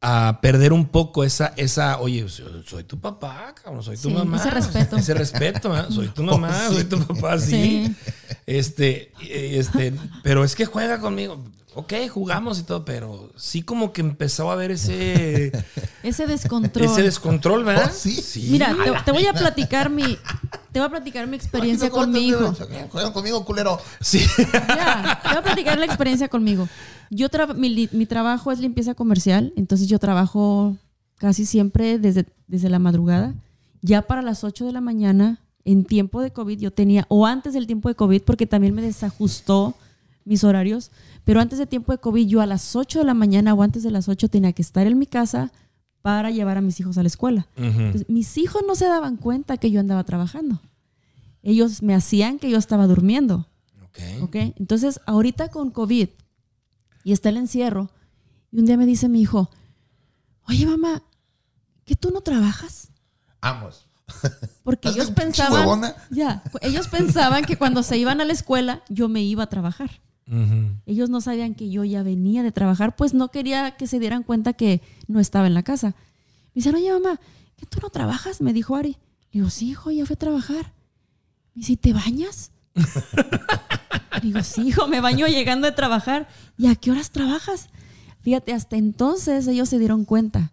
a perder un poco esa, esa, oye, soy, tu papá, cabrón, soy tu Sí, mamá. ese respeto. Ese respeto, ¿eh? soy tu mamá, Oh, sí. soy tu papá, sí. Sí. Este, este, pero es que juega conmigo. Ok, jugamos y todo, pero sí como que empezó a haber ese, Ese descontrol. ese descontrol, ¿verdad? Oh, sí. Mira, te, te voy a platicar mi, te voy a platicar mi experiencia con mi hijo. Juegan conmigo, culero. Sí. Ya, te voy a platicar la experiencia conmigo. Yo tra- mi, mi trabajo es limpieza comercial, entonces yo trabajo casi siempre desde, desde la madrugada. Ya para las 8 de la mañana, en tiempo de COVID, yo tenía, o antes del tiempo de COVID, porque también me desajustó mis horarios, pero antes de tiempo de COVID, yo a las 8 de la mañana o antes de las 8 tenía que estar en mi casa para llevar a mis hijos a la escuela. Entonces, mis hijos no se daban cuenta que yo andaba trabajando. Ellos me hacían que yo estaba durmiendo. Ok. ¿Ok? Entonces, ahorita con COVID y está el encierro, y un día me dice mi hijo, oye mamá, ¿que tú no trabajas? Vamos. Porque ellos pensaban, ya, ellos pensaban que cuando se iban a la escuela yo me iba a trabajar. Ellos no sabían que yo ya venía de trabajar, pues no quería que se dieran cuenta que no estaba en la casa. Me dicen, oye mamá, ¿que tú no trabajas? Me dijo Ari. Le digo, sí, hijo, ya fui a trabajar. Me dice, ¿y te bañas? Digo, sí, hijo, me baño llegando de trabajar. ¿Y a qué horas trabajas? Fíjate, hasta entonces ellos se dieron cuenta.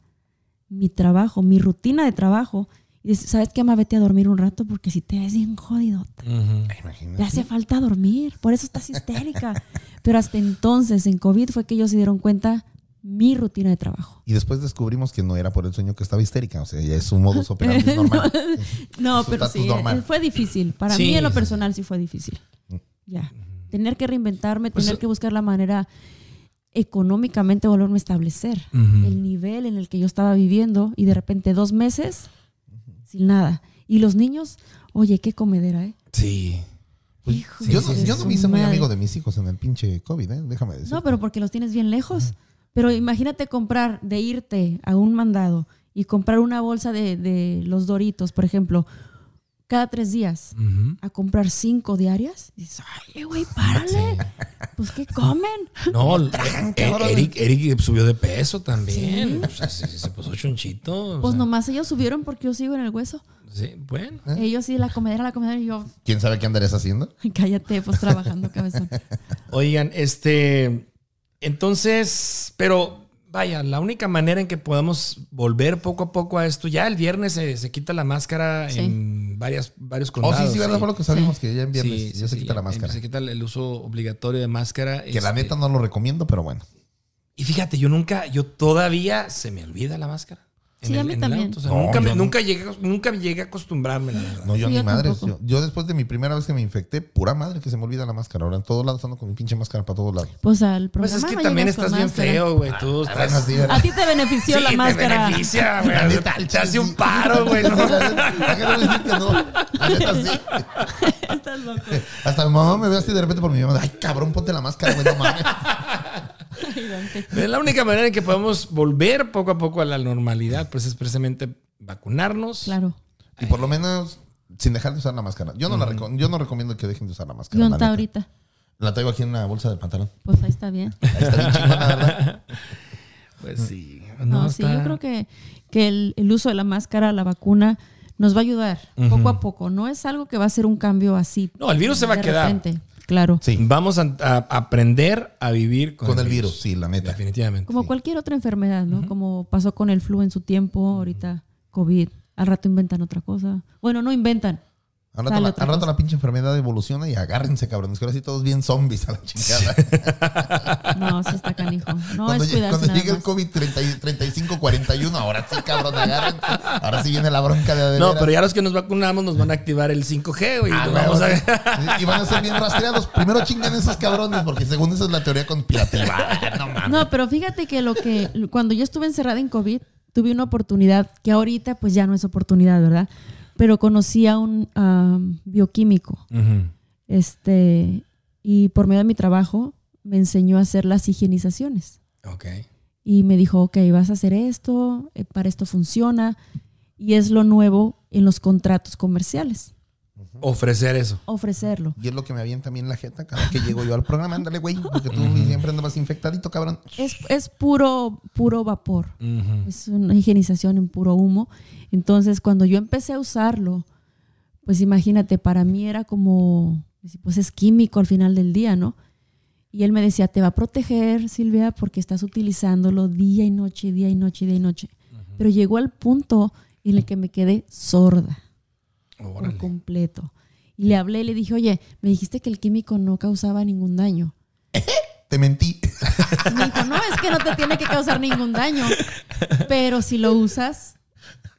Mi trabajo, mi rutina de trabajo. Y dice, ¿sabes qué, mamá? Vete a dormir un rato porque si te ves bien jodidota. Te Imagínate. hace falta dormir, por eso estás histérica. Pero hasta entonces, en COVID, fue que ellos se dieron cuenta mi rutina de trabajo. Y después descubrimos que no era por el sueño que estaba histérica. O sea, ya es su modus operandi normal. No, Su pero sí, normal. eh, fue difícil. Para Sí. mí, en lo personal, sí fue difícil. Ya. Tener que reinventarme, Pues, tener que buscar la manera económicamente volverme a establecer. El nivel en el que yo estaba viviendo y de repente dos meses sin nada. Y los niños, oye, qué comedera, ¿eh? Sí. Pues, Hijo yo, no, yo no me hice muy amigo de mis hijos en el pinche COVID, ¿eh? déjame decir. No, pero porque los tienes bien lejos. Pero imagínate comprar, de irte a un mandado y comprar una bolsa de, de los doritos, por ejemplo, cada tres días, a comprar cinco diarias. Y dices, ay, güey, párale. Pues, ¿qué comen? No, eh, cabrón. Eric, Eric subió de peso también. O sea, se, se puso chonchito. Pues sea, nomás ellos subieron porque yo sigo en el hueso. sí, bueno. Ellos sí, la comedera, la comedera, y yo, ¿Quién sabe qué andarías haciendo? cállate, pues trabajando, cabezón. Oigan, este. Entonces, pero vaya, la única manera en que podamos volver poco a poco a esto, ya el viernes se, se quita la máscara Sí. en varias, varios Oh, condados. sí, sí, ¿verdad? Fue lo que sabíamos que ya en viernes Sí, ya sí, se sí, quita la ya- máscara. Se quita el- uso obligatorio de máscara. Que la este, neta no lo recomiendo, pero bueno. Y fíjate, yo nunca, yo todavía se me olvida la máscara. Sí, el- a mí también. auto. O sea, No, nunca, me- no. nunca, llegué, nunca llegué a acostumbrarme, la verdad. No, yo Sí, ni yo madres. Yo, yo después de mi primera vez que me infecté, pura madre que se me olvida la máscara. Ahora en todos lados ando con mi pinche máscara para todos lados. Pues al Pues programa es que no también estás bien máscara. feo, güey. Tú Bueno, estás... sí, ¿verdad? A ti te benefició la máscara. Te beneficia, güey. Te hace un paro, güey. ¿no? Estás loco. Hasta mi mamá me ve así de repente por mi mamá. Ay, cabrón, ponte la máscara, güey, no mames. Es la única manera en que podemos volver poco a poco a la normalidad, pues es precisamente vacunarnos. Claro. Y por lo menos sin dejar de usar la máscara. Yo no, la yo no recomiendo que dejen de usar la máscara. ¿Y la dónde está ahorita? La traigo aquí en la bolsa del pantalón. Pues ahí está bien. Ahí está bien chingona, ¿verdad? Pues sí. No, sí, está- yo creo que, que el, el uso de la máscara, la vacuna, nos va a ayudar poco a poco. No es algo que va a ser un cambio así. No, el virus se va a quedar. repente. Claro. Sí. Vamos a, a aprender a vivir con, Con el virus, sí, la neta. Definitivamente. Como cualquier otra enfermedad, ¿no? Como pasó con el flu en su tiempo, ahorita COVID. Al rato inventan otra cosa. Bueno, no inventan. Al rato, la, otra al rato cosa. la pinche enfermedad evoluciona y agárrense, cabrones. Que ahora sí todos bien zombies a la chingada. No, sí está canijo. No cuando es llegue, cuando llegue el. COVID 35-41, ahora sí, cabrón, agárrense. Ahora sí viene la bronca de, de No, pero ya los que nos vacunamos nos van a activar el 5G, güey. Ah, a-. Y van a ser bien rastreados. Primero chingan esos cabrones, porque según esa es la teoría conspirativa. No mames. No, pero fíjate que lo que cuando yo estuve encerrada en COVID, tuve una oportunidad que ahorita pues ya no es oportunidad, ¿verdad? Pero conocí a un am, bioquímico, este, y por medio de mi trabajo me enseñó a hacer las higienizaciones. Ok. Y me dijo, ok, vas a hacer esto, eh, para esto funciona, y es lo nuevo en los contratos comerciales, Ofrecer eso. ofrecerlo. Y es lo que me avienta a mí en la jeta cada que llego yo al programa. Ándale, güey, porque tú siempre andabas infectadito, cabrón. Es, es puro, puro vapor. Es una higienización en puro humo. Entonces, cuando yo empecé a usarlo, pues imagínate, para mí era como, pues es químico al final del día, ¿no? Y él me decía, te va a proteger, Silvia, porque estás utilizándolo día y noche, día y noche, día y noche. Pero llegó al punto en el que me quedé sorda por completo. Y le hablé y le dije, oye, me dijiste que el químico no causaba ningún daño. Te mentí. Me dijo, no, es que no te tiene que causar ningún daño. Pero si lo usas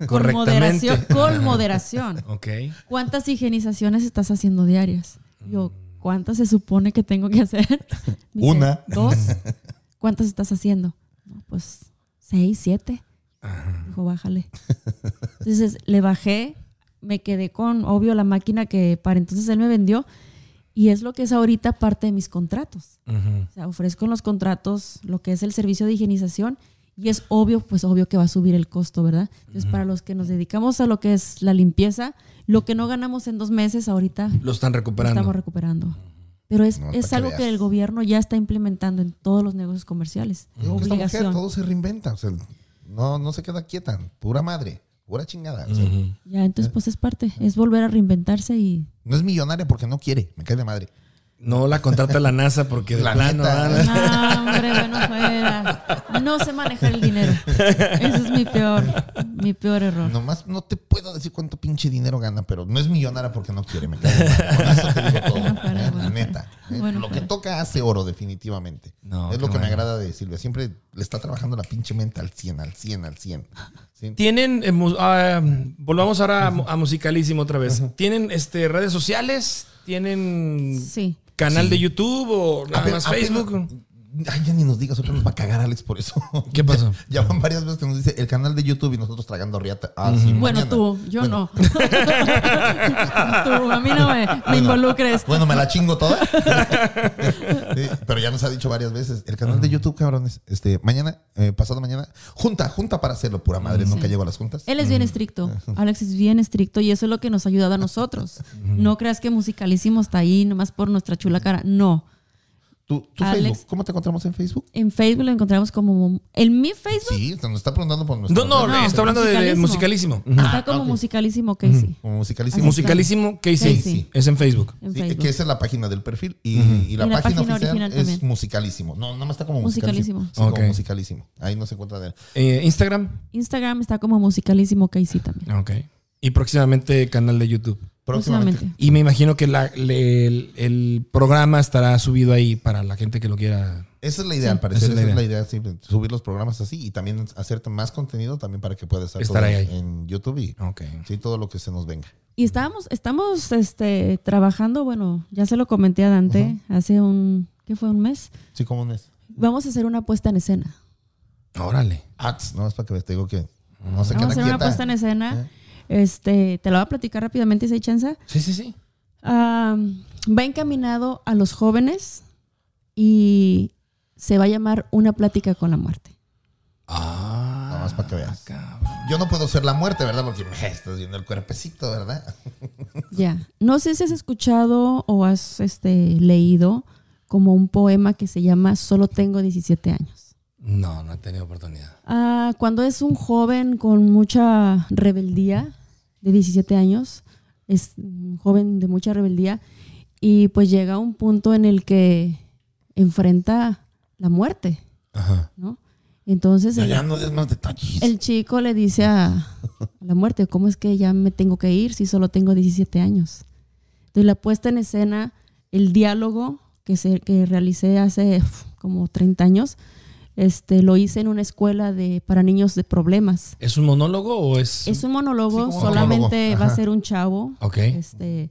con moderación, con moderación. Ok. ¿Cuántas higienizaciones estás haciendo diarias? Yo, ¿cuántas se supone que tengo que hacer? Me dice, Una. Dos. ¿Cuántas estás haciendo? No, pues seis, siete. Dijo, bájale. Entonces le bajé, me quedé con, obvio, la máquina que para entonces él me vendió. Y es lo que es ahorita parte de mis contratos. O sea, ofrezco en los contratos lo que es el servicio de higienización y es obvio, pues obvio que va a subir el costo, ¿verdad? Entonces, para los que nos dedicamos a lo que es la limpieza, lo que no ganamos en dos meses, ahorita Lo están lo recuperando. estamos recuperando. Pero es, No, es que algo que el gobierno ya está implementando en todos los negocios comerciales. Mujer todo se reinventa. O sea, no, no se queda quieta. Pura madre. Pura chingada. O sea, Ya, entonces pues es parte, es volver a reinventarse y... No es millonaria porque no quiere. Me cae de madre. No la contrata la NASA porque de La plano. neta. ah, No, hombre, bueno, fuera. No sé manejar el dinero. Ese es mi peor, mi peor error. Nomás no te puedo decir cuánto pinche dinero gana, pero no es millonaria porque no quiere. Me cae de madre. Con eso te digo todo. Bueno, fuera, eh, la bueno, neta. eh. Bueno, lo que toca hace oro, definitivamente. No, es lo que me agrada de Silvia. Siempre le está trabajando la pinche mente al 100, al 100, al 100. ¿Sí? Tienen, eh, mu- ah, volvamos ahora a, mu- a Musicalísimo otra vez. ¿Tienen este, redes sociales? ¿Tienen Sí. canal de YouTube o nada más Facebook? Ay, ya ni nos digas, otro nos va a cagar Alex por eso. ¿Qué pasó? Ya, ya van varias veces que nos dice el canal de YouTube y nosotros tragando riata. Ah, sí, Bueno, mañana. tú, yo Bueno, no. tú, a mí no me, me Bueno, involucres. Bueno, me la chingo toda. Sí, pero ya nos ha dicho varias veces. El canal de YouTube, cabrones. Este, mañana, eh, pasado mañana, junta, junta para hacerlo, pura madre. Nunca llego a las juntas. Él es bien estricto. Alex es bien estricto y eso es lo que nos ha ayudado a nosotros. No creas que musicalísimo está ahí nomás por nuestra chula cara. No. ¿Tú, tú Alex. Facebook? ¿Cómo te encontramos en Facebook? En Facebook lo encontramos como. En mi Facebook Sí, se nos está preguntando por nuestro. No, no, No, está hablando de Musicalísimo. Está como musicalísimo Casey. Como musicalísimo. Así Musicalísimo Casey. Casey. Es en Facebook. En Sí, Facebook. que esa es la página del perfil y, y la, Y la página, página oficial original es también. musicalísimo. No, no está como musicalísimo. Musicalísimo. Sí, como Ok. musicalísimo. Ahí no se encuentra de él. Eh, Instagram. Instagram está como musicalísimo Casey también. Ok. Y próximamente canal de YouTube. Próximamente. Próximamente. Y me imagino que la- le- el, el programa estará subido ahí para la gente que lo quiera. Esa es la idea, al parecer. esa es la Esa es la idea. sí, subir los programas así y también hacerte más contenido también para que puedas estar, Estar todo ahí, en YouTube y sí, todo lo que se nos venga. Y estábamos, estamos este, trabajando, bueno, ya se lo comenté a Dante hace un, ¿qué fue? ¿Un mes? Sí, como un es. Vamos a hacer una puesta en escena. Órale. Ads, no es para que te digo que no se Vamos a hacer una puesta en escena. Este, te la voy a platicar rápidamente si hay chance. Sí, sí, sí. Ah, va encaminado a los jóvenes y se va a llamar Una plática con la muerte. Ah. Nada más para que veas. cabrón. Yo no puedo ser la muerte, ¿verdad? Porque me estás viendo el cuerpecito, ¿verdad? Ya. No sé si has escuchado o has este, leído como un poema que se llama Solo tengo 17 años. No, no he tenido oportunidad. Ah, cuando es un joven con mucha rebeldía de 17 años, es un joven de mucha rebeldía, y pues llega a un punto en el que enfrenta la muerte, Ajá. ¿no? Entonces Ya, el, no más detalles. el chico le dice a, a la muerte, ¿cómo es que ya me tengo que ir si solo tengo 17 años? Entonces la puesta en escena, el diálogo que, se, que realicé hace como 30 años, este, lo hice en una escuela de, para niños de problemas. ¿Es un monólogo o es.? Es un monólogo, Sí, solamente monólogo. va a ser un chavo. Ok. Este,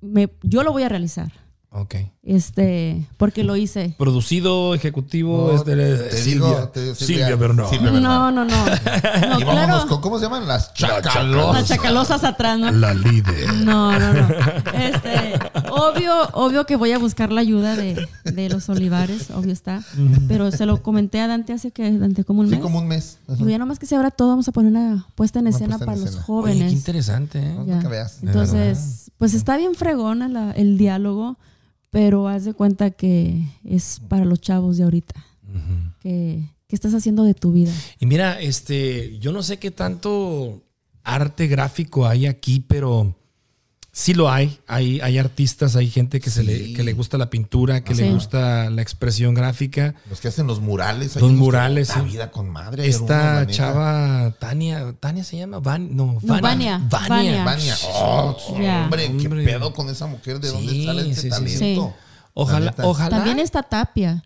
me- yo lo voy a realizar, Ok. este, porque lo hice. Producido, ejecutivo, No, es de te Silvia. digo, te- Silvia Bernal. Silvia No, no, no. No, Y vámonos claro. con, ¿cómo se llaman? Las Las chacalosas. chacalosas atrás, ¿no? La líder. No, no, no. Este, obvio, obvio que voy a buscar la ayuda de, de los olivares, obvio está. Pero se lo comenté a Dante hace que Dante como un Sí, mes. como un mes. Ajá. Digo, ya nomás que se abra todo, vamos a poner una puesta en Una escena puesta en para los escena. Oye, jóvenes. qué interesante, ¿eh? No Ya. que veas. Entonces, pues está bien fregona la- el diálogo, pero haz de cuenta que es para los chavos de ahorita. que, ¿Qué estás haciendo de tu vida? Y mira, este, yo no sé qué tanto arte gráfico hay aquí, pero sí lo hay. Hay, hay artistas, hay gente que, se le, que le gusta la pintura, que Sí. le gusta la expresión gráfica. Los que hacen los murales. Los murales, La sí. vida con madre. Esta chava, Tania, Tania se llama, Van, no, No, Vania, Vania. Vania. Oh, hombre, qué Hombre. pedo con esa mujer. ¿De dónde Sí, sale ese sí, sí, sí. talento? Ojalá, ojalá. También está Tapia.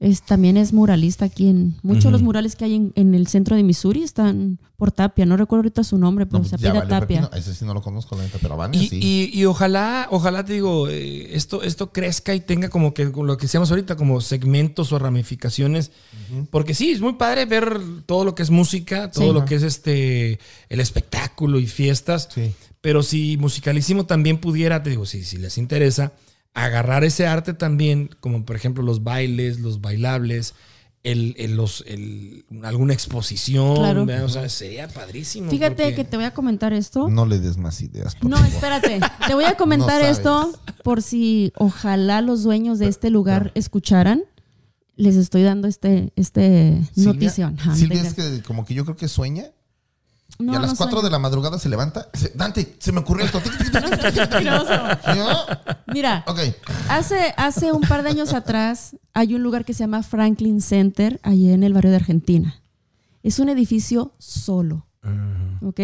Es, también es muralista aquí en muchos de los murales que hay en, en el centro de Missouri están por Tapia. No recuerdo ahorita su nombre, pero No, se valió Tapia. pepino. Ese sí no lo conozco, la neta, pero Vania Y, sí. y- y ojalá, ojalá te digo, eh, esto, esto crezca y tenga como que lo que decíamos ahorita, como segmentos o ramificaciones. Porque sí, es muy padre ver todo lo que es música, todo Sí. lo que es este el espectáculo y fiestas. Sí. Pero si Musicalísimo también pudiera, te digo, si, si les interesa, agarrar ese arte también, como por ejemplo los bailes, los bailables, el, el- los, el- alguna exposición, Claro. ¿verdad? o sea, sería padrísimo. Fíjate porque- que te voy a comentar esto. No le des más ideas, por No, favor. espérate. Te voy a comentar No esto por si ojalá los dueños de este lugar escucharan. Les estoy dando este, este Silvia- notición. Silvia es que como que yo creo que sueña No, y a las no 4 sueño. de la madrugada se levanta. se- Dante, se me ocurrió esto. Mira, hace, hace un par de años atrás hay un lugar que se llama Franklin Center, allí en el barrio de Argentina. Es un edificio solo. ¿Ok?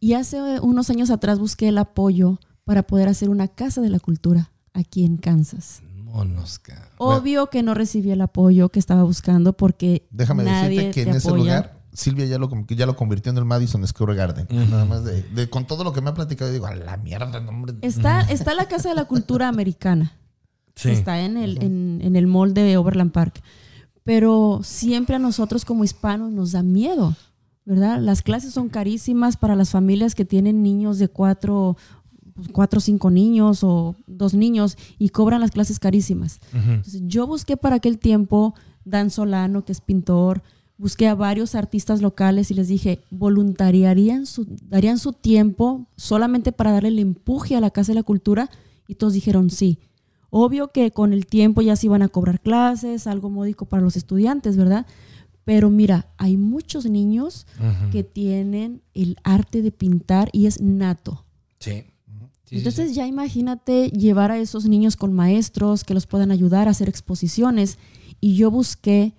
Y hace unos años atrás busqué el apoyo para poder hacer una casa de la cultura aquí en Kansas. Monos, cabrón. Obvio que no recibí el apoyo que estaba buscando porque Déjame nadie decirte que te en ese lugar Silvia ya lo, ya lo convirtió en el Madison Square Garden. Nada más de, de- con todo lo que me ha platicado, digo, a la mierda, no, hombre. Está, está la Casa de la Cultura Americana. Sí. Está en el, en, en el mall de Overland Park. Pero siempre a nosotros como hispanos nos da miedo, ¿verdad? Las clases son carísimas para las familias que tienen niños de cuatro, pues, cuatro o cinco niños o dos niños y cobran las clases carísimas. Entonces, yo busqué para aquel tiempo Dan Solano, que es pintor, busqué a varios artistas locales y les dije, voluntariarían su, darían su tiempo solamente para darle el empuje a la Casa de la Cultura y todos dijeron sí. Obvio que con el tiempo ya se iban a cobrar clases, algo módico para los estudiantes, ¿verdad? Pero mira, hay muchos niños que tienen el arte de pintar y es nato. Sí. Sí, sí, Entonces sí. ya imagínate llevar a esos niños con maestros que los puedan ayudar a hacer exposiciones. Y yo busqué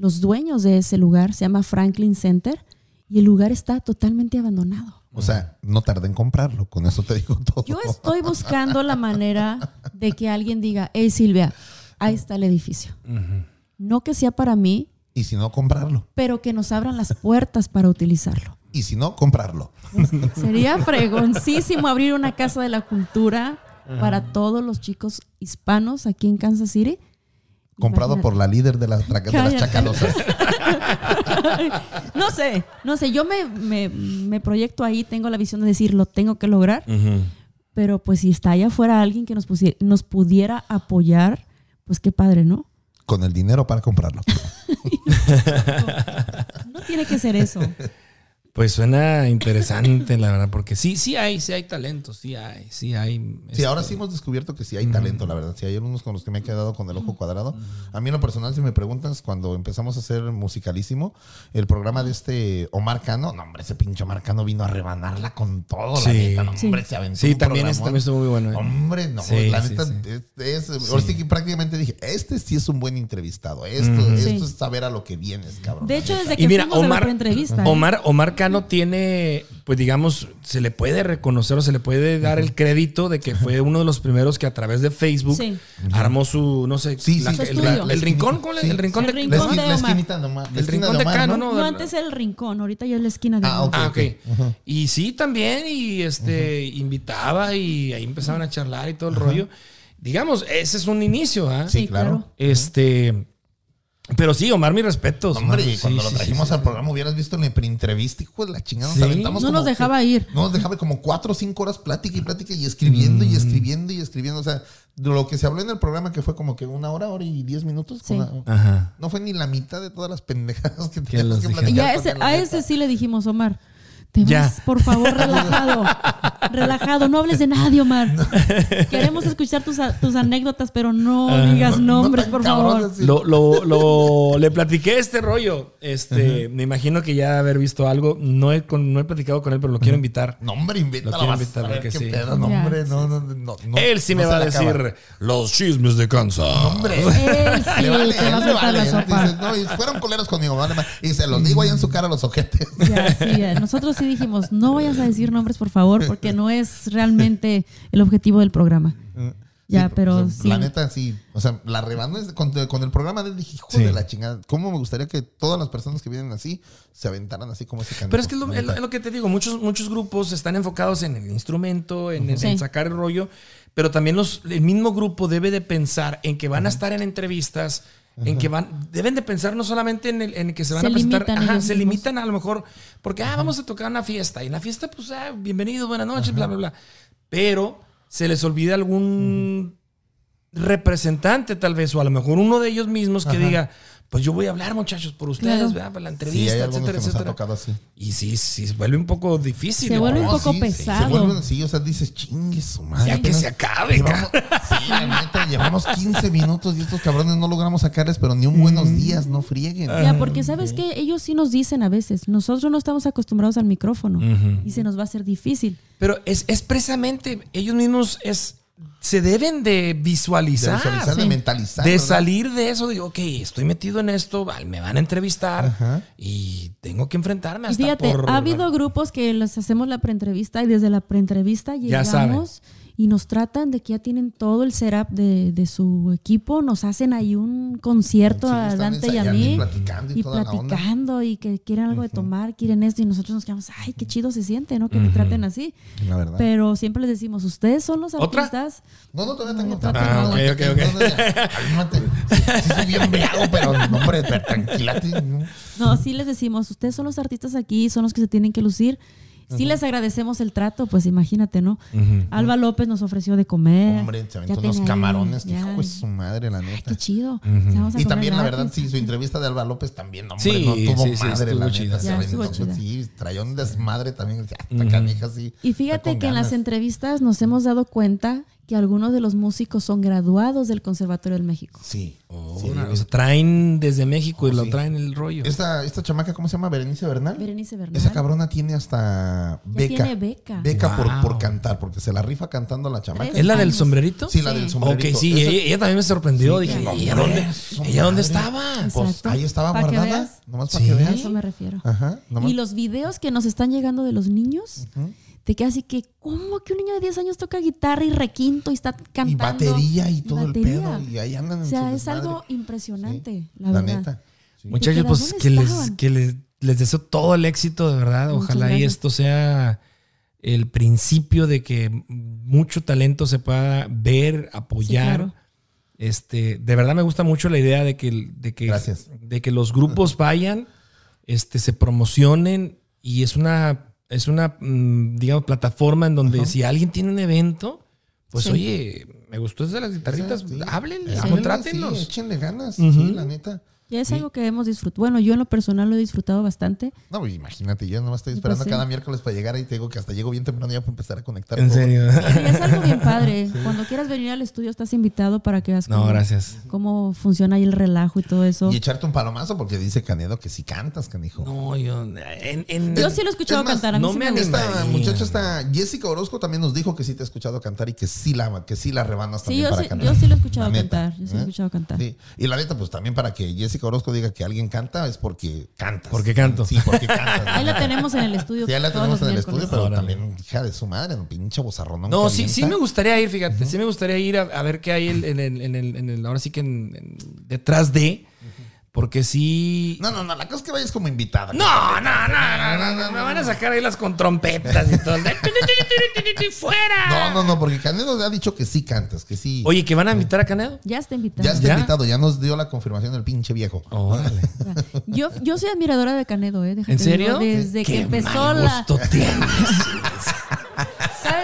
los dueños de ese lugar, se llama Franklin Center, y el lugar está totalmente abandonado. O sea, no tardé en comprarlo, con eso te digo todo. Yo estoy buscando la manera de que alguien diga, hey Silvia, ahí está el edificio. No que sea para mí, Y si no, comprarlo. pero que nos abran las puertas para utilizarlo. Y si no, comprarlo. Sería fregoncísimo abrir una casa de la cultura para todos los chicos hispanos aquí en Kansas City. Comprado Imagínate. por la líder de, las de chacalosas. No sé, no sé, yo me, me- me proyecto ahí, tengo la visión de decir, lo tengo que lograr, pero pues si está allá afuera alguien que nos, pusie- nos pudiera apoyar, pues qué padre, ¿no? Con el dinero para comprarlo. No tiene que ser eso. Pues suena interesante, la verdad, porque sí, sí hay, sí hay talento, sí hay, sí hay. Sí, este, ahora sí hemos descubierto que sí hay talento, la verdad. Sí, hay algunos con los que me he quedado con el ojo cuadrado. A mí en lo personal, si me preguntas, cuando empezamos a hacer musicalísimo, el programa de este Omar Cano, no, hombre, ese pinche Omar Cano vino a rebanarla con todo, la Sí. neta, no, Sí. hombre, se aventó Sí, un también, estuvo muy bueno. ¿eh? Hombre, no, Sí, la sí, neta, sí. es, es- ahora sí que prácticamente dije, este sí es un buen entrevistado. Esto, esto Sí. es saber a lo que vienes, cabrón. De hecho, desde que Y mira, fuimos a la Omar, preentrevista, ¿eh? Omar, Omar Cano tiene, pues digamos, se le puede reconocer o se le puede dar el crédito de que fue uno de los primeros que a través de Facebook Sí. armó su, no sé, Sí, la- sí, el, el rincón, ¿cómo le- Sí. el rincón El de, rincón la, esqui- de la esquinita la El rincón de Omar, Cano, ¿no? ¿no? Antes el rincón, ahorita ya es la esquina de Ah, ok. Ah, ok. Y sí, también, y este, invitaba y ahí empezaban a charlar y todo el rollo. Digamos, ese es un inicio, ¿ah? Sí, claro. Este, pero sí, Omar, mis respetos. Hombre, Omar. y cuando sí, lo trajimos sí. al programa hubieras visto en la preentrevista, hijo de la chingada. Sí. Nos aventamos No como nos dejaba ir. No nos dejaba como cuatro o cinco horas plática y plática y escribiendo Mm. y escribiendo y escribiendo. O sea, de lo que se habló en el programa que fue como que una hora, hora y diez minutos. Sí. una- Ajá. no fue ni la mitad de todas las pendejadas que teníamos que. Y platicar. a ese sí le dijimos, Omar. Te Ya. vas, por favor, relajado. relajado, no hables de nadie, Omar. Queremos escuchar tus, a- tus anécdotas, pero no digas No- no nombres, por favor. Lo, lo, lo- le platiqué este rollo. Este, me imagino que ya haber visto algo. No he, con- no he platicado con él, pero lo quiero invitar. No, hombre, invítalo. Lo quiero invitar porque sí. pedo, hombre, no, no, no, no, él sí no me va a decir acaba. los chismes de Kansas. Hombre, Él sí, le vale, te va a él le soltar vale. no, y fueron culeros conmigo, vale, y se los digo ahí en su cara a los ojetes. Ya, sí, ya. Nosotros sí dijimos, no vayas a decir nombres, por favor, porque no es realmente el objetivo del programa. Ya, Sí, pero o sea, sí. La neta, sí. O sea, la rebanó es- con, con el programa de él. Dije, hijo Sí. de la chingada. ¿Cómo me gustaría que todas las personas que vienen así se aventaran así como ese canto? Pero es que es lo, es lo- es lo que te digo, muchos, muchos grupos están enfocados en el instrumento, en, en Sí. sacar el rollo, pero también los, el mismo grupo debe de pensar en que van a estar en entrevistas, en que van, deben de pensar no solamente en el, en que se van Se a presentar, limitan ajá, ellos se limitan a lo mejor, porque ah, vamos a tocar una fiesta, y en la fiesta, pues, ah, bienvenido, buenas noches, bla, bla, bla. Pero se les olvida algún representante, tal vez, o a lo mejor uno de ellos mismos que diga, pues yo voy a hablar, muchachos, por ustedes, Claro. ¿verdad? Para la Sí, entrevista, hay etcétera, que nos ha etcétera. tocado así. Y sí, sí, se vuelve un poco difícil. Se ¿no? vuelve un No, poco sí, pesado. Se vuelven así, o sea, dices, chingue su madre. Ya que se acabe, llevamos- Sí, la neta, llevamos 15 minutos y estos cabrones no logramos sacarles, pero ni un buenos días, no frieguen. Ya, porque sabes que ellos sí nos dicen a veces, nosotros no estamos acostumbrados al micrófono y se nos va a hacer difícil. Pero es, es precisamente, ellos mismos es, se deben de De visualizar. visualizar, de mentalizar. de ¿verdad? salir de eso, digo, ok, estoy metido en esto, me van a entrevistar Ajá. y tengo que enfrentarme hasta fíjate, por... ha habido grupos que les hacemos la preentrevista y desde la preentrevista Ya saben. llegamos y nos tratan de que ya tienen todo el setup de, de su equipo, nos hacen ahí un concierto Sí, a Dante y a y mí platicando y y toda la onda. platicando y que quieren algo de tomar, quieren esto y nosotros nos quedamos, ay, qué chido se siente, ¿no? Que me traten así. La verdad. Pero siempre les decimos, ustedes son los ¿Otra? artistas. No, no, todavía tengo Ah, no, ok, ok, ok. cálmate. Sí, sí soy bien pero no, hombre, tranquilate. No, sí les decimos, ustedes son los artistas aquí, son los que se tienen que lucir. Sí les agradecemos el trato, pues imagínate, ¿no? Alba López nos ofreció de comer. Hombre, se Ya aventó unos camarones. que ya. hijo de su madre, la Ay, neta. qué chido. O sea, vamos a Y también, la verdad, sí, su entrevista de Alba López también, no, hombre, Sí, no tuvo sí, sí, madre, la estuvo neta. chida. se Ya, aventó, chida. Sí, traía un desmadre también. Esta canija sí. Y fíjate que en las ganas. entrevistas nos hemos dado cuenta que algunos de los músicos son graduados del Conservatorio del México. Sí. Oh, sí. o sea, traen desde México y Oh, lo sí. traen el rollo. Esta, esta chamaca, ¿cómo se llama? Berenice Bernal. Berenice Bernal. Esa cabrona tiene hasta beca. tiene beca. por, Wow. por cantar, porque se la rifa cantando la chamaca. ¿Es la del sombrerito? Sí, la del sombrerito. Ok, sí, Esa- ella, ella también me sorprendió. Sí, Dije, no, ¿ella dónde, ¿ella dónde estaba? Pues Exacto. ahí estaba que guardada. veas. Nomás para Sí. que A veas. eso me refiero. Ajá. nomás- Y los videos que nos están llegando de los niños, te queda así que, ¿cómo que un niño de 10 años toca guitarra y requinto y está cantando? Y batería y todo batería? el pedo. Y ahí andan en O sea, su es desmadre. algo impresionante, Sí, la, La verdad. neta. Sí. Muchachos, quedas, pues ¿dónde que, les, que les, les deseo todo el éxito, de verdad. Muchas Ojalá y esto sea el principio de que mucho talento se pueda ver, apoyar. claro. Este, de verdad me gusta mucho la idea de que, de que, Gracias. de que los grupos vayan, este, se promocionen y es una, es una, mm, digamos, plataforma en donde si alguien tiene un evento, pues Sí. oye, me gustó eso de las guitarritas, Sí. Háblenle, contrátenlos. Sí, échenle ganas. Sí, la neta. Y es algo que hemos disfrutado. Bueno, yo en lo personal lo he disfrutado bastante. No, pues, imagínate, yo nomás estoy esperando Pues sí. cada miércoles para llegar ahí te digo que hasta llego bien temprano ya para empezar a conectar. En todo. serio. Es algo bien padre. Cuando quieras venir al estudio estás invitado para que veas No, cómo, gracias. cómo funciona ahí el relajo y todo eso. Y echarte un palomazo porque dice Canedo que si cantas, canijo. No, yo. En, en- Yo sí lo he escuchado Es más, cantar. A mí no sí me me gusta. Esta muchacha, esta Jessica Orozco también nos dijo que sí te ha escuchado cantar y que sí la, que sí la rebanas Sí, también yo para sí, cantar. yo sí lo he escuchado La neta, cantar. Yo sí lo he ¿eh? escuchado cantar. Sí. Y la neta, pues también para que Jessica Orozco diga que alguien canta es porque cantas. Porque canto. Sí, porque cantas. Ahí la tenemos en el estudio. Sí, ahí la todos tenemos los en el estudio, pero Órale. también hija de su madre, un pinche bozarrón. No, sí, sí me gustaría ir, fíjate. Sí me gustaría ir a, a ver qué hay en, en el, en el- en el- ahora sí que en- en- detrás de. Porque sí. No, no, no, la cosa es que vayas como invitada. No, no, no, no, no, no, Me van a sacar ahí las con trompetas y todo. ¡Fuera! No, no, no, porque Canedo ha dicho que sí cantas, que sí. Oye, ¿que van a invitar a Canedo? Ya está invitado. ya está ¿Ya? invitado, ya nos dio la confirmación del pinche viejo. Órale. Yo, yo soy admiradora de Canedo, ¿eh? Déjate ¿En serio? digo, desde que empezó mal la. gusto tienes.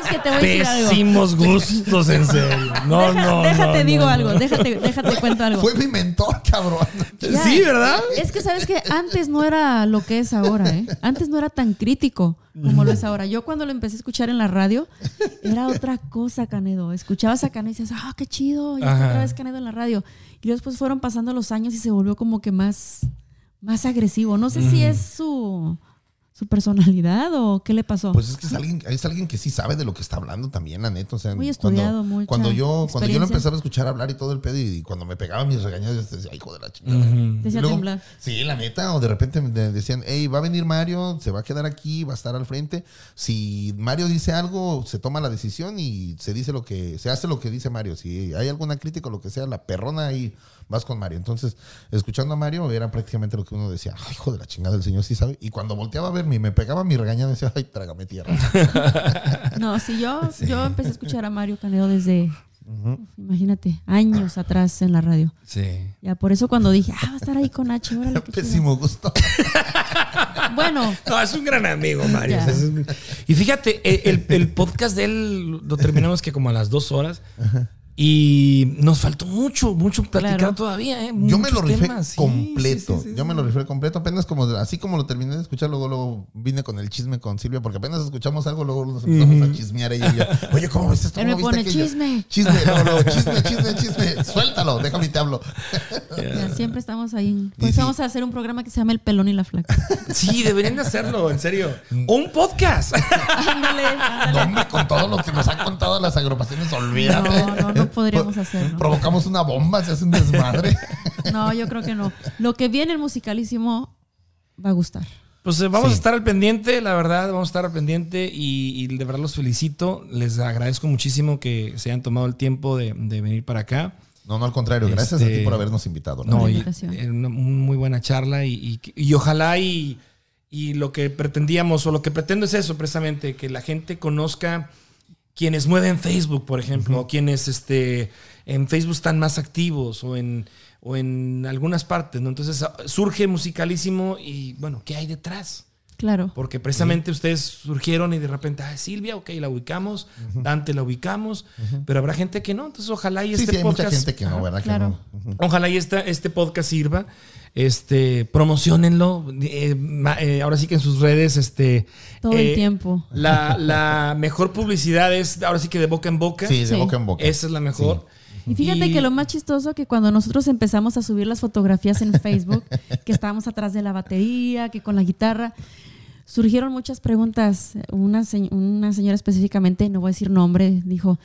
¿Sabes que te voy a decir algo? Pésimos gustos, en serio. No, Deja- no, déjate, no, digo no, algo, no. déjate, déjate cuento algo. Fue mi mentor, cabrón. Ya. Sí, ¿verdad? Es que sabes que antes no era lo que es ahora, ¿eh? Antes no era tan crítico como lo es ahora. Yo cuando lo empecé a escuchar en la radio, era otra cosa, Canedo. Escuchabas a Canedo y decías, ah, qué chido, Ajá. otra vez Canedo en la radio. Y después fueron pasando los años y se volvió como que más, más agresivo. No sé si es su, su personalidad o qué le pasó. Pues es que es alguien, es alguien que sí sabe de lo que está hablando también, la neta. O sea, Muy estudiado, cuando, mucha cuando yo, cuando yo lo empezaba a escuchar hablar y todo el pedo, y cuando me pegaban mis regañadas, yo decía, hijo de la chingada. Y luego- temblar. Sí, la neta, o de repente me de- decían, hey, va a venir Mario, se va a quedar aquí, va a estar al frente. Si Mario dice algo, se toma la decisión y se dice lo que, se hace lo que dice Mario. Si hay alguna crítica o lo que sea, la perrona ahí vas con Mario. Entonces, escuchando a Mario era prácticamente lo que uno decía, ay, hijo de la chingada, el señor sí sabe. Y cuando volteaba a verme y me pegaba mi regañada, decía, ay, trágame tierra. No, sí, yo, yo empecé a escuchar a Mario Canedo desde, imagínate, años atrás en la radio. Sí. Ya por eso cuando dije, ah, va a estar ahí con H, órale, qué chido". Pésimo gusto. Bueno, No, es un gran amigo, Mario. Y fíjate, el, el- el podcast de él lo terminamos que como a las dos horas. Y nos faltó mucho, mucho platicar Claro. todavía, ¿eh? Yo me lo rifé completo. sí, sí, sí, Yo me lo rifé completo. Apenas como, así como lo terminé de escuchar, luego, luego vine con el chisme con Silvia, porque apenas escuchamos algo, luego nos empezamos a chismear ella y yo. Oye, ¿cómo ves esto? Él me ¿Cómo viste pone aquello?" chisme. Chisme, chisme, chisme, chisme. Suéltalo, déjame y te hablo. ya siempre estamos ahí. Pues sí. vamos a hacer un programa que se llama El Pelón y la Flaca. Sí, deberían de hacerlo, en serio. Un podcast. Ándale, No, ándale. hombre, con todo lo que nos han contado las agrupaciones, olvídate. No, no, no podríamos hacerlo. Provocamos una bomba, se hace un desmadre. No, yo creo que no. Lo que viene el musicalísimo va a gustar. Pues eh, vamos Sí. a estar al pendiente, la verdad, vamos a estar al pendiente y, y de verdad los felicito. Les agradezco muchísimo que se hayan tomado el tiempo de, de venir para acá. No, no, al contrario. Gracias a Este, ti por habernos invitado. No, y, eh, una muy buena charla y, y- y ojalá y, y lo que pretendíamos o lo que pretendo es eso precisamente, que la gente conozca quienes mueven Facebook, por ejemplo, o quienes este, en Facebook están más activos o en, o en algunas partes, ¿no? Entonces ah, surge musicalísimo y bueno, ¿qué hay detrás? Claro. Porque precisamente ustedes surgieron y de repente, ah, Silvia, ok, la ubicamos, Dante la ubicamos, pero habrá gente que no, entonces ojalá y Sí, este sí, hay mucha podcast... gente que no. ¿verdad? Que no. Ojalá y esta, este podcast sirva. Este, promocionenlo. eh, eh, ahora sí que en sus redes, este. Todo eh, el tiempo. La, la mejor publicidad es ahora sí que de boca en boca. Sí, de Sí. boca en boca. Esa es la mejor. Y fíjate Y- que lo más chistoso que cuando nosotros empezamos a subir las fotografías en Facebook, que estábamos atrás de la batería, que con la guitarra, surgieron muchas preguntas. Una, se- una señora específicamente, no voy a decir nombre, dijo,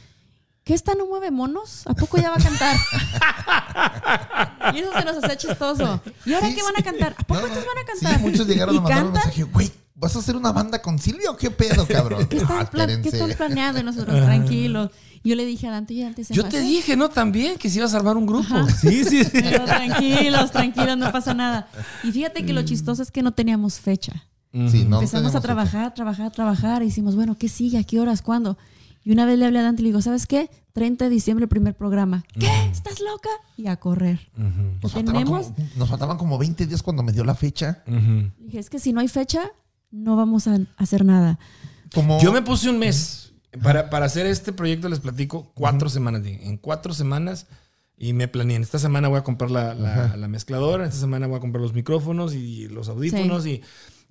¿qué esta no mueve monos? ¿A poco ya va a cantar? y eso se nos hacía chistoso. ¿Y ahora Sí, qué van a cantar? ¿A poco No, estos van a cantar? Sí, muchos llegaron ¿Y a mandar un mensaje, güey, ¿vas a hacer una banda con Silvia o qué pedo, cabrón? ¿Qué están, Ah, qué están planeando? Nosotros, tranquilos. Yo le dije a Dante, oye, Dante, ¿se Yo me te hace?" dije, ¿no? También que si ibas a armar un grupo. Sí, sí, sí. Pero tranquilos, tranquilos, no pasa nada. Y fíjate que lo chistoso es que no teníamos fecha. Sí, no Empezamos a trabajar, trabajar, trabajar. Y hicimos, bueno, ¿qué sigue? ¿A qué horas? ¿Cuándo? Y una vez le hablé a Dante y le digo, ¿sabes qué? 30 de diciembre, el primer programa. ¿Qué? ¿Estás loca? Y a correr. Nos faltaban, Tenemos. como, nos faltaban como 20 días cuando me dio la fecha. Dije, es que si no hay fecha, no vamos a hacer nada. Como, Yo me puse un mes. Para, para hacer este proyecto les platico cuatro semanas. En cuatro semanas Y me planeé, esta semana voy a comprar la, la- la mezcladora, esta semana voy a comprar los micrófonos y los audífonos y,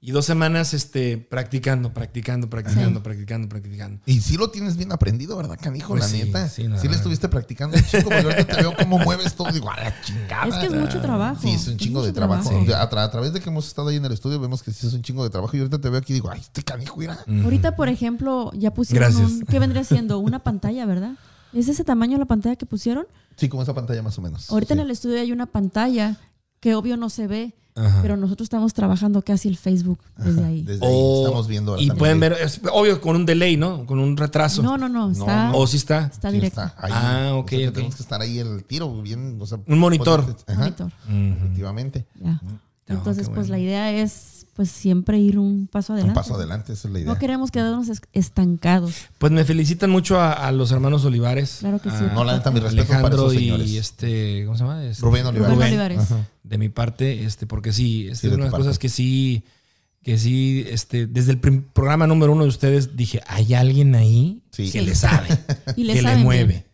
y dos semanas este, practicando, practicando, practicando, practicando, practicando. Y sí lo tienes bien aprendido, ¿verdad, canijo? Pues la sí, neta. sí, Sí, no, le no. estuviste practicando un chingo, porque ahorita te veo cómo mueves todo. Digo, a la chingada. Es que es mucho trabajo. Sí, es un chingo de trabajo. trabajo. A, tra- a través de que hemos estado ahí en el estudio, vemos que sí es un chingo de trabajo. Y ahorita te veo aquí y digo, ay, este canijo, mira. Ahorita, por ejemplo, ya pusieron Gracias. un, ¿qué vendría siendo? Una pantalla, ¿verdad? ¿Es ese tamaño la pantalla que pusieron? Sí, como esa pantalla más o menos. Ahorita Sí. en el estudio hay una pantalla que obvio no se ve, Ajá. pero nosotros estamos trabajando casi el Facebook desde ahí. Desde ahí O- estamos viendo. y pueden ver, es obvio, con un delay, ¿no? Con un retraso. No, no, no, está, O sí está. está Sí, directo. está ahí. Ah, ok, O sea, que ok. Tenemos que estar ahí el tiro bien. o sea, Un monitor. ponerte- Ajá, Monitor. Efectivamente. Ya. No, Entonces, qué pues bueno. la idea es pues siempre ir un paso Un adelante. paso adelante, esa es la idea. No queremos quedarnos es- estancados. Pues me felicitan mucho a, a los hermanos Olivares. Claro que sí. a No, la neta, mi respeto para esos señores. y este, ¿cómo se llama? Este, Rubén Olivares. Rubén Olivares. Ajá. de mi parte, este, porque sí, este Sí, es una de las cosas parte. que sí, que sí, este, desde el programa número uno de ustedes dije, hay alguien ahí Sí. que Sí. le sabe, Y le que le mueve.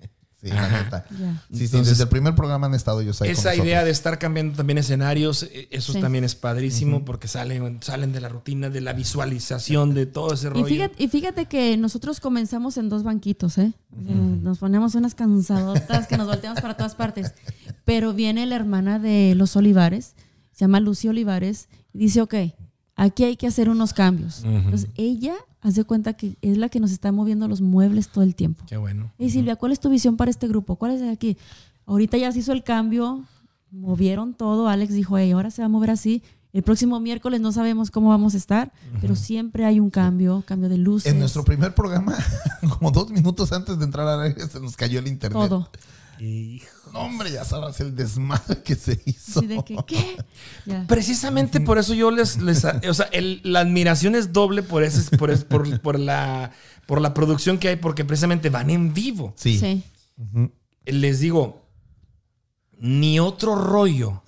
Sí, la Ajá. neta. Ya. Sí, sí, Entonces, desde el primer programa han estado ellos ahí. Esa idea de estar cambiando también escenarios, eh, eso Sí. también es padrísimo porque salen, salen de la rutina, de la visualización, de todo ese Y rollo. fíjate, y fíjate que nosotros comenzamos en dos banquitos, ¿eh? Eh, Nos ponemos unas cansadotas que nos volteamos para todas partes. Pero viene la hermana de los Olivares, se llama Lucy Olivares, y dice, ok, aquí hay que hacer unos cambios. Entonces ella hace cuenta que es la que nos está moviendo los muebles todo el tiempo. Qué bueno. Y Silvia, ¿cuál es tu visión para este grupo? ¿Cuál es de aquí? Ahorita ya se hizo el cambio, movieron todo. Alex dijo, hey, ahora se va a mover así. El próximo miércoles no sabemos cómo vamos a estar, pero siempre hay un cambio, cambio de luces. En nuestro primer programa, como dos minutos antes de entrar al aire, se nos cayó el internet. todo. No, hombre, ya sabes el desmadre que se hizo. De que, ¿qué? Ya. Precisamente por eso yo les, les o sea, el- la admiración es doble por ese, por, es- por, por la, por la producción que hay, porque precisamente van en vivo. Sí. Sí. Les digo, ni otro rollo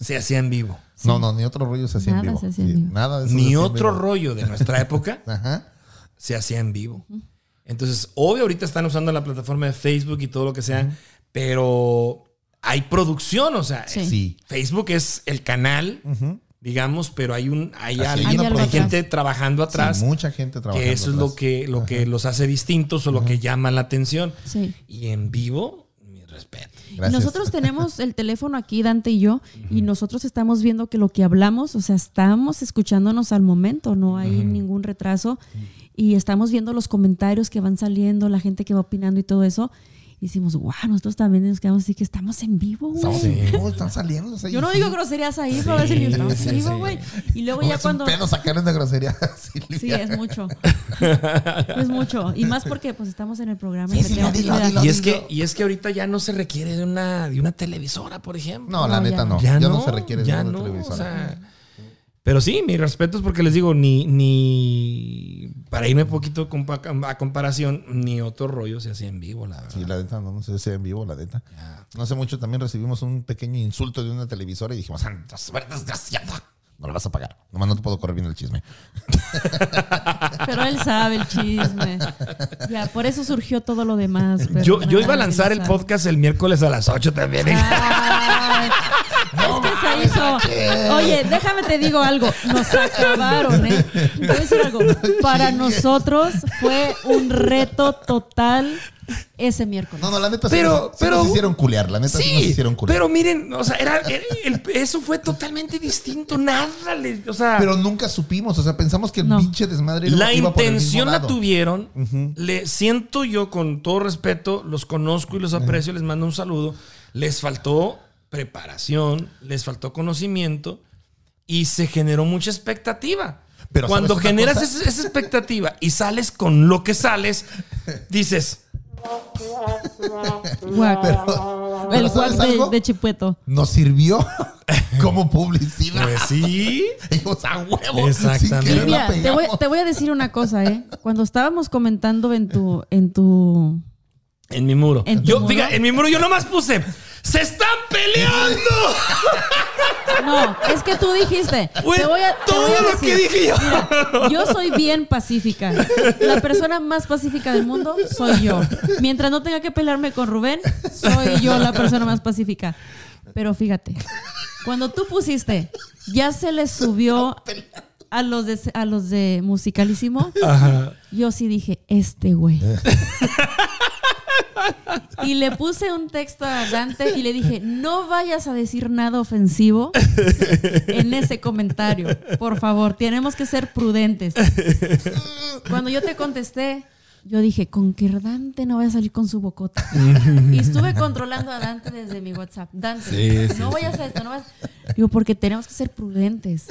se hacía en vivo. No, no, ni otro rollo se hacía en vivo. se hacía en Sí, vivo. Nada de eso se Ni otro vivo. rollo de nuestra época Ajá. se hacía en vivo. Entonces, obvio, ahorita están usando la plataforma de Facebook y todo lo que sea, pero hay producción, o sea, Sí. Sí. Facebook es el canal, digamos, pero hay un hay, hay hay gente trabajando atrás. Sí, mucha gente trabajando. que eso es lo que, lo que los hace distintos o lo que llama la atención. Sí. Y en vivo, mi respeto. Y Gracias. Nosotros tenemos el teléfono aquí, Dante y yo, y nosotros estamos viendo que lo que hablamos, o sea, estamos escuchándonos al momento, no hay ningún retraso, y estamos viendo los comentarios que van saliendo, la gente que va opinando y todo eso. Y decimos, wow, nosotros también nos quedamos así que estamos en vivo, güey. Estamos en vivo, están saliendo. o sea, Yo no digo sí. groserías ahí, pero a veces digo, estamos sí, en vivo, sí. güey. Y luego No, ya es cuando... un pedo sacar una grosería. Silvia. Sí, es mucho. es mucho. Y más porque pues estamos en el programa. y Sí, sí, dilo, dilo, dar- Y es, que, y es que ahorita ya no se requiere de una, de una televisora, por ejemplo. No, la No, neta ya no. no. Ya, no, se requiere de una no, televisora. o sea, pero sí, mi respeto es porque les digo, ni, ni para irme un poquito a comparación, ni otro rollo se hacía en vivo, la verdad. Sí, la neta, no, no sé si en vivo, la neta. No hace mucho también recibimos un pequeño insulto de una televisora y dijimos, ¡Santa suerte, desgraciada! No lo vas a pagar. Nomás no te puedo correr bien el chisme. Pero él sabe el chisme. Ya, por eso surgió todo lo demás. pero Yo, yo iba a lanzar él el sabe. podcast el miércoles a las 8 también. ¿eh? Ay, es que se hizo. Oye, déjame te digo algo. Nos acabaron, ¿eh? Te voy a decir algo. Para nosotros fue un reto total ese miércoles. No, no, la neta sí Pero- sí pero- nos hicieron culear. La neta sí, nos Sí, hicieron culear. pero miren, o sea, era, era- el- eso fue totalmente distinto. Nada, le- o sea, Pero nunca supimos. O sea, pensamos que el No. pinche desmadre la iba por el mismo intención la lado. tuvieron. Le siento yo con todo respeto, los conozco y los aprecio, les mando un saludo. Les faltó preparación, les faltó conocimiento y se generó mucha expectativa. Pero Cuando ¿sabes una generas esa, esa expectativa y sales con lo que sales, dices. Pero el ¿sabes de, algo? de Chipueto. Nos sirvió como publicidad. pues sí. Dijimos, a huevo. Exactamente. Mira, te voy, pegamos. te voy a decir una cosa, ¿eh? Cuando estábamos comentando en tu, en tu En mi muro. ¿En tu yo, muro? fíjate, en mi muro yo nomás puse, ¡se están peleando! No, es que tú dijiste. Te voy a, te todo voy a lo que dije yo. Mira, yo soy bien pacífica. La persona más pacífica del mundo soy yo. Mientras no tenga que pelearme con Rubén, soy yo la persona más pacífica. Pero fíjate, cuando tú pusiste, ya se les subió a los de, a los de Musicalísimo, yo sí dije, este güey. Y le puse un texto a Dante y le dije, no vayas a decir nada ofensivo en ese comentario. Por favor, tenemos que ser prudentes. Cuando yo te contesté, yo dije, con que Dante no vaya a salir con su bocota. Y estuve controlando a Dante desde mi WhatsApp. Dante, Sí, sí, no vayas a esto, no vayas. Digo, porque tenemos que ser prudentes.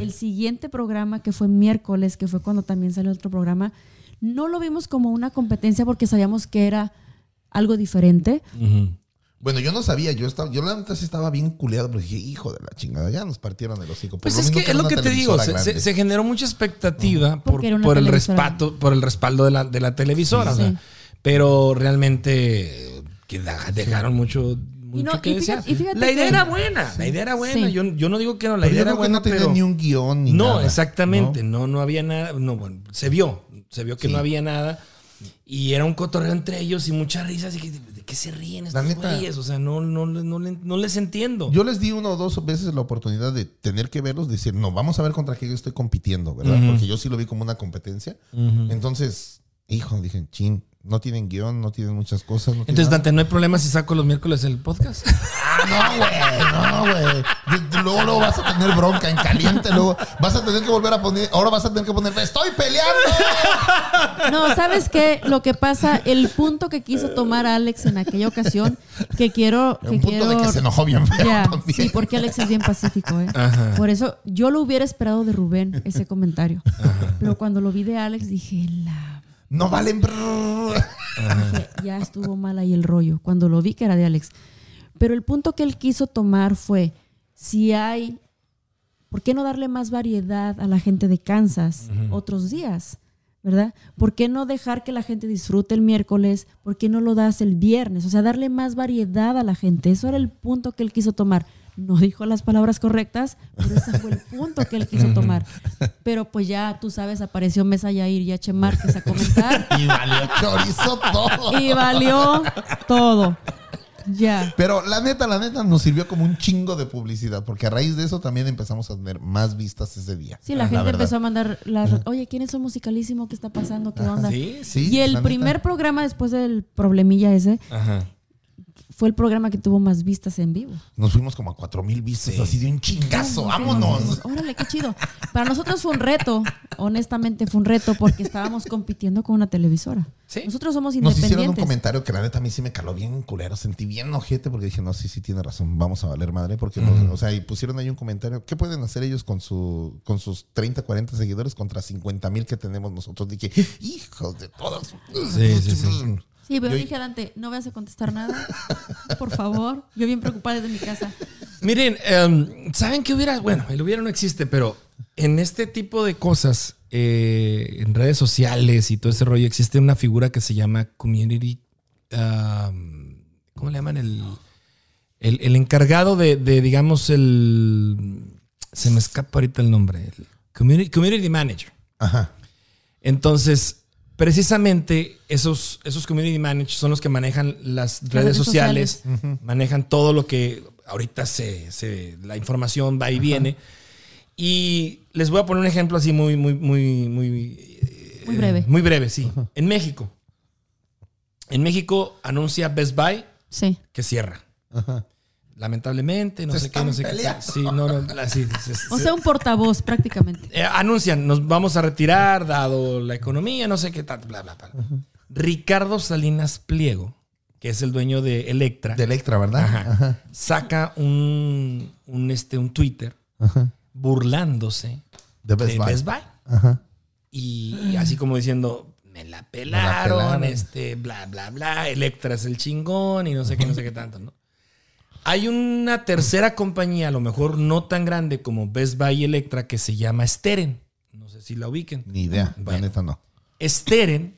El siguiente programa, que fue miércoles, que fue cuando también salió otro programa, no lo vimos como una competencia porque sabíamos que era algo diferente. Bueno, yo no sabía, yo estaba, yo la neta sí estaba bien culeado, pero dije, hijo de la chingada, ya nos partieron el hocico. Por Pues lo es que es lo que te digo, se, se- grande. se generó mucha expectativa por, el respaldo, por el respaldo de la, de la televisora, Sí. o sea, pero realmente que dejaron mucho, mucho no, que y fíjate- desear. y fíjate La idea que- era buena, la idea era buena. Sí. Yo, yo no digo que no, la Pero idea era buena, no tenía pero ni un guion ni no, nada. exactamente, ¿no? no, había nada, no, bueno, se vio, se vio que Sí. no había nada y era un cotorreo entre ellos y muchas risas y que, ¿de qué se ríen estos güeyes? O sea, no, no, no, le- no les entiendo. Yo les di una o dos veces la oportunidad de tener que verlos, decir, no, vamos a ver contra qué yo estoy compitiendo, ¿verdad? Porque yo sí lo vi como una competencia. Entonces, hijo, dije, chin, no tienen guion, no tienen muchas cosas. no Entonces, nada". Dante, ¿no hay problema si saco los miércoles el podcast? Ah, no, güey, no, güey. Luego, luego vas a tener bronca en caliente, luego vas a tener que volver a poner, ahora vas a tener que poner, estoy peleando. No, ¿sabes qué? Lo que pasa, el punto que quiso tomar Alex en aquella ocasión, que quiero... Que Un punto quiero de que se enojó bien feo también. sí, porque Alex es bien pacífico, ¿eh? Ajá. Por eso yo lo hubiera esperado de Rubén, ese comentario. Pero cuando lo vi de Alex dije, la... No valen. dije, ya estuvo mal ahí el rollo. Cuando lo vi que era de Alex. Pero el punto que él quiso tomar fue, si hay... ¿Por qué no darle más variedad a la gente de Kansas otros días? ¿Verdad? ¿Por qué no dejar que la gente disfrute el miércoles? ¿Por qué no lo das el viernes? O sea, darle más variedad a la gente. Eso era el punto que él quiso tomar. No dijo las palabras correctas, pero ese fue el punto que él quiso tomar. Pero pues ya, tú sabes, apareció Mesa Yair y H. Márquez a comentar Y valió chorizo todo. y valió todo. Ya. Pero la neta, la neta nos sirvió como un chingo de publicidad, porque a raíz de eso también empezamos a tener más vistas ese día. Sí, la Ah, gente empezó a mandar las... Oye, ¿quién es el musicalísimo? ¿Qué está pasando? ¿Qué onda? Sí, Sí, y el primer neta. programa después del problemilla ese Ajá. Fue el programa que tuvo más vistas en vivo. Nos fuimos como a cuatro mil vistas, así de un chingazo. ¡Vámonos! Órale, qué chido. Para nosotros fue un reto, honestamente fue un reto porque estábamos compitiendo con una televisora. Sí. Nosotros somos Nos hicieron un independientes. comentario que la neta a mí sí me caló bien culero. Sentí bien ojete porque dije, no, sí, sí tiene razón. Vamos a valer madre. Porque, nos- o sea, y pusieron ahí un comentario. ¿Qué pueden hacer ellos con, su, con sus 30, 40 seguidores contra 50 mil que tenemos nosotros? Dije, hijos de todas. Sí, sí, sí. Sí, pero Yo- dije adelante, no vas a contestar nada. Por favor. Yo bien preocupada desde mi casa. Miren, em, ¿saben qué hubiera? Bueno, el hubiera no existe, pero en este tipo de cosas, eh, en redes sociales y todo ese rollo, existe una figura que se llama Community. um, ¿Cómo le llaman? El, el, el encargado de, de, digamos, el. Se me escapa ahorita el nombre. el community, community Manager. Ajá. Entonces, precisamente esos, esos community managers son los que manejan las redes, redes sociales, manejan todo lo que ahorita se, se- la información va y viene. Y les voy a poner un ejemplo así muy, muy, muy, muy, eh, Muy breve. Muy breve, sí. En México. En México anuncia Best Buy Sí. que cierra. Ajá. Lamentablemente, no Se sé qué, no sé qué. Sí, no, no, así, se- O se- sea, un portavoz prácticamente. eh, anuncian, nos vamos a retirar dado la economía, no sé qué tal, bla, bla, bla. Ricardo Salinas Pliego, que es el dueño de Electra, De Electra, ¿verdad? Ajá. saca un, un, este, un Twitter burlándose De Best de Buy. Best Buy. Ajá. Y, y así como diciendo, me la pelaron, pelaron. este, bla, bla, bla, Electra es el chingón y no sé qué, no sé qué tanto, ¿no? Hay una tercera compañía, a lo mejor no tan grande como Best Buy y Electra, que se llama Steren. No sé si la ubiquen. Ni idea. La Bueno. neta no. Steren,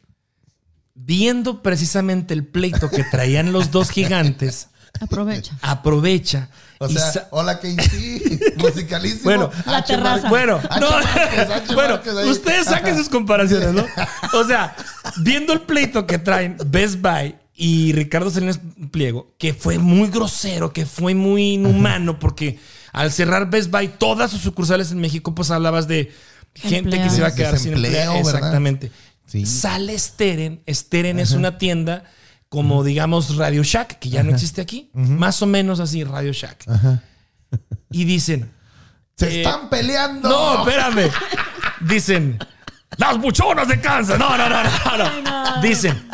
viendo precisamente el pleito que traían los dos gigantes, Aprovecha. aprovecha. O sea, sa- hola Casey, musicalísimo. Bueno, La H. terraza. Bueno, H. no, bueno, ustedes saquen sus comparaciones, ¿no? O sea, viendo el pleito que traen Best Buy y Ricardo Salinas Pliego, que fue muy grosero, que fue muy inhumano, porque al cerrar Best Buy todas sus sucursales en México, pues hablabas de gente que se iba a quedar sin empleo. ¿verdad? Exactamente. Sí. Sale Steren. Steren es una tienda como, digamos, Radio Shack, que ya no existe aquí. Más o menos así, Radio Shack. Y dicen, Se Eh, están peleando. no, espérame. Dicen, las buchonas de Kansas. No, no, no, no, no. Dicen,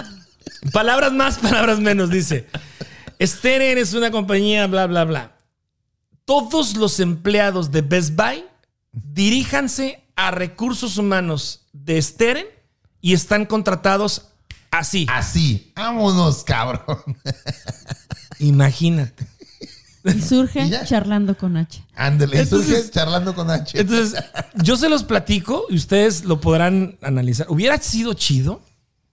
palabras más, palabras menos. Dice, Steren es una compañía, bla, bla, bla. Todos los empleados de Best Buy diríjanse a recursos humanos de Steren y están contratados así. Así. Vámonos, cabrón. Imagínate. Y surge Y charlando con H. Ándale, surge charlando con H. Entonces, yo se los platico y ustedes lo podrán analizar. Hubiera sido chido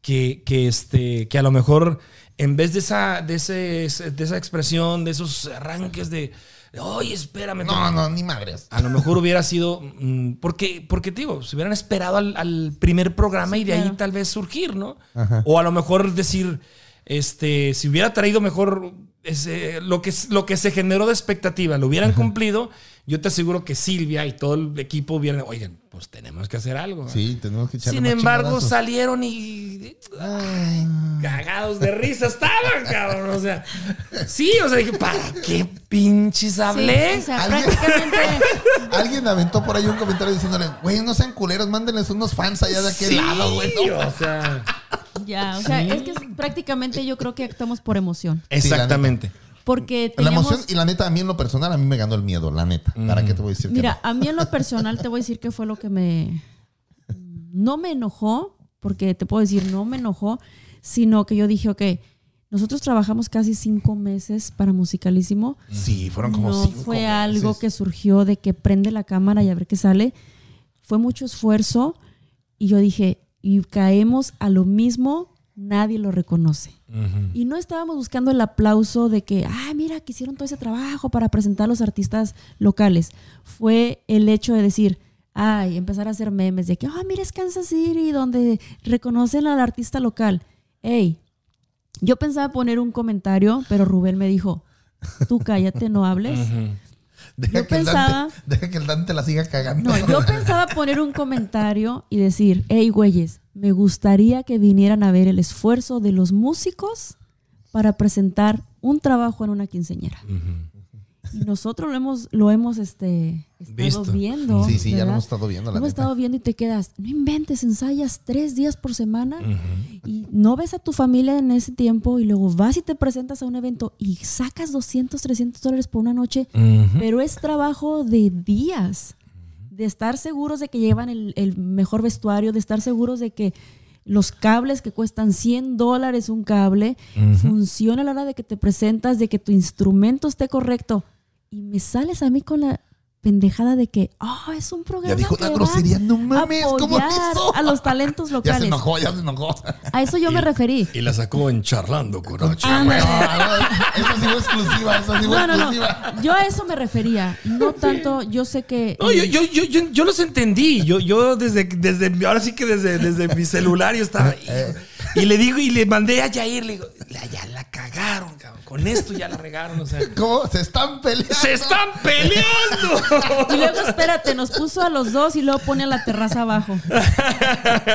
que, que, este, que a lo mejor en vez de esa, de, ese, de esa expresión, de esos arranques de, oye, espérame. no, no, ni madres. A lo mejor hubiera sido, mm, porque, porque te digo, se hubieran esperado al, al primer programa y de ahí tal vez surgir, ¿no? O a lo mejor decir, este, si hubiera traído mejor ese- lo, que, lo que se generó de expectativa, lo hubieran cumplido, yo te aseguro que Silvia y todo el equipo hubieran, oigan, pues tenemos que hacer algo. ¿no?". Sí, tenemos que echarle Sin embargo, chingadazos. salieron y. ay, cagados de risa estaban, cabrón. O sea, sí, o sea, dije, ¿para qué pinches hablé? Sí, o sea, ¿Alguien? prácticamente. Alguien aventó por ahí un comentario diciéndole, güey, no sean culeros, mándenles unos fans allá de aquel Sí, lado, güey. ¿no? o sea. Ya, o sea, es que prácticamente yo creo que actuamos por emoción. Exactamente. Porque La teníamos, emoción y la neta, a mí en lo personal, a mí me ganó el miedo, la neta. ¿Para qué te voy a decir que Mira, a mí en lo personal te voy a decir que fue lo que me... No me enojó, porque te puedo decir, no me enojó, sino que yo dije, ok, nosotros trabajamos casi cinco meses para Musicalísimo. no? Sí, fueron como no cinco fue algo que surgió de que prende la cámara y a ver qué sale. Fue mucho esfuerzo y yo dije, y caemos a lo mismo, nadie lo reconoce. Y no estábamos buscando el aplauso de que, ah, mira, que hicieron todo ese trabajo para presentar a los artistas locales. Fue el hecho de decir, ay, empezar a hacer memes de que, ah, mira, es Kansas City, donde reconocen al artista local. Hey, yo pensaba poner un comentario, pero Rubén me dijo, tú cállate, no hables. Deja, yo que el pensaba- Dante, deja que el Dante la siga cagando. No, yo pensaba poner un comentario y decir, hey, güeyes, me gustaría que vinieran a ver el esfuerzo de los músicos para presentar un trabajo en una quinceñera. Y nosotros lo hemos, lo hemos este, estado Visto. viendo. Sí, sí, ya lo hemos estado viendo, la Lo hemos estado viendo y te quedas, no inventes, ensayas tres días por semana y no ves a tu familia en ese tiempo y luego vas y te presentas a un evento y sacas 200, 300 dólares por una noche, pero es trabajo de días, de estar seguros de que llevan el, el mejor vestuario, de estar seguros de que los cables que cuestan 100 dólares un cable funciona a la hora de que te presentas, de que tu instrumento esté correcto. Y me sales a mí con la pendejada de que, oh, es un programa dijo que una grosería, no mames, ¿cómo apoyar eso? a los talentos Ya se locales. enojó, ya se enojó. A eso yo me referí. Y la sacó en charlando con H. Ándale. Esa sí fue exclusiva, esa sí fue No, no, exclusiva. no. Yo a eso me refería. No tanto, yo sé que. No, yo, yo, yo, yo, yo los entendí. Yo, yo desde, desde, ahora sí que desde, desde mi celular yo estaba. Y, y le digo, y le mandé a Jair, le digo, "La- ya la cagaron, cabrón. Con esto ya la regaron. O sea, ¿Cómo? Se están peleando. ¡Se están peleando! Y luego, espérate, nos puso a los dos y luego pone a la terraza abajo.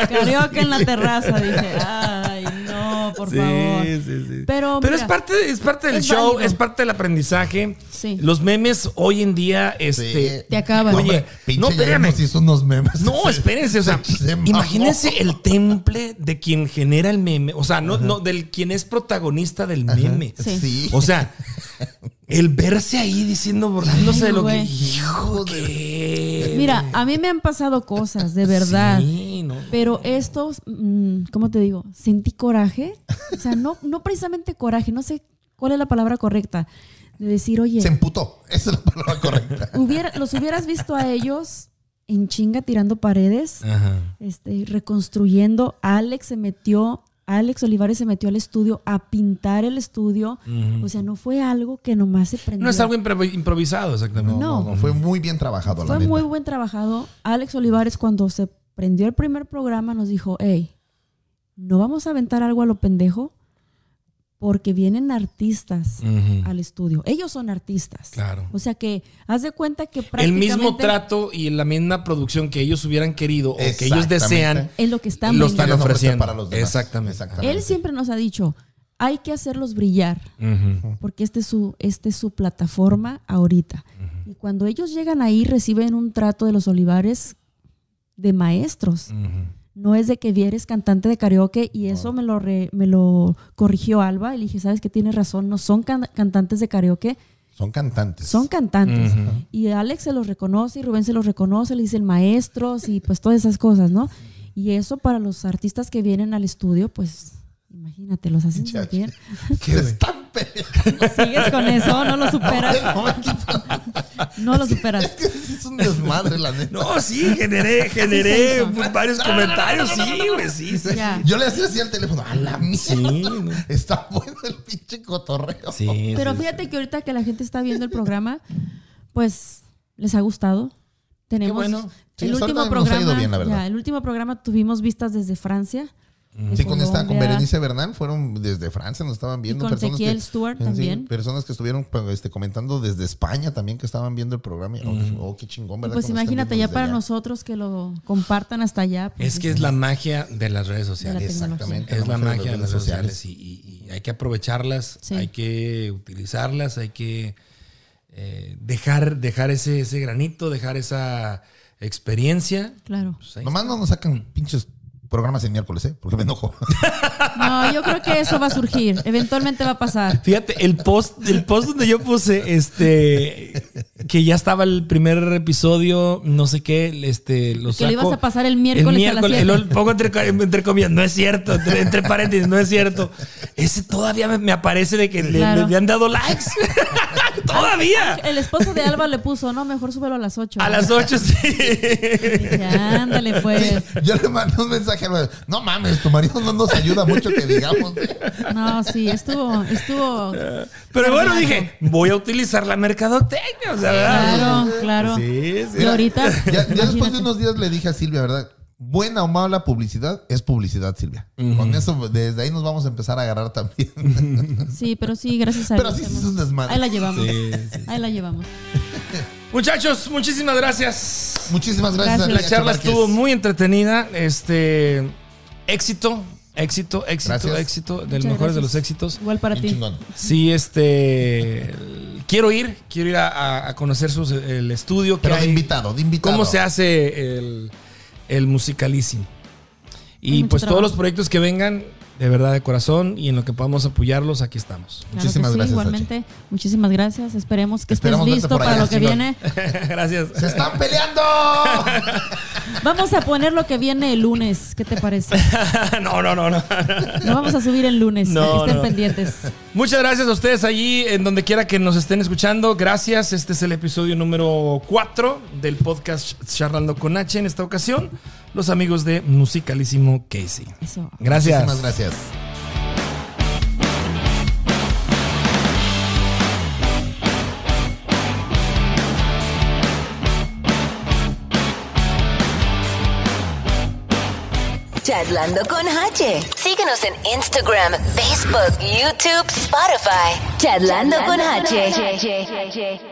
Carioca en la terraza. Dije, ay, no, por favor. sí, sí. Pero, Pero mira, es parte, es parte del es show, válido. es parte del aprendizaje. Sí. Los memes hoy en día, este. Te acaban. Oye, pinche no, espérame. hizo unos memes. No, espérense, o sea, Se imagínense el temple de quien genera el meme, o sea, no, no del quien es protagonista del meme. Sí. Sí. O sea, el verse ahí diciendo, burlándose Ay, de lo que. Hijo de. Mira, a mí me han pasado cosas, de verdad. Sí, no. Pero estos, mm, ¿cómo te digo? Sentí coraje. O sea, no, no precisamente coraje, no sé cuál es la palabra correcta. De decir, oye, Se emputó. Esa es la palabra correcta. hubiera- los hubieras visto a ellos en chinga tirando paredes, Ajá. este, reconstruyendo. Alex se metió Alex Olivares se metió al estudio a pintar el estudio. O sea, no fue algo que nomás se prendió. No es algo impro- improvisado, exactamente. No, No. no, fue muy bien trabajado, la Fue neta. muy buen trabajado. Alex Olivares, cuando se prendió el primer programa, nos dijo: Hey, no vamos a aventar algo a lo pendejo porque vienen artistas al estudio. Ellos son artistas. Claro. O sea que haz de cuenta que El prácticamente mismo trato y la misma producción que ellos hubieran querido o que ellos Exactamente. desean, es lo que están lo están ofreciendo. para los demás. Exactamente. Exactamente. Él siempre nos ha dicho, hay que hacerlos brillar, porque este es su, este es su plataforma ahorita. Y cuando ellos llegan ahí, reciben un trato de los Olivares de maestros. No es de que vieres cantante de karaoke y eso me lo, re- me lo corrigió Alba. Y le dije, sabes que tienes razón, no son can- cantantes de karaoke, Son cantantes. son cantantes. Y Alex se los reconoce y Rubén se los reconoce, le dicen maestros y pues todas esas cosas, ¿no? Y eso para los artistas que vienen al estudio, pues imagínate, los hacen sentir. Se están peleando. Sigues con eso, no lo superas. No lo superas. Es que es un desmadre, la neta. No, sí, generé, generé varios comentarios. Sí, güey, sí. Yo le hacía así al teléfono. A la mierda. Está bueno el pinche cotorreo. Sí, Pero sí, fíjate que ahorita que la gente está viendo el programa, pues les ha gustado. Tenemos bueno. Sí, el último programa. bien, la verdad. ya, el último programa tuvimos vistas desde Francia. Sí, con esta, con. Berenice Bernal, fueron desde Francia, nos estaban viendo. con personas Ezequiel que- Stewart sí, también. personas que estestuvieron pues, este, comentando desde España también que estaban viendo el programa. Y, oh, oh, qué chingón, ¿verdad? Pues imagínate, ya para allá. nosotros que lo compartan hasta allá. pues, Es que es la magia de las redes sociales. Exactamente. Es la magia magia de las redes sociales y, y- y hay que aprovecharlas, Sí. hay que utilizarlas, hay que eh, dejar, dejar ese, ese granito, dejar esa experiencia. Claro. Pues Nomás no nos sacan pinches programas en miércoles, ¿eh? Porque me enojo. No, yo creo que eso va a surgir. Eventualmente va a pasar. Fíjate, el post, el post donde yo puse este que ya estaba el primer episodio, no sé qué, este lo Que lo ibas a pasar el miércoles a las y siete. lo pongo entre, entre comillas, no es cierto, entre, entre paréntesis, no es cierto. Ese todavía me, me aparece de que le- Claro. le, han dado likes. todavía. El esposo de Alba le puso, no, mejor súbelo a las 8. A las 8 sí. Dije, ándale, pues. Yo le mandé un mensaje a No mames, tu marido no nos ayuda mucho que digamos. ¿eh?". No, sí, estuvo, estuvo. Pero bueno, dije, voy a utilizar la mercadotecnia, o sea, ¿verdad? Claro, claro. Sí, sí. Y ahorita. Ya, ya después de unos días le dije a Silvia, ¿verdad? Buena o mala publicidad es publicidad, Silvia. Con eso, desde ahí nos vamos a empezar a agarrar también. Sí, pero sí, gracias a Pero Dios sí, sí es un desmadre. Ahí la llevamos. Sí, sí. Ahí la llevamos. Muchachos, muchísimas gracias. Muchísimas gracias. Gracias. amiga La charla Márquez. estuvo muy entretenida. Este éxito, éxito, éxito, Gracias. éxito, del Muchas mejores de los éxitos. Igual para Bien ti. chingón. Sí, este quiero ir, quiero ir a, a- a conocer sus- el estudio que Pero de hay, invitado, de invitado. cómo se hace el, el musicalísimo. Y pues todos los proyectos que vengan, de verdad de corazón, y en lo que podamos apoyarlos, aquí estamos. Claro Muchísimas sí, gracias, igualmente. Muchísimas gracias. Esperemos que Esperamos estés listo para lo que chingón. viene. Gracias. ¡Se están peleando! Vamos a poner lo que viene el lunes. ¿Qué te parece? no, no, no, no. Lo vamos a subir el lunes. No, para que estén no. pendientes. Muchas gracias a ustedes allí, en donde quiera que nos estén escuchando. Gracias. Este es el episodio número 4 del podcast Charlando con H. En esta ocasión, los amigos de Musicalísimo Casey. Eso. Gracias. Muchísimas gracias. Charlando con H. Síguenos en Instagram, Facebook, YouTube, Spotify. Charlando con H.